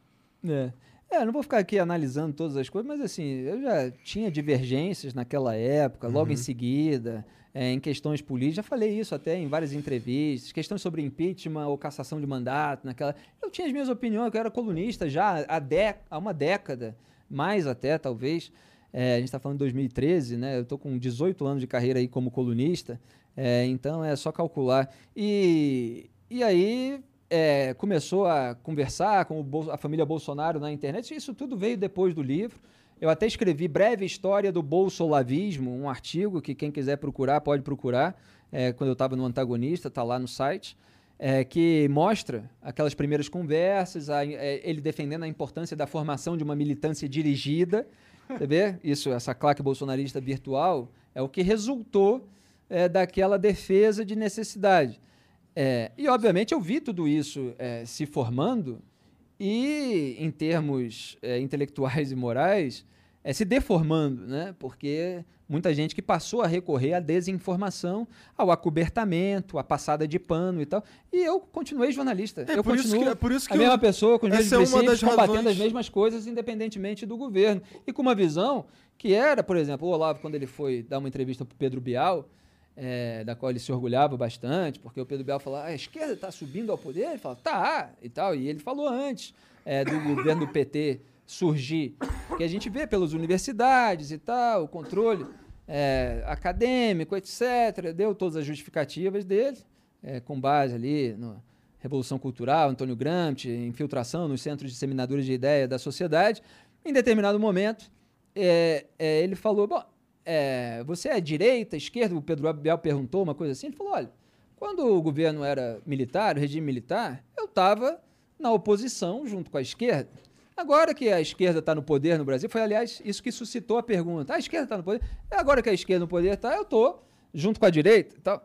É. É, não vou ficar aqui analisando todas as coisas, mas assim, eu já tinha divergências naquela época, logo em seguida, é, em questões políticas. Já falei isso até em várias entrevistas, questões sobre impeachment ou cassação de mandato. naquela. Eu tinha as minhas opiniões, eu era colunista já há, há uma década, mais até, talvez. É, a gente está falando de 2013, né? Eu estou com 18 anos de carreira aí como colunista, é, então é só calcular. E, e aí é, começou a conversar com a família Bolsonaro na internet. Isso tudo veio depois do livro. Eu até escrevi Breve História do Bolsolavismo, um artigo que quem quiser procurar pode procurar. é, quando eu estava no Antagonista, está lá no site. é, que mostra aquelas primeiras conversas, a- é, ele defendendo a importância da formação de uma militância dirigida. Você vê? Isso, essa claque bolsonarista virtual é o que resultou é, daquela defesa de necessidade. É, e, obviamente, eu vi tudo isso é, se formando e, em termos é, intelectuais e morais, é, se deformando, né? porque muita gente que passou a recorrer à desinformação, ao acobertamento, à passada de pano e tal. E eu continuei jornalista. É eu por isso continuo que- é por isso que a mesma eu- pessoa com os mesmos é princípios, combatendo razões- as mesmas coisas, independentemente do governo. E com uma visão que era, por exemplo, o Olavo, quando ele foi dar uma entrevista para o Pedro Bial, é, da qual ele se orgulhava bastante, porque o Pedro Bial falou, "Ah, a esquerda está subindo ao poder? Ele falou, tá, e tal. E ele falou antes é, do governo do PT surgir, que a gente vê pelas universidades e tal, o controle é, acadêmico, etc. Deu todas as justificativas dele, é, com base ali na Revolução Cultural, Antônio Gramsci, infiltração nos centros disseminadores de ideia da sociedade. Em determinado momento, é, é, ele falou, bom, é, você é direita, esquerda? O Pedro Bial perguntou uma coisa assim. Ele falou, olha, quando o governo era militar, o regime militar, eu estava na oposição junto com a esquerda. Agora que a esquerda está no poder no Brasil, foi, aliás, isso que suscitou a pergunta. A esquerda está no poder? Agora que a esquerda no poder está, eu estou junto com a direita. Então,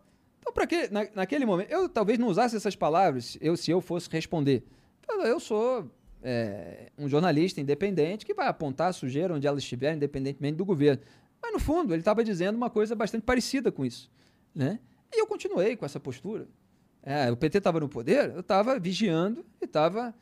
para que na, naquele momento, eu talvez não usasse essas palavras eu, se eu fosse responder. Então, eu sou é, um jornalista independente que vai apontar a sujeira onde ela estiver, independentemente do governo. Mas, no fundo, ele estava dizendo uma coisa bastante parecida com isso. Né? E eu continuei com essa postura. É, o PT estava no poder, eu estava vigiando e estava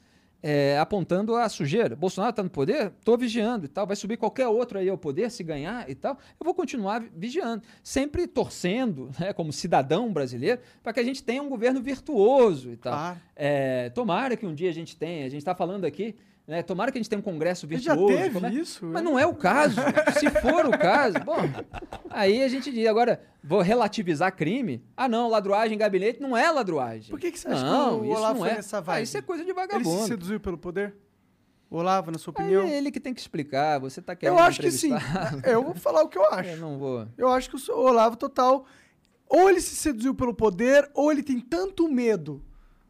é, apontando a sujeira. Bolsonaro está no poder, estou vigiando e tal. Vai subir qualquer outro aí ao poder se ganhar e tal. Eu vou continuar vigiando, sempre torcendo, né, como cidadão brasileiro, para que a gente tenha um governo virtuoso e tal. Claro. É, tomara que um dia a gente tenha. A gente está falando aqui. Né, tomara que a gente tenha um congresso Já virtuoso. teve como é- isso? Mas não é o caso. Se for o caso, bom, aí a gente diz, agora, vou relativizar crime? Ah, não, ladruagem em gabinete não é ladruagem. Por que que você acha que não, o isso Olavo não foi é. nessa Ah, vibe? isso é coisa de Ele se vagabundo. seduziu pelo poder? O Olavo, na sua opinião? é ele que tem que explicar, você tá querendo eu acho que sim. entrevistar. Eu vou falar o que eu acho. Eu não vou. Eu acho que o Olavo total. Ou ele se seduziu pelo poder, ou ele tem tanto medo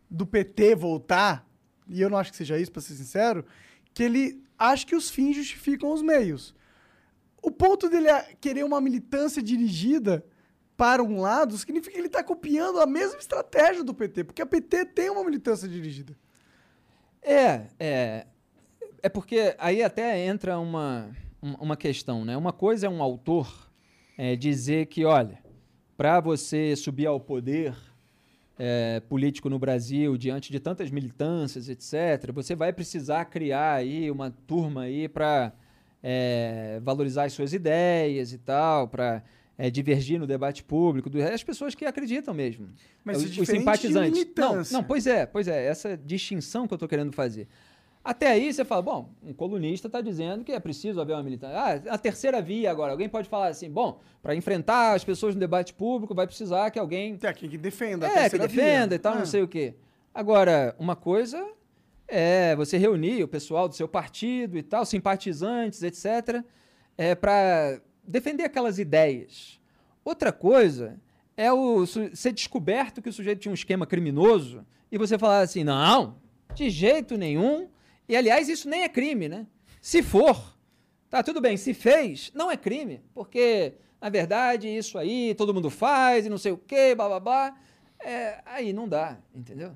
do PT voltar, e eu não acho que seja isso, pra ser sincero, que ele acha que os fins justificam os meios. O ponto dele é querer uma militância dirigida para um lado significa que ele está copiando a mesma estratégia do PT, porque a PT tem uma militância dirigida. É, é. É porque aí até entra uma, um- uma questão, né? Uma coisa é um autor é, dizer que, olha, para você subir ao poder é, político no Brasil, diante de tantas militâncias, etc., você vai precisar criar aí uma turma aí para valorizar as suas ideias e tal, para divergir no debate público, do, as pessoas que acreditam mesmo. Mas os, é os de simpatizantes. Não, não, pois é, pois é, essa distinção que eu estou querendo fazer. Até aí você fala, bom, um colunista está dizendo que é preciso haver uma militância. Ah, a terceira via agora. Alguém pode falar assim, bom, para enfrentar as pessoas no debate público vai precisar que alguém Tem quem que defenda. a é, que terceira via. defenda e tal, não sei o quê. Agora, uma coisa é você reunir o pessoal do seu partido e tal, simpatizantes, etc., é, para defender aquelas ideias. Outra coisa é o ser descoberto que o sujeito tinha um esquema criminoso e você falar assim, não, de jeito nenhum. E, aliás, isso nem é crime, né? Se for, Tá, tudo bem, se fez, não é crime, porque, na verdade, isso aí todo mundo faz e não sei o quê, blá. É, aí não dá, entendeu?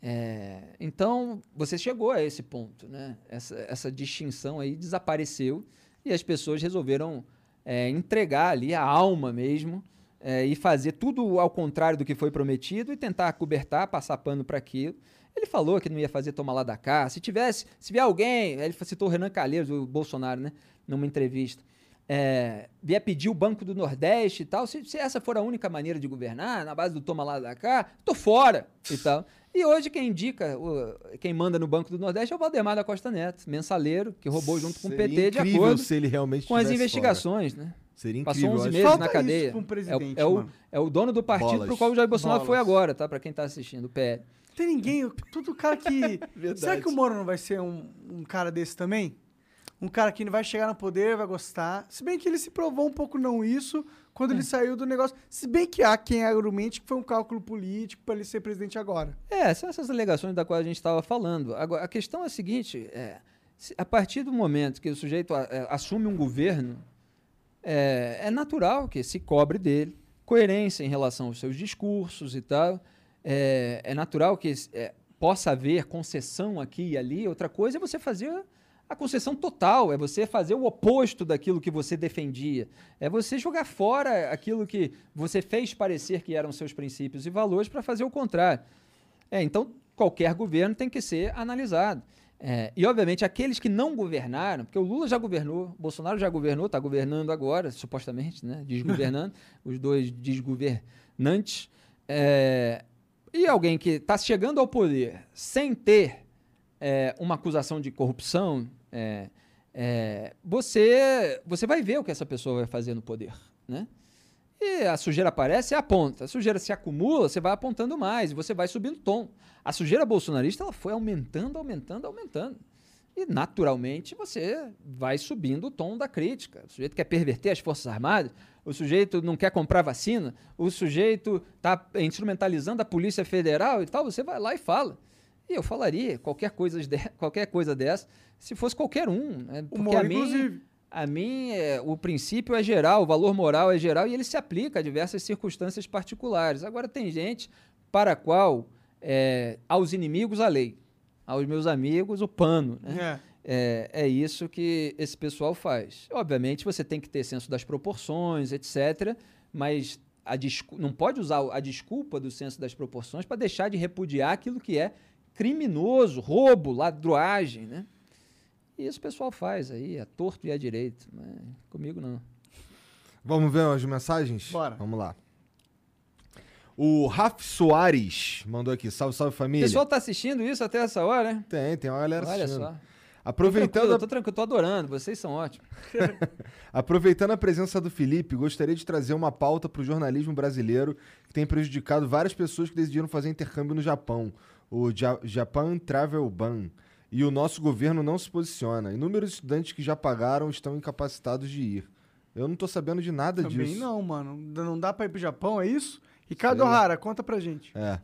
É, então, você chegou a esse ponto, né? Essa, essa distinção aí desapareceu e as pessoas resolveram é, entregar ali a alma mesmo é, e fazer tudo ao contrário do que foi prometido e tentar cobertar, passar pano para aquilo. Ele falou que não ia fazer tomar lá da cá. Se tivesse, se vier alguém, ele citou o Renan Calheiros, o Bolsonaro, né? Numa entrevista. É, vier pedir o Banco do Nordeste e tal, se, se essa for a única maneira de governar, na base do toma lá da cá, tô fora e tal. E hoje quem indica, o- quem manda no Banco do Nordeste é o Valdemar da Costa Neto, mensaleiro, que roubou junto com o Seria PT de acordo se ele realmente com as investigações, né? fora. Seria Passou incrível. 11 acho. meses Falta na cadeia. um é, o, é, o, é o dono do partido Bolas. pro qual o Jair Bolsonaro foi Bolas. agora, tá? Pra quem tá assistindo, o PL. Tem ninguém, tudo cara que. Será que o Moro não vai ser um, um cara desse também? Um cara que vai chegar no poder, vai gostar. Se bem que ele se provou um pouco não isso quando É. ele saiu do negócio. Se bem que há quem argumente que foi um cálculo político pra ele ser presidente agora. É, são essas alegações da qual a gente estava falando. Agora, a questão é a seguinte: é, a partir do momento que o sujeito a- é, assume um governo, é, é natural que se cobre dele coerência em relação aos seus discursos e tal. É, é natural que é, possa haver concessão aqui e ali. Outra coisa é você fazer a concessão total, é você fazer o oposto daquilo que você defendia. É você jogar fora aquilo que você fez parecer que eram seus princípios e valores para fazer o contrário. É, então, qualquer governo tem que ser analisado. É, e, obviamente, aqueles que não governaram, porque o Lula já governou, o Bolsonaro já governou, está governando agora, supostamente, né? desgovernando, os dois desgovernantes. É, e alguém que está chegando ao poder sem ter é, uma acusação de corrupção, é, é, você, você vai ver o que essa pessoa vai fazer no poder. Né? E a sujeira aparece, você aponta. A sujeira se acumula, você vai apontando mais e você vai subindo tom. A sujeira bolsonarista ela foi aumentando, aumentando, aumentando. E naturalmente você vai subindo o tom da crítica. O sujeito quer perverter as Forças Armadas, o sujeito não quer comprar vacina, o sujeito está instrumentalizando a Polícia Federal e tal, você vai lá e fala. E eu falaria qualquer coisa, de, qualquer coisa dessa se fosse qualquer um. Né? Porque Humor, a mim, inclusive. a mim é, o princípio é geral, o valor moral é geral e ele se aplica a diversas circunstâncias particulares. Agora, tem gente para a qual, é, aos inimigos, a lei. Aos meus amigos, o pano. Né? É. É, é isso que esse pessoal faz. Obviamente, você tem que ter senso das proporções, etc. Mas não pode usar a desculpa do senso das proporções para deixar de repudiar aquilo que é criminoso, roubo, ladroagem, né? E isso o pessoal faz aí, a torto e a direito. Mas comigo não. Vamos ver as mensagens? Bora. Vamos lá. O Raf Soares mandou aqui. Salve, salve O família. pessoal tá assistindo isso até essa hora, né? Tem, tem uma galera Olha assistindo. só. Aproveitando, Tranquilo, a- eu tô tranquilo, eu tô adorando, vocês são ótimos. aproveitando a presença do Felipe, gostaria de trazer uma pauta para o jornalismo brasileiro que tem prejudicado várias pessoas que decidiram fazer intercâmbio no Japão, o Ja- Japan Travel Ban. E o nosso governo não se posiciona. Inúmeros estudantes que já pagaram estão incapacitados de ir. Eu não tô sabendo de nada Também disso. não, mano. Não dá pra ir pro Japão, é isso? Ricardo. O'Hara, conta pra gente. É.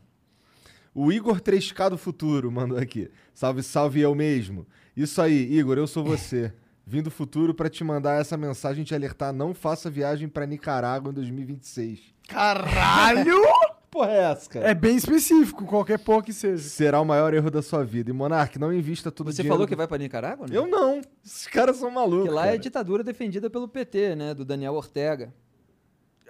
O Igor 3K do futuro mandou aqui. Salve, salve eu mesmo. Isso aí, Igor, eu sou você. Vim do futuro pra te mandar essa mensagem te alertar: não faça viagem pra Nicarágua em 2026. Caralho! Porra, é essa, cara? é bem específico, qualquer porra que seja. Será o maior erro da sua vida. E Monark, não invista tudo Você falou que vai para Nicarágua? né? Eu não. Esses caras são malucos. Que lá é cara. ditadura defendida pelo PT, né? Do Daniel Ortega.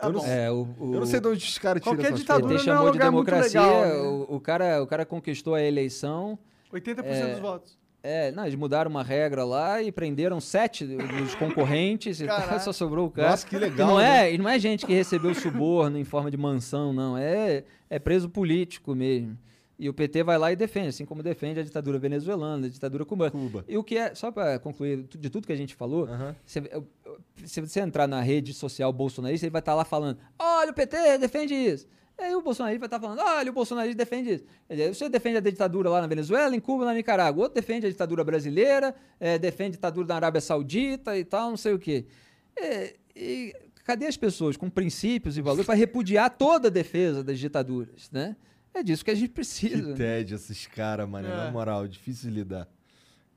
Eu não. É, o, o- Eu não sei de onde esses caras tiram Qualquer ditadura. PT não é um chamou de democracia. legal, né? o, o cara, o cara conquistou a eleição. 80% É. dos votos. É, não, eles mudaram uma regra lá e prenderam sete dos concorrentes e só sobrou o cara. Nossa, que E legal. não, né? é, e não é gente que recebeu suborno em forma de mansão, não. É, é preso político mesmo. E o PT vai lá e defende, assim como defende a ditadura venezuelana, a ditadura cubana. Cuba. E o que é, só para concluir de tudo que a gente falou, eu- se você entrar na rede social bolsonarista, ele vai estar lá falando: olha, o PT defende isso. E aí o bolsonarista vai estar falando: olha, o bolsonarista defende isso. Dizer, Você defende a ditadura lá na Venezuela, em Cuba, na Nicarágua. Outro defende a ditadura brasileira, eh, defende a ditadura da Arábia Saudita e tal, não sei o quê. É, e cadê as pessoas com princípios e valores para repudiar toda a defesa das ditaduras, né? É disso que a gente precisa. Que tédio esses caras, mano. É. Na moral, difícil de lidar.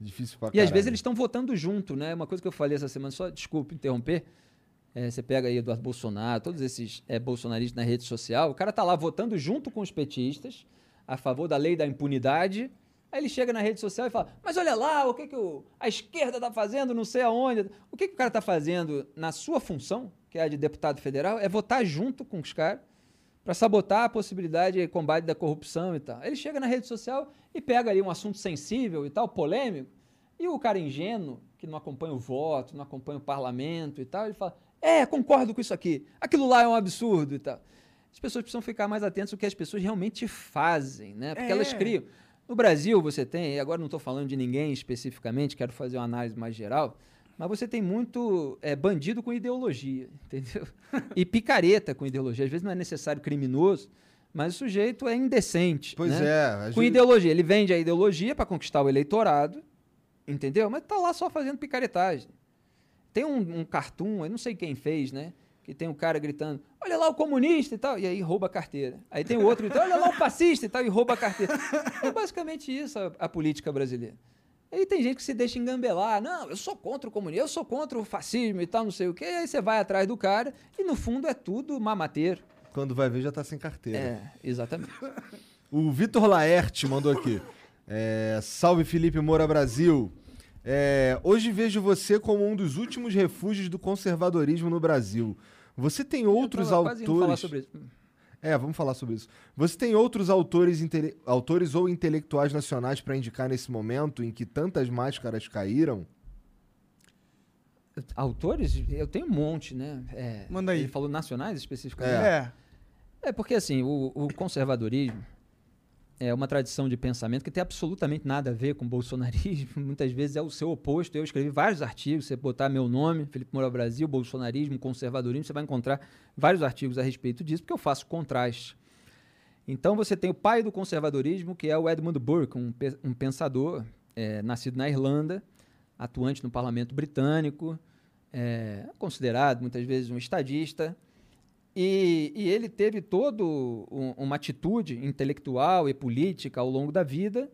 Difícil pra E às caralho. vezes eles estão votando junto, né? Uma coisa que eu falei essa semana, só desculpe interromper. É, você pega aí Eduardo Bolsonaro, todos esses é, bolsonaristas na rede social, o cara tá lá votando junto com os petistas, a favor da lei da impunidade. Aí ele chega na rede social e fala: Mas olha lá, o que, que o- a esquerda tá fazendo, não sei aonde. O que, que o cara tá fazendo na sua função, que é a de deputado federal, é votar junto com os caras para sabotar a possibilidade de combate da corrupção e tal. Ele chega na rede social e pega ali um assunto sensível e tal, polêmico, e o cara ingênuo, que não acompanha o voto, não acompanha o parlamento e tal, ele fala: É, concordo com isso aqui, aquilo lá é um absurdo e tal. As pessoas precisam ficar mais atentas ao que as pessoas realmente fazem, né? Porque É. elas criam. No Brasil, você tem, e agora não estou falando de ninguém especificamente, quero fazer uma análise mais geral, mas você tem muito é, bandido com ideologia, entendeu? E picareta com ideologia. Às vezes não é necessário criminoso, mas o sujeito é indecente. Pois né? é. Com ideologia. Ele vende a ideologia para conquistar o eleitorado, entendeu? Mas tá lá só fazendo picaretagem. Tem um, um cartoon, eu não sei quem fez, né? Que tem um cara gritando, olha lá o comunista e tal, e aí rouba a carteira. Aí tem o outro gritando, olha lá o fascista e tal, e rouba a carteira. É basicamente isso a, a política brasileira. Aí tem gente que se deixa engambelar, não, eu sou contra o comunismo, eu sou contra o fascismo e tal, não sei o quê. E aí você vai atrás do cara e no fundo é tudo mamateiro. Quando vai ver, já tá sem carteira. É, exatamente. O Vitor Laerte mandou aqui. É, Salve Felipe Moura Brasil. É, hoje vejo você como um dos últimos refúgios do conservadorismo no Brasil. Você tem outros indo falar autores. sobre isso. É, vamos falar sobre isso. Você tem outros autores, intele- autores ou intelectuais nacionais para indicar nesse momento em que tantas máscaras caíram? Autores? Eu tenho um monte, né? É, Manda aí. Ele falou nacionais especificamente? É. É, porque assim, o, o conservadorismo é uma tradição de pensamento que tem absolutamente nada a ver com bolsonarismo. Muitas vezes é o seu oposto. Eu escrevi vários artigos, você botar meu nome, Felipe Moura Brasil, bolsonarismo, conservadorismo, você vai encontrar vários artigos a respeito disso, porque eu faço contraste. Então você tem o pai do conservadorismo, que é o Edmund Burke, um, pe- um pensador é, nascido na Irlanda, atuante no parlamento britânico, é, considerado muitas vezes um estadista, e, e ele teve toda uma atitude intelectual e política ao longo da vida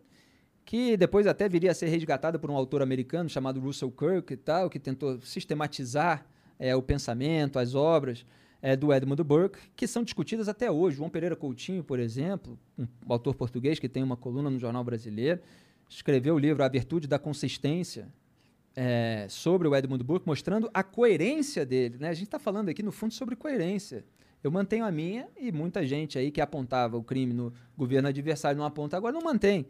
que depois até viria a ser resgatada por um autor americano chamado Russell Kirk e tal, que tentou sistematizar é, o pensamento, as obras é, do Edmund Burke, que são discutidas até hoje. João Pereira Coutinho, por exemplo, um autor português que tem uma coluna no Jornal Brasileiro, escreveu o livro A Virtude da Consistência, é, sobre o Edmund Burke, mostrando a coerência dele. Né? A gente está falando aqui, no fundo, sobre coerência. Eu mantenho a minha e muita gente aí que apontava o crime no governo adversário não aponta agora, não mantém.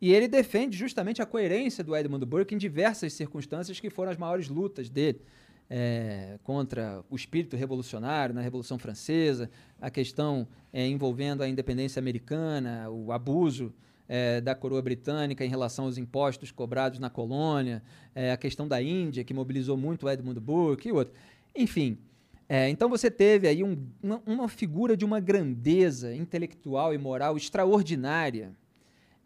E ele defende justamente a coerência do Edmund Burke em diversas circunstâncias que foram as maiores lutas dele. É, contra o espírito revolucionário na Revolução Francesa, a questão é, envolvendo a independência americana, o abuso é, da coroa britânica em relação aos impostos cobrados na colônia, é, a questão da Índia, que mobilizou muito Edmund Burke e outro. Enfim, é, então você teve aí um, uma, uma, figura de uma grandeza intelectual e moral extraordinária,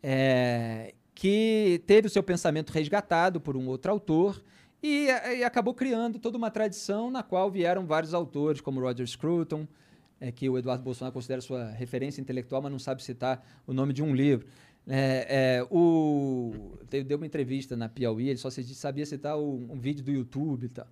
é, que teve o seu pensamento resgatado por um outro autor e, e, acabou criando toda uma tradição na qual vieram vários autores, como Roger Scruton, é, que o Eduardo Bolsonaro considera sua referência intelectual, mas não sabe citar o nome de um livro. É, é, o, deu uma entrevista na Piauí, ele só sabia citar o, um vídeo do YouTube e tal.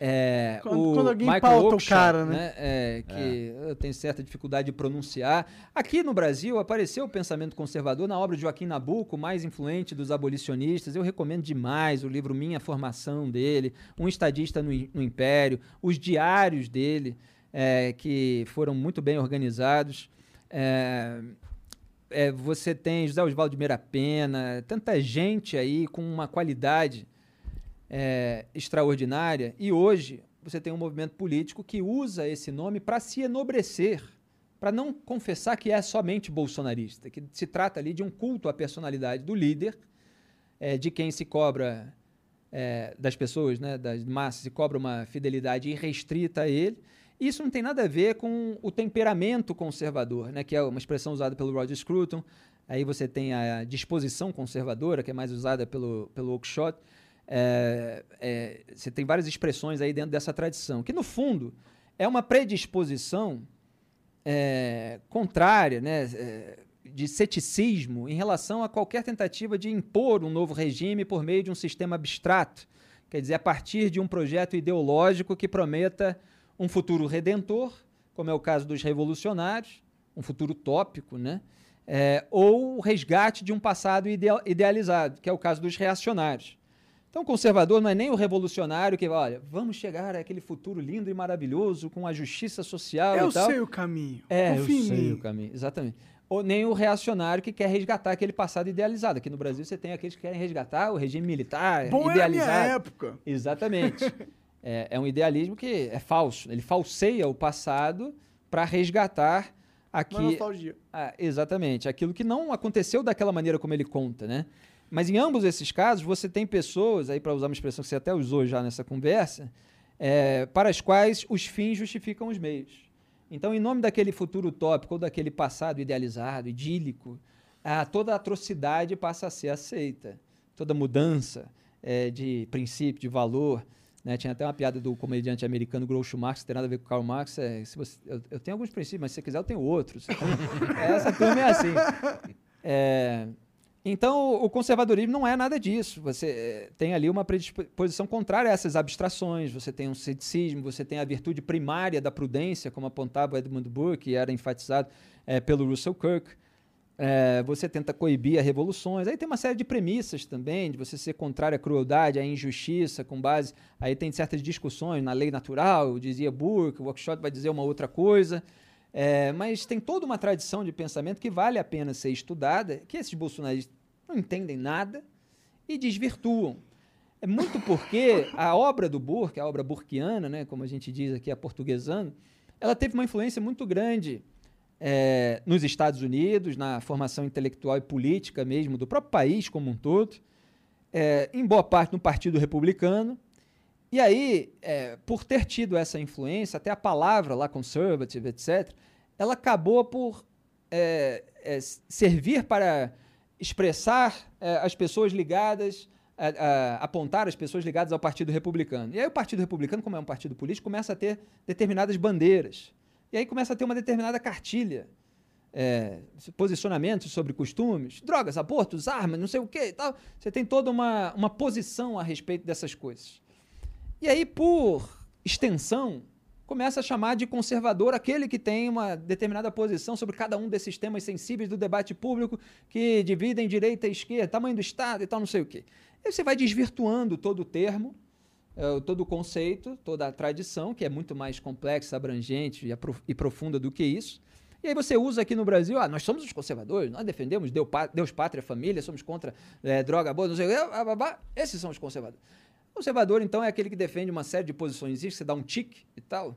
É, quando, o quando alguém Michael pauta o cara, né? né é, que é. eu tenho certa dificuldade de pronunciar. Aqui no Brasil apareceu o pensamento conservador na obra de Joaquim Nabuco, mais influente dos abolicionistas. Eu recomendo demais o livro Minha Formação dele, Um Estadista no, no Império, os diários dele, é, que foram muito bem organizados. É, você tem José Oswaldo de Meira Pena, tanta gente aí com uma qualidade é, extraordinária. E hoje você tem um movimento político que usa esse nome para se enobrecer, para não confessar que é somente bolsonarista, que se trata ali de um culto à personalidade do líder, é, de quem se cobra é, das pessoas, né, das massas, se cobra uma fidelidade irrestrita a ele isso não tem nada a ver com o temperamento conservador, né, que é uma expressão usada pelo Roger Scruton. Aí você tem a disposição conservadora, que é mais usada pelo, pelo Oakeshott. É, é, você tem várias expressões aí dentro dessa tradição, que no fundo é uma predisposição é, contrária, né, é, de ceticismo em relação a qualquer tentativa de impor um novo regime por meio de um sistema abstrato, quer dizer, a partir de um projeto ideológico que prometa um futuro redentor, como é o caso dos revolucionários, um futuro utópico, né? É, ou o resgate de um passado idealizado, que é o caso dos reacionários. Então, o conservador não é nem o revolucionário que, olha, vamos chegar àquele futuro lindo e maravilhoso com a justiça social eu e tal. Eu sei o caminho. É, eu sei o caminho, exatamente. Ou nem o reacionário que quer resgatar aquele passado idealizado. Aqui no Brasil você tem aqueles que querem resgatar o regime militar Bom idealizado. É a minha época. Exatamente. é, é um idealismo que é falso. Ele falseia o passado para resgatar aqui. Uma nostalgia. Ah, exatamente. Aquilo que não aconteceu daquela maneira como ele conta, né? Mas em ambos esses casos, você tem pessoas, aí para usar uma expressão que você até usou já nessa conversa, é, para as quais os fins justificam os meios. Então, em nome daquele futuro utópico ou daquele passado idealizado, idílico, ah, toda atrocidade passa a ser aceita. Toda mudança é, de princípio, de valor, né? Tinha até uma piada do comediante americano Groucho Marx, que tem nada a ver com Karl Marx. É, se você, eu, eu, tenho alguns princípios, mas se você quiser, eu tenho outros. Essa turma é assim. É, então, o conservadorismo não é nada disso. Você é, tem ali uma predisposição contrária a essas abstrações. Você tem um ceticismo, você tem a virtude primária da prudência, como apontava Edmund Burke, que era enfatizado é, pelo Russell Kirk. É, você tenta coibir as revoluções. Aí tem uma série de premissas também, de você ser contrário à crueldade, à injustiça, com base. Aí tem certas discussões na lei natural, dizia Burke, o workshop vai dizer uma outra coisa. É, mas tem toda uma tradição de pensamento que vale a pena ser estudada, que esses bolsonaristas não entendem nada e desvirtuam. É muito porque a obra do Burke, a obra burkiana, né, como a gente diz aqui, a portuguesando, ela teve uma influência muito grande é, nos Estados Unidos, na formação intelectual e política mesmo do próprio país como um todo, é, em boa parte no Partido Republicano. E aí, é, por ter tido essa influência, até a palavra lá, conservative, etc., ela acabou por é, é, servir para expressar é, as pessoas ligadas, a, a, apontar as pessoas ligadas ao Partido Republicano. E aí o Partido Republicano, como é um partido político, começa a ter determinadas bandeiras. E aí começa a ter uma determinada cartilha é, posicionamentos sobre costumes, drogas, abortos, armas, não sei o que e tal. Você tem toda uma, uma posição a respeito dessas coisas. E aí, por extensão, começa a chamar de conservador aquele que tem uma determinada posição sobre cada um desses temas sensíveis do debate público que dividem direita e esquerda, tamanho do Estado e tal, não sei o quê. Aí você vai desvirtuando todo o termo, eh, todo o conceito, toda a tradição, que é muito mais complexa, abrangente e, e profunda do que isso. E aí você usa aqui no Brasil, ah, nós somos os conservadores, nós defendemos Deus, Deus pátria, família, somos contra é, droga boa, não sei o quê, esses são os conservadores. Conservador, então, é aquele que defende uma série de posições, você dá um tique e tal.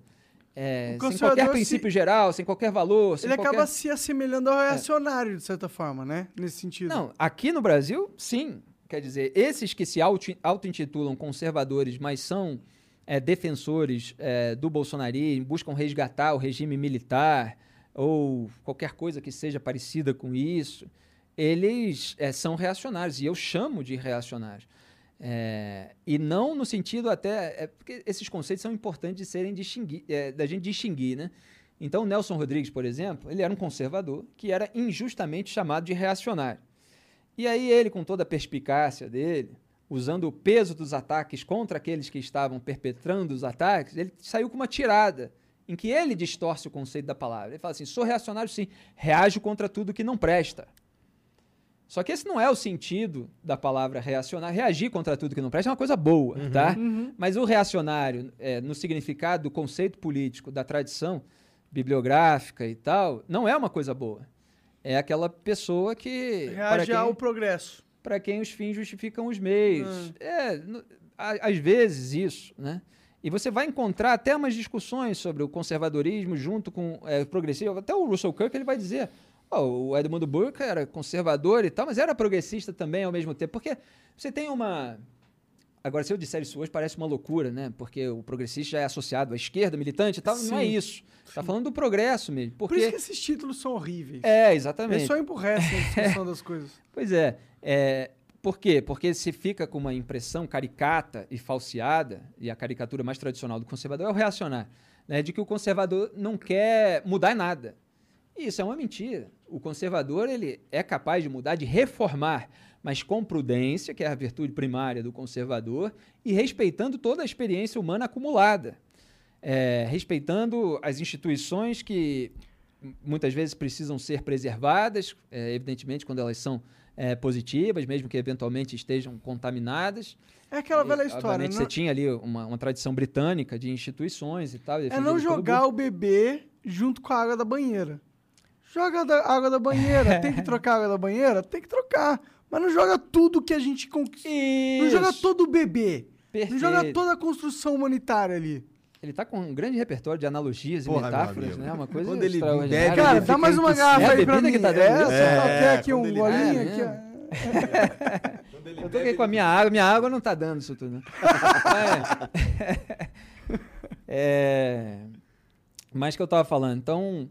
É, sem qualquer princípio se... geral, sem qualquer valor. Sem ele qualquer... acaba se assemelhando ao reacionário, é. de certa forma, né? Nesse sentido. Não, aqui no Brasil, sim. Quer dizer, esses que se auto-intitulam conservadores, mas são é, defensores é, do bolsonarismo, buscam resgatar o regime militar ou qualquer coisa que seja parecida com isso, eles é, são reacionários. E eu chamo de reacionários. É, e não no sentido até. É, porque esses conceitos são importantes de serem distinguir, é, da gente distinguir, né? Então, Nelson Rodrigues, por exemplo, ele era um conservador que era injustamente chamado de reacionário. E aí, ele, com toda a perspicácia dele, usando o peso dos ataques contra aqueles que estavam perpetrando os ataques, ele saiu com uma tirada em que ele distorce o conceito da palavra. Ele fala assim: sou reacionário, sim, reajo contra tudo que não presta. Só que esse não é o sentido da palavra reacionar. Reagir contra tudo que não presta é uma coisa boa, uhum, tá? Uhum. Mas o reacionário, é, no significado do conceito político, da tradição bibliográfica e tal, não é uma coisa boa. É aquela pessoa que... Reage ao progresso. Para quem os fins justificam os meios. Uhum. É, às vezes isso, né? E você vai encontrar até umas discussões sobre o conservadorismo junto com é, o progressivo. Até o Russell Kirk ele vai dizer Oh, o Edmundo Burke era conservador e tal, mas era progressista também ao mesmo tempo. Porque você tem uma. Agora, se eu disser isso hoje, parece uma loucura, né? Porque o progressista já é associado à esquerda, militante e tal. Sim, não é isso. Está falando do progresso mesmo. Porque... Por isso que esses títulos são horríveis. É, exatamente. É só emburrece a discussão das coisas. Pois é. é. Por quê? Porque se fica com uma impressão caricata e falseada, e a caricatura mais tradicional do conservador é o reacionar, né? de que o conservador não quer mudar nada. Isso é uma mentira. O conservador ele é capaz de mudar, de reformar, mas com prudência, que é a virtude primária do conservador, e respeitando toda a experiência humana acumulada, é, respeitando as instituições que muitas vezes precisam ser preservadas, é, evidentemente quando elas são é, positivas, mesmo que eventualmente estejam contaminadas. É aquela velha e, história. Obviamente, não... você tinha ali uma, uma, tradição britânica de instituições e tal. É não jogar o bebê junto com a água da banheira. Joga a água da banheira. Tem que trocar a água da banheira? Tem que trocar. Mas não joga tudo que a gente conquistou. Não joga todo o bebê. Perfeito. Não joga toda a construção humanitária ali. Ele tá com um grande repertório de analogias Porra, e metáforas, né? Uma coisa quando ele bebe, Cara, dá mais uma garrafa aí pra mim. Que tá dando é, é, quer aqui um golinho? Aqui, Eu tô aqui com a minha água. Minha água não tá dando isso tudo, né? é... é... Mas que eu tava falando. Então,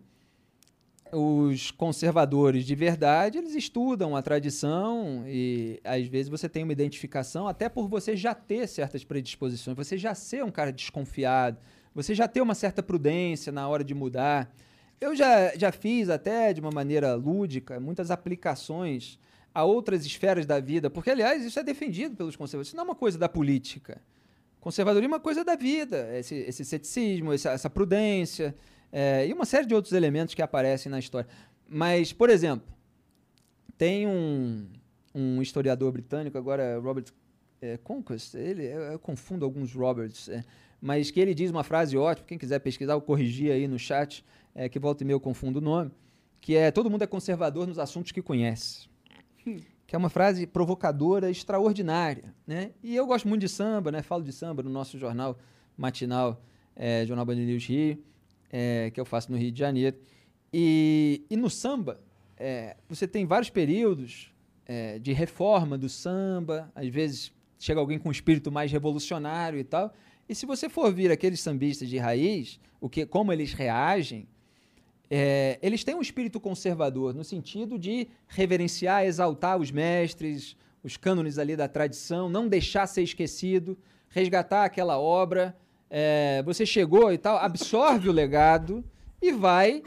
os conservadores de verdade, eles estudam a tradição e às vezes você tem uma identificação até por você já ter certas predisposições, você já ser um cara desconfiado, você já ter uma certa prudência na hora de mudar. Eu já, já fiz até de uma maneira lúdica muitas aplicações a outras esferas da vida, porque aliás isso é defendido pelos conservadores, isso não é uma coisa da política. Conservadorismo é uma coisa da vida, esse, esse ceticismo, essa, essa prudência, é, e uma série de outros elementos que aparecem na história. Mas, por exemplo, tem um, um historiador britânico, agora Robert é, Conquest, ele, eu, eu, confundo alguns Roberts, é, mas que ele diz uma frase ótima, quem quiser pesquisar, eu corrigir aí no chat, é, que volta e meio eu confundo o nome, que é todo mundo é conservador nos assuntos que conhece. Hum. Que é uma frase provocadora, extraordinária. Né? E eu gosto muito de samba, né? falo de samba no nosso jornal matinal, é, Jornal Band News Rio é, que eu faço no Rio de Janeiro. E, e no samba, é, você tem vários períodos é, de reforma do samba, às vezes chega alguém com um espírito mais revolucionário e tal. E se você for vir aqueles sambistas de raiz, o que, como eles reagem, é, eles têm um espírito conservador, no sentido de reverenciar, exaltar os mestres, os cânones ali da tradição, não deixar ser esquecido, resgatar aquela obra é, você chegou e tal, absorve o legado e vai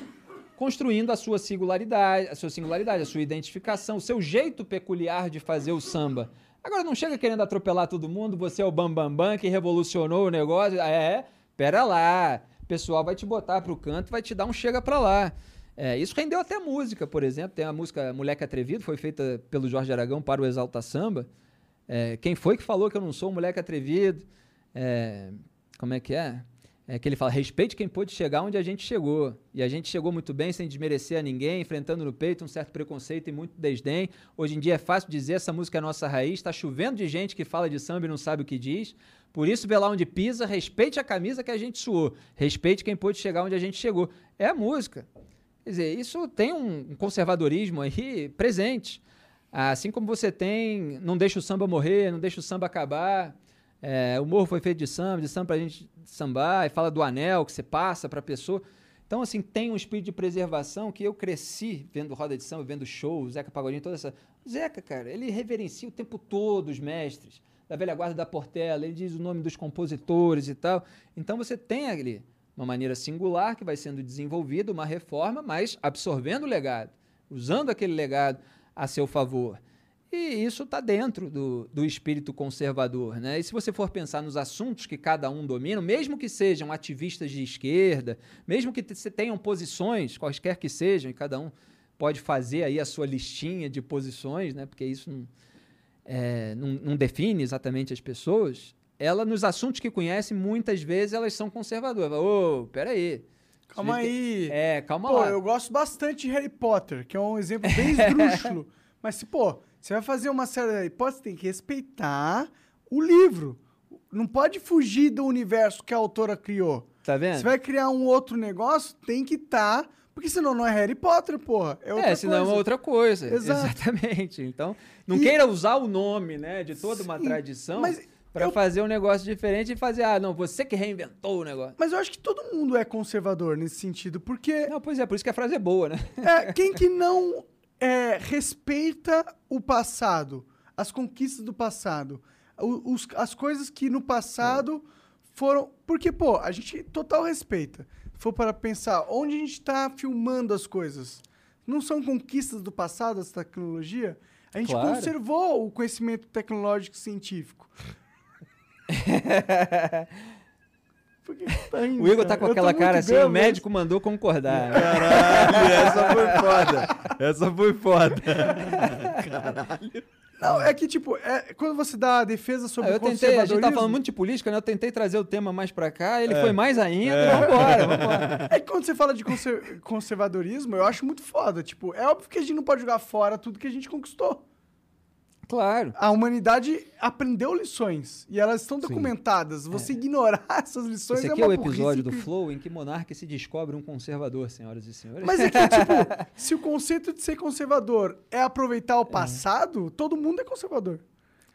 construindo a sua singularidade, a sua singularidade, a sua identificação, o seu jeito peculiar de fazer o samba. Agora não chega querendo atropelar todo mundo, você é o bambambam bam, bam, que revolucionou o negócio. É, pera lá. O pessoal vai te botar pro canto, vai te dar um chega pra lá. É, isso rendeu até música, por exemplo. Tem a música Moleque Atrevido, foi feita pelo Jorge Aragão para o Exalta Samba. É, quem foi que falou que eu não sou um moleque atrevido? É, como é que é? é, que ele fala: respeite quem pôde chegar onde a gente chegou. E a gente chegou muito bem, sem desmerecer a ninguém, enfrentando no peito um certo preconceito e muito desdém. Hoje em dia é fácil dizer: essa música é nossa raiz. Está chovendo de gente que fala de samba e não sabe o que diz. Por isso, vê lá onde pisa, respeite a camisa que a gente suou. Respeite quem pôde chegar onde a gente chegou. É a música. Quer dizer, isso tem um conservadorismo aí presente. Assim como você tem, não deixa o samba morrer, não deixa o samba acabar. É, o morro foi feito de samba, de samba pra gente sambar, e fala do anel que você passa pra pessoa. Então, assim, tem um espírito de preservação que eu cresci vendo roda de samba, vendo shows, Zeca Pagodinho, toda essa. O Zeca, cara, ele reverencia o tempo todo os mestres da velha guarda da Portela, ele diz o nome dos compositores e tal. Então, você tem ali uma maneira singular que vai sendo desenvolvida, uma reforma, mas absorvendo o legado, usando aquele legado a seu favor. E isso está dentro do, do espírito conservador. Né? E se você for pensar nos assuntos que cada um domina, mesmo que sejam ativistas de esquerda, mesmo que tenham posições, quaisquer que sejam, e cada um pode fazer aí a sua listinha de posições, né? porque isso não, é, não, não define exatamente as pessoas, ela, nos assuntos que conhece, muitas vezes elas são conservadoras. Ô, oh, peraí. Calma aí. É, calma pô, lá. eu gosto bastante de Harry Potter, que é um exemplo bem esdrúxulo. Mas, se, pô, você vai fazer uma série hipótese, tem que respeitar o livro. Não pode fugir do universo que a autora criou. Tá vendo? Você vai criar um outro negócio, tem que estar. Tá, porque senão não é Harry Potter, porra. É, outra é senão coisa. é outra coisa. Exato. Exatamente. Então, não e... queira usar o nome, né, de toda uma Sim, tradição. para eu... fazer um negócio diferente e fazer, ah, não, você que reinventou o negócio. Mas eu acho que todo mundo é conservador nesse sentido, porque. Não, pois é, por isso que a frase é boa, né? É, quem que não é, respeita o passado, as conquistas do passado, os, as coisas que no passado foram. Porque, pô, a gente total respeita. For para pensar, onde a gente está filmando as coisas? Não são conquistas do passado, essa tecnologia? A gente claro. conservou o conhecimento tecnológico e científico. Tá o Igor tá com aquela cara assim, bem, o médico mas... mandou concordar. Caralho, essa foi foda. Essa foi foda. Caralho. Não, é que, tipo, é, quando você dá a defesa sobre ah, eu tentei, A gente tá falando muito de política, né? Eu tentei trazer o tema mais pra cá, ele é. foi mais ainda, é. vambora, vambora. É que quando você fala de conservadorismo, eu acho muito foda. Tipo, é óbvio que a gente não pode jogar fora tudo que a gente conquistou. Claro. A humanidade aprendeu lições e elas estão documentadas. Sim. Você é. ignorar essas lições Esse é aqui é, o episódio que... do Flow em que Monarque se descobre um conservador, senhoras e senhores. Mas é que, tipo, se o conceito de ser conservador é aproveitar o é. passado, é. todo mundo é conservador.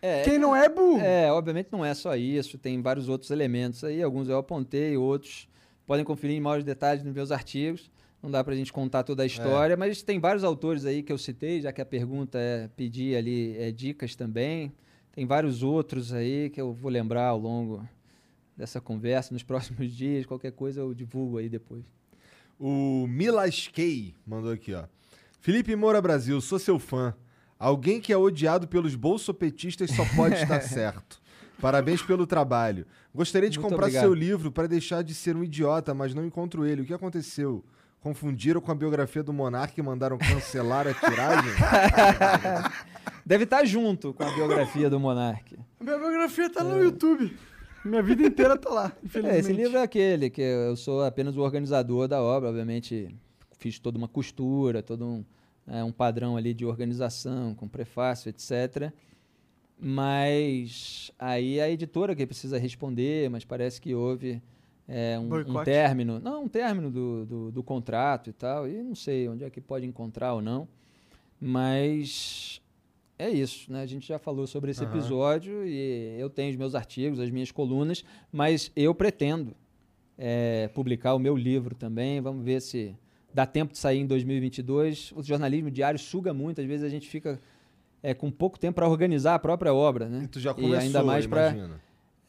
É, Quem não é burro. É, obviamente não é só isso, tem vários outros elementos aí, alguns eu apontei, outros podem conferir em maiores detalhes nos meus artigos. Não dá para a gente contar toda a história, é. mas tem vários autores aí que eu citei, já que a pergunta é pedir ali é, dicas também. Tem vários outros aí que eu vou lembrar ao longo dessa conversa, nos próximos dias. Qualquer coisa eu divulgo aí depois. O Milaskei mandou aqui, ó. Felipe Moura Brasil, sou seu fã. Alguém que é odiado pelos bolsopetistas só pode estar certo. Parabéns pelo trabalho. Gostaria de Muito comprar obrigado. seu livro para deixar de ser um idiota, mas não encontro ele. O que aconteceu? Confundiram com a biografia do Monark e mandaram cancelar a tiragem? Deve estar tá junto com a biografia do Monark. Minha biografia está no YouTube. Minha vida inteira está lá, infelizmente. É, esse livro é aquele, que eu sou apenas o organizador da obra, obviamente fiz toda uma costura, todo um, é, um padrão ali de organização, com prefácio, etc. Mas aí a editora que precisa responder, mas parece que houve é, um, um, término, não, um término do, do, do, contrato e tal, e não sei onde é que pode encontrar ou não, mas é isso, né? A gente já falou sobre esse uhum. episódio e eu tenho os meus artigos, as minhas colunas, mas eu pretendo é, publicar o meu livro também, vamos ver se dá tempo de sair em 2022. O jornalismo diário suga muito, às vezes a gente fica é, com pouco tempo para organizar a própria obra, né? E tu já começou, e ainda mais para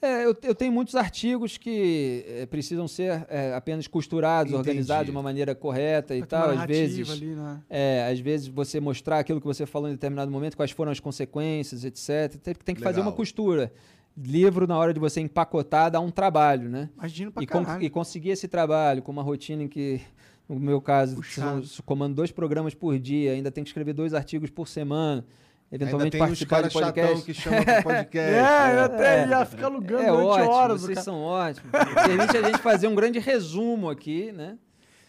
É, eu, eu tenho muitos artigos que é, precisam ser é, apenas costurados, Entendi. organizados de uma maneira correta e tal. Às vezes, ali, né? é, às vezes você mostrar aquilo que você falou em determinado momento, quais foram as consequências, etc. Tem, tem que fazer Legal. uma costura. Livro, na hora de você empacotar, dá um trabalho, né? Imagina pra E, con- e conseguir esse trabalho com uma rotina em que, no meu caso, comando dois programas por dia, ainda tem que escrever dois artigos por semana, Ainda eventualmente tem uns participar de caras chatão que chamam pro podcast. É, até É. já fica alugando É durante ótimo, horas. vocês são ótimos. Permite a gente fazer um grande resumo aqui, né?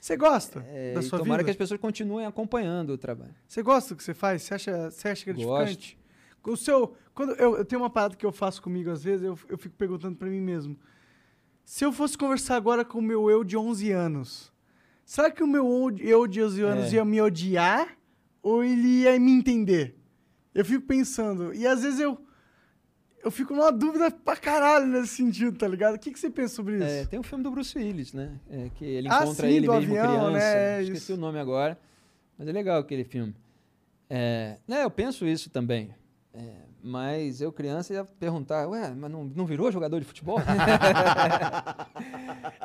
Você gosta É, da e sua tomara vida? que as pessoas continuem acompanhando o trabalho. Você gosta do que você faz? Você acha, você acha gratificante? O seu, quando eu, eu tenho uma parada que eu faço comigo às vezes, eu, eu fico perguntando pra mim mesmo. Se eu fosse conversar agora com o meu eu de 11 anos, será que o meu eu de 11 anos É. ia me odiar ou ele ia me entender? Eu fico pensando. E às vezes eu eu fico numa dúvida pra caralho nesse sentido, tá ligado? O que, que você pensa sobre isso? É, tem um filme do Bruce Willis, né? É, que ele Ah, encontra sim, ele mesmo avião, criança. né? É Esqueci isso. o nome agora. Mas é legal aquele filme. É, né, eu penso isso também. É, mas eu, criança, ia perguntar, ué, mas não, não virou jogador de futebol?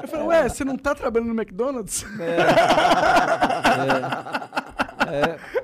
Eu falei, ué, você não tá trabalhando no McDonald's? É,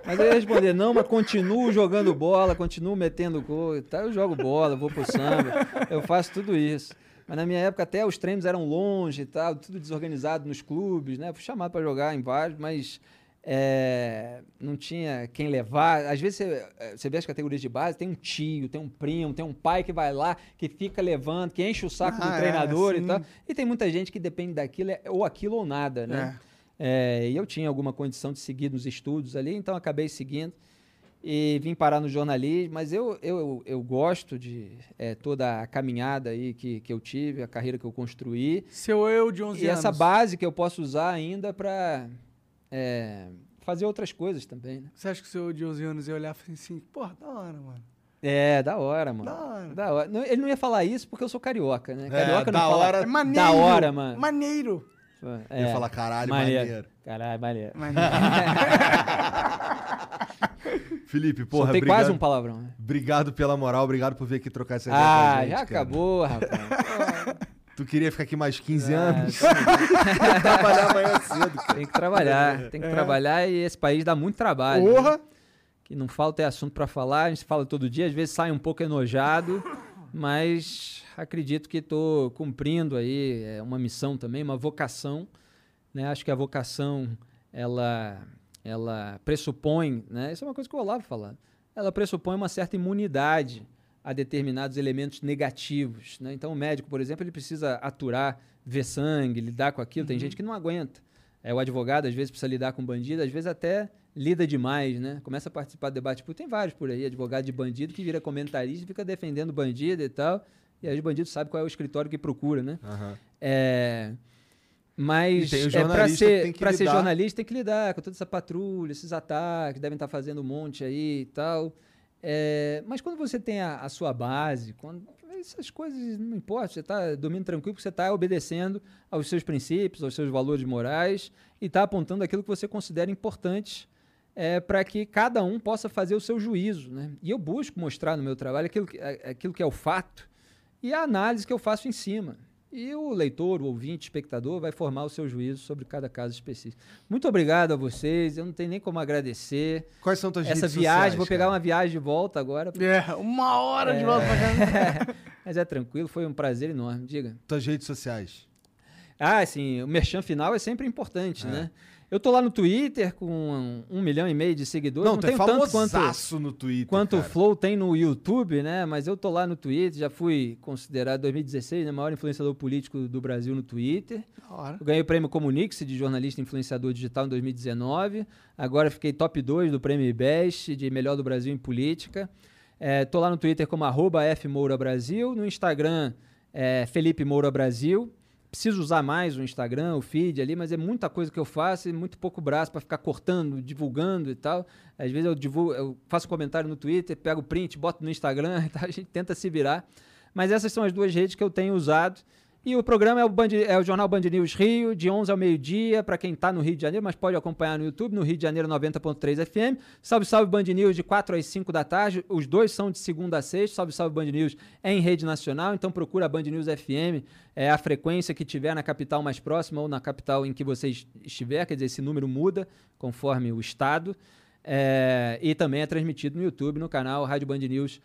mas eu ia responder, não, mas continuo jogando bola, continuo metendo gol e tal. Eu jogo bola, vou pro samba, eu faço tudo isso. Mas na minha época até os treinos eram longe e tal, tudo desorganizado nos clubes, né? Fui chamado para jogar em vários, mas é, não tinha quem levar. Às vezes você, eh, você vê as categorias de base, tem um tio, tem um primo, tem um pai que vai lá, que fica levando, que enche o saco Ah, do é, treinador e sim. tal. E tem muita gente que depende daquilo, é ou aquilo ou nada, né? É, e eu tinha alguma condição de seguir nos estudos ali, então acabei seguindo e vim parar no jornalismo. Mas eu, eu, eu gosto de é, toda a caminhada aí que, que eu tive, a carreira que eu construí. Seu eu de 11 E anos. essa base que eu posso usar ainda para fazer outras coisas também. Né? Você acha que o seu eu de 11 anos ia olhar e falar assim, porra, da hora, mano. É, da hora, mano. Da hora. Da hora. Não, ele não ia falar isso porque eu sou carioca, né? É, Carioca não da fala. hora. É maneiro. Da hora, mano. Maneiro. É, Eu ia falar, caralho, maneiro. Caralho, maneiro. Maneiro. Felipe, porra, Soltei obrigado, quase um palavrão. né? obrigado pela moral, obrigado por vir aqui trocar essa ideia com Ah, a gente, já cara. acabou, rapaz. Tu queria ficar aqui mais 15 Ah, anos? Trabalhar amanhã cedo, cara. Tem que trabalhar, tem que trabalhar e esse país dá muito trabalho. né? Porra. Que não falta é assunto pra falar, a gente fala todo dia, às vezes sai um pouco enojado, mas acredito que estou cumprindo aí é, uma missão também, uma vocação. Né? Acho que a vocação ela, ela pressupõe, né? isso é uma coisa que o Olavo falava, ela pressupõe uma certa imunidade a determinados elementos negativos. Né? Então, o médico, por exemplo, ele precisa aturar, ver sangue, lidar com aquilo. Tem gente que não aguenta. É, o advogado, às vezes, precisa lidar com bandido, às vezes até lida demais, né? Começa a participar do debate. Público. Tem vários por aí, advogado de bandido, que vira comentarista e fica defendendo bandido e tal. E aí o bandido sabe qual é o escritório que procura, né? Aham. É, mas é, para que ser, que ser jornalista tem que lidar com toda essa patrulha, esses ataques, devem estar fazendo um monte aí e tal. É, mas quando você tem a, a sua base, quando essas coisas não importa, você está dormindo tranquilo, porque você está obedecendo aos seus princípios, aos seus valores morais e está apontando aquilo que você considera importante é, para que cada um possa fazer o seu juízo. Né? E eu busco mostrar no meu trabalho aquilo que, a- aquilo que é o fato e a análise que eu faço em cima. E o leitor, o ouvinte, o espectador vai formar o seu juízo sobre cada caso específico. Muito obrigado a vocês, eu não tenho nem como agradecer. Quais são tuas Essa viagem, sociais, vou pegar cara? uma viagem de volta agora. É, uma hora de volta pra casa. Mas é tranquilo, foi um prazer enorme, diga. Tuas redes sociais. Ah, assim, o merchan final é sempre importante, É. né? Eu tô lá no Twitter com um, um milhão e meio de seguidores. Não, Não, é tenho tanto quanto, no Twitter, quanto o. Flow tem no YouTube, né? Mas eu tô lá no Twitter, já fui considerado em 2016 né, o maior influenciador político do Brasil no Twitter. Ganhei o prêmio Comunix de jornalista e influenciador digital em 2019. Agora fiquei top 2 do prêmio IBEST de melhor do Brasil em política. É, tô lá no Twitter como arroba F Moura Brasil. No Instagram, é, Felipe Moura Brasil. Preciso usar mais o Instagram, o feed ali, mas é muita coisa que eu faço e muito pouco braço para ficar cortando, divulgando e tal. Às vezes eu divulgo, eu faço comentário no Twitter, pego o print, boto no Instagram tal, a gente tenta se virar. Mas essas são as duas redes que eu tenho usado E o programa é o, Band, é o Jornal Band News Rio, de 11 ao meio-dia, para quem está no Rio de Janeiro, mas pode acompanhar no YouTube, no Rio de Janeiro 90.3 FM. Salve, salve Band News, de 4 às 5 da tarde. Os dois são de segunda a sexta. Salve, salve Band News é em rede nacional, então procura a Band News FM, é a frequência que tiver na capital mais próxima ou na capital em que você estiver, quer dizer, esse número muda conforme o estado. É, e também é transmitido no YouTube, no canal Rádio Band News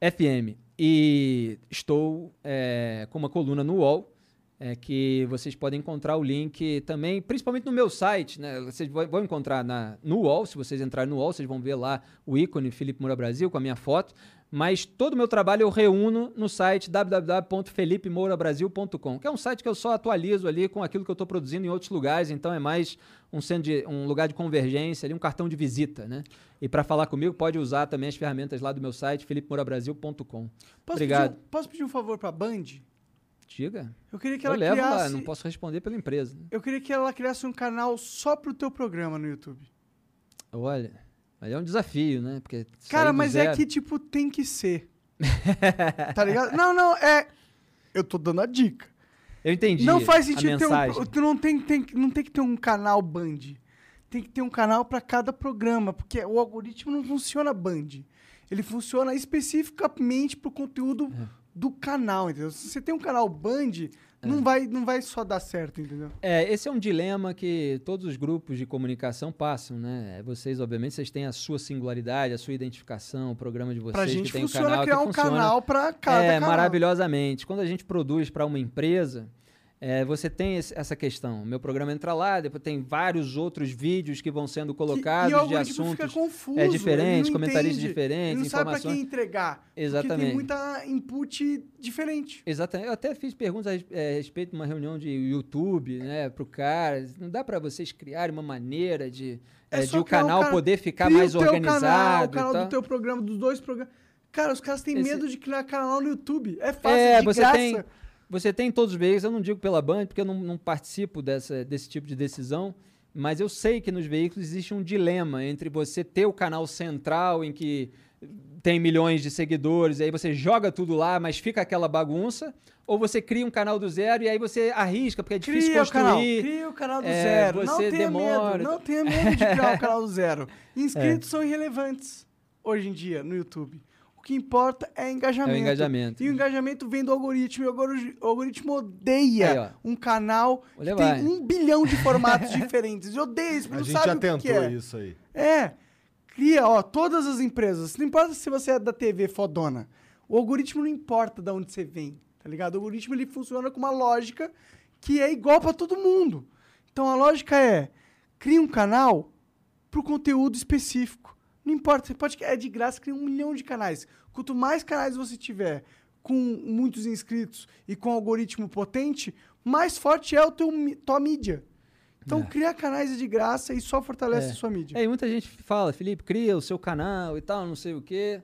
FM. E estou é, com uma coluna no UOL, é, que vocês podem encontrar o link também, principalmente no meu site. Né? Vocês vão encontrar na, no UOL, se vocês entrarem no UOL, vocês vão ver lá o ícone Felipe Moura Brasil com a minha foto. Mas todo o meu trabalho eu reúno no site www.felipemourabrasil.com, que é um site que eu só atualizo ali com aquilo que eu estou produzindo em outros lugares, então é mais um, de, um lugar de convergência, ali, um cartão de visita. Né? E para falar comigo, pode usar também as ferramentas lá do meu site, felipemourabrasil.com. Obrigado. Pedir, posso pedir um favor para a Band? Diga. Eu queria que eu ela levo criasse... lá, não posso responder pela empresa. Né? Eu queria que ela criasse um canal só pro teu programa no YouTube. Olha, aí é um desafio, né? Porque Cara, mas zero... é que, tipo, tem que ser. tá ligado? Não, não, é... Eu tô dando a dica. Eu entendi. Não faz sentido ter um... Tu não tem, tem, não tem que ter um canal Band tem que ter um canal para cada programa, porque o algoritmo não funciona Band. Ele funciona especificamente para o conteúdo é. do canal, entendeu? Se você tem um canal Band, é. não, vai, não vai só dar certo, entendeu? É, esse é um dilema que todos os grupos de comunicação passam, né? Vocês, obviamente, vocês têm a sua singularidade, a sua identificação, o programa de vocês pra gente que tem funciona um canal criar que um funciona, canal para cada é, canal. maravilhosamente. Quando a gente produz para uma empresa, é, você tem esse, essa questão. Meu programa entra lá, depois tem vários outros vídeos que vão sendo colocados que, e de assuntos fica confuso, é diferente, comentaristas entende, diferentes, ele não informações. sabe para quem entregar. Exatamente. Tem muita input diferente. Exatamente. Eu até fiz perguntas a, é, respeito de uma reunião de YouTube, né, pro cara. Não dá para vocês criarem uma maneira de, é, é de o canal um poder ficar mais organizado. Canal, o canal do teu programa, dos dois programas. Cara, os caras têm Esse... medo de criar canal no YouTube. É fácil, é, de você graça. Tem você tem todos os veículos, eu não digo pela Band, porque eu não, não participo dessa, desse tipo de decisão, mas eu sei que nos veículos existe um dilema entre você ter o canal central em que tem milhões de seguidores, e aí você joga tudo lá, mas fica aquela bagunça, ou você cria um canal do zero e aí você arrisca, porque é difícil cria construir. O canal, cria o canal do é, zero. Não tenha demora. medo, não tenha medo de criar o canal do zero. Inscritos é. são irrelevantes hoje em dia no YouTube. O que importa é engajamento. É o engajamento. E o engajamento vem do algoritmo. E o algoritmo odeia Aí, um canal que tem um bilhão de formatos diferentes. Eu odeio isso, porque A gente sabe já o que tentou que é. isso aí. É. Cria, ó, todas as empresas. Não importa se você é da TV fodona. O algoritmo não importa de onde você vem, tá ligado? O algoritmo ele funciona com uma lógica que é igual para todo mundo. Então a lógica é: cria um canal pro conteúdo específico. Não importa, você pode é de graça criar um milhão de canais. Quanto mais canais você tiver com muitos inscritos e com algoritmo potente, mais forte é o teu tua mídia. Então, é. criar canais de graça e só fortalece é. a sua mídia. É, e muita gente fala, Felipe, cria o seu canal e tal, não sei o quê.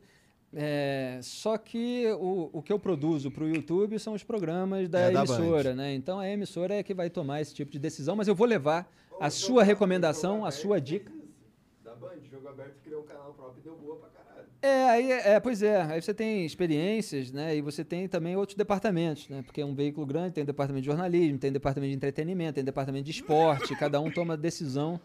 É, só que o, o que eu produzo para o YouTube são os programas da é emissora, da né? Então a emissora é que vai tomar esse tipo de decisão, mas eu vou levar a sua recomendação, a sua dica. Band, jogo aberto criou um canal próprio e deu boa pra. É, aí, é, pois é, aí você tem experiências, né, e você tem também outros departamentos, né, porque é um veículo grande, tem departamento de jornalismo, tem departamento de entretenimento, tem departamento de esporte, cada um toma decisão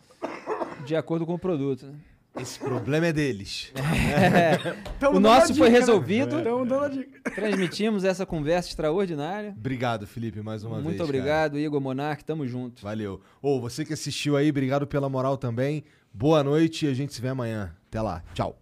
de acordo com o produto, né. Esse problema é deles. É. o nosso dica, foi né? resolvido. Né? Transmitimos essa conversa extraordinária. Obrigado, Felipe, mais uma Muito vez. Muito obrigado, cara. Igor Monarque. Tamo junto. Valeu. Ou oh, você que assistiu aí, obrigado pela moral também. Boa noite e a gente se vê amanhã. Até lá. Tchau.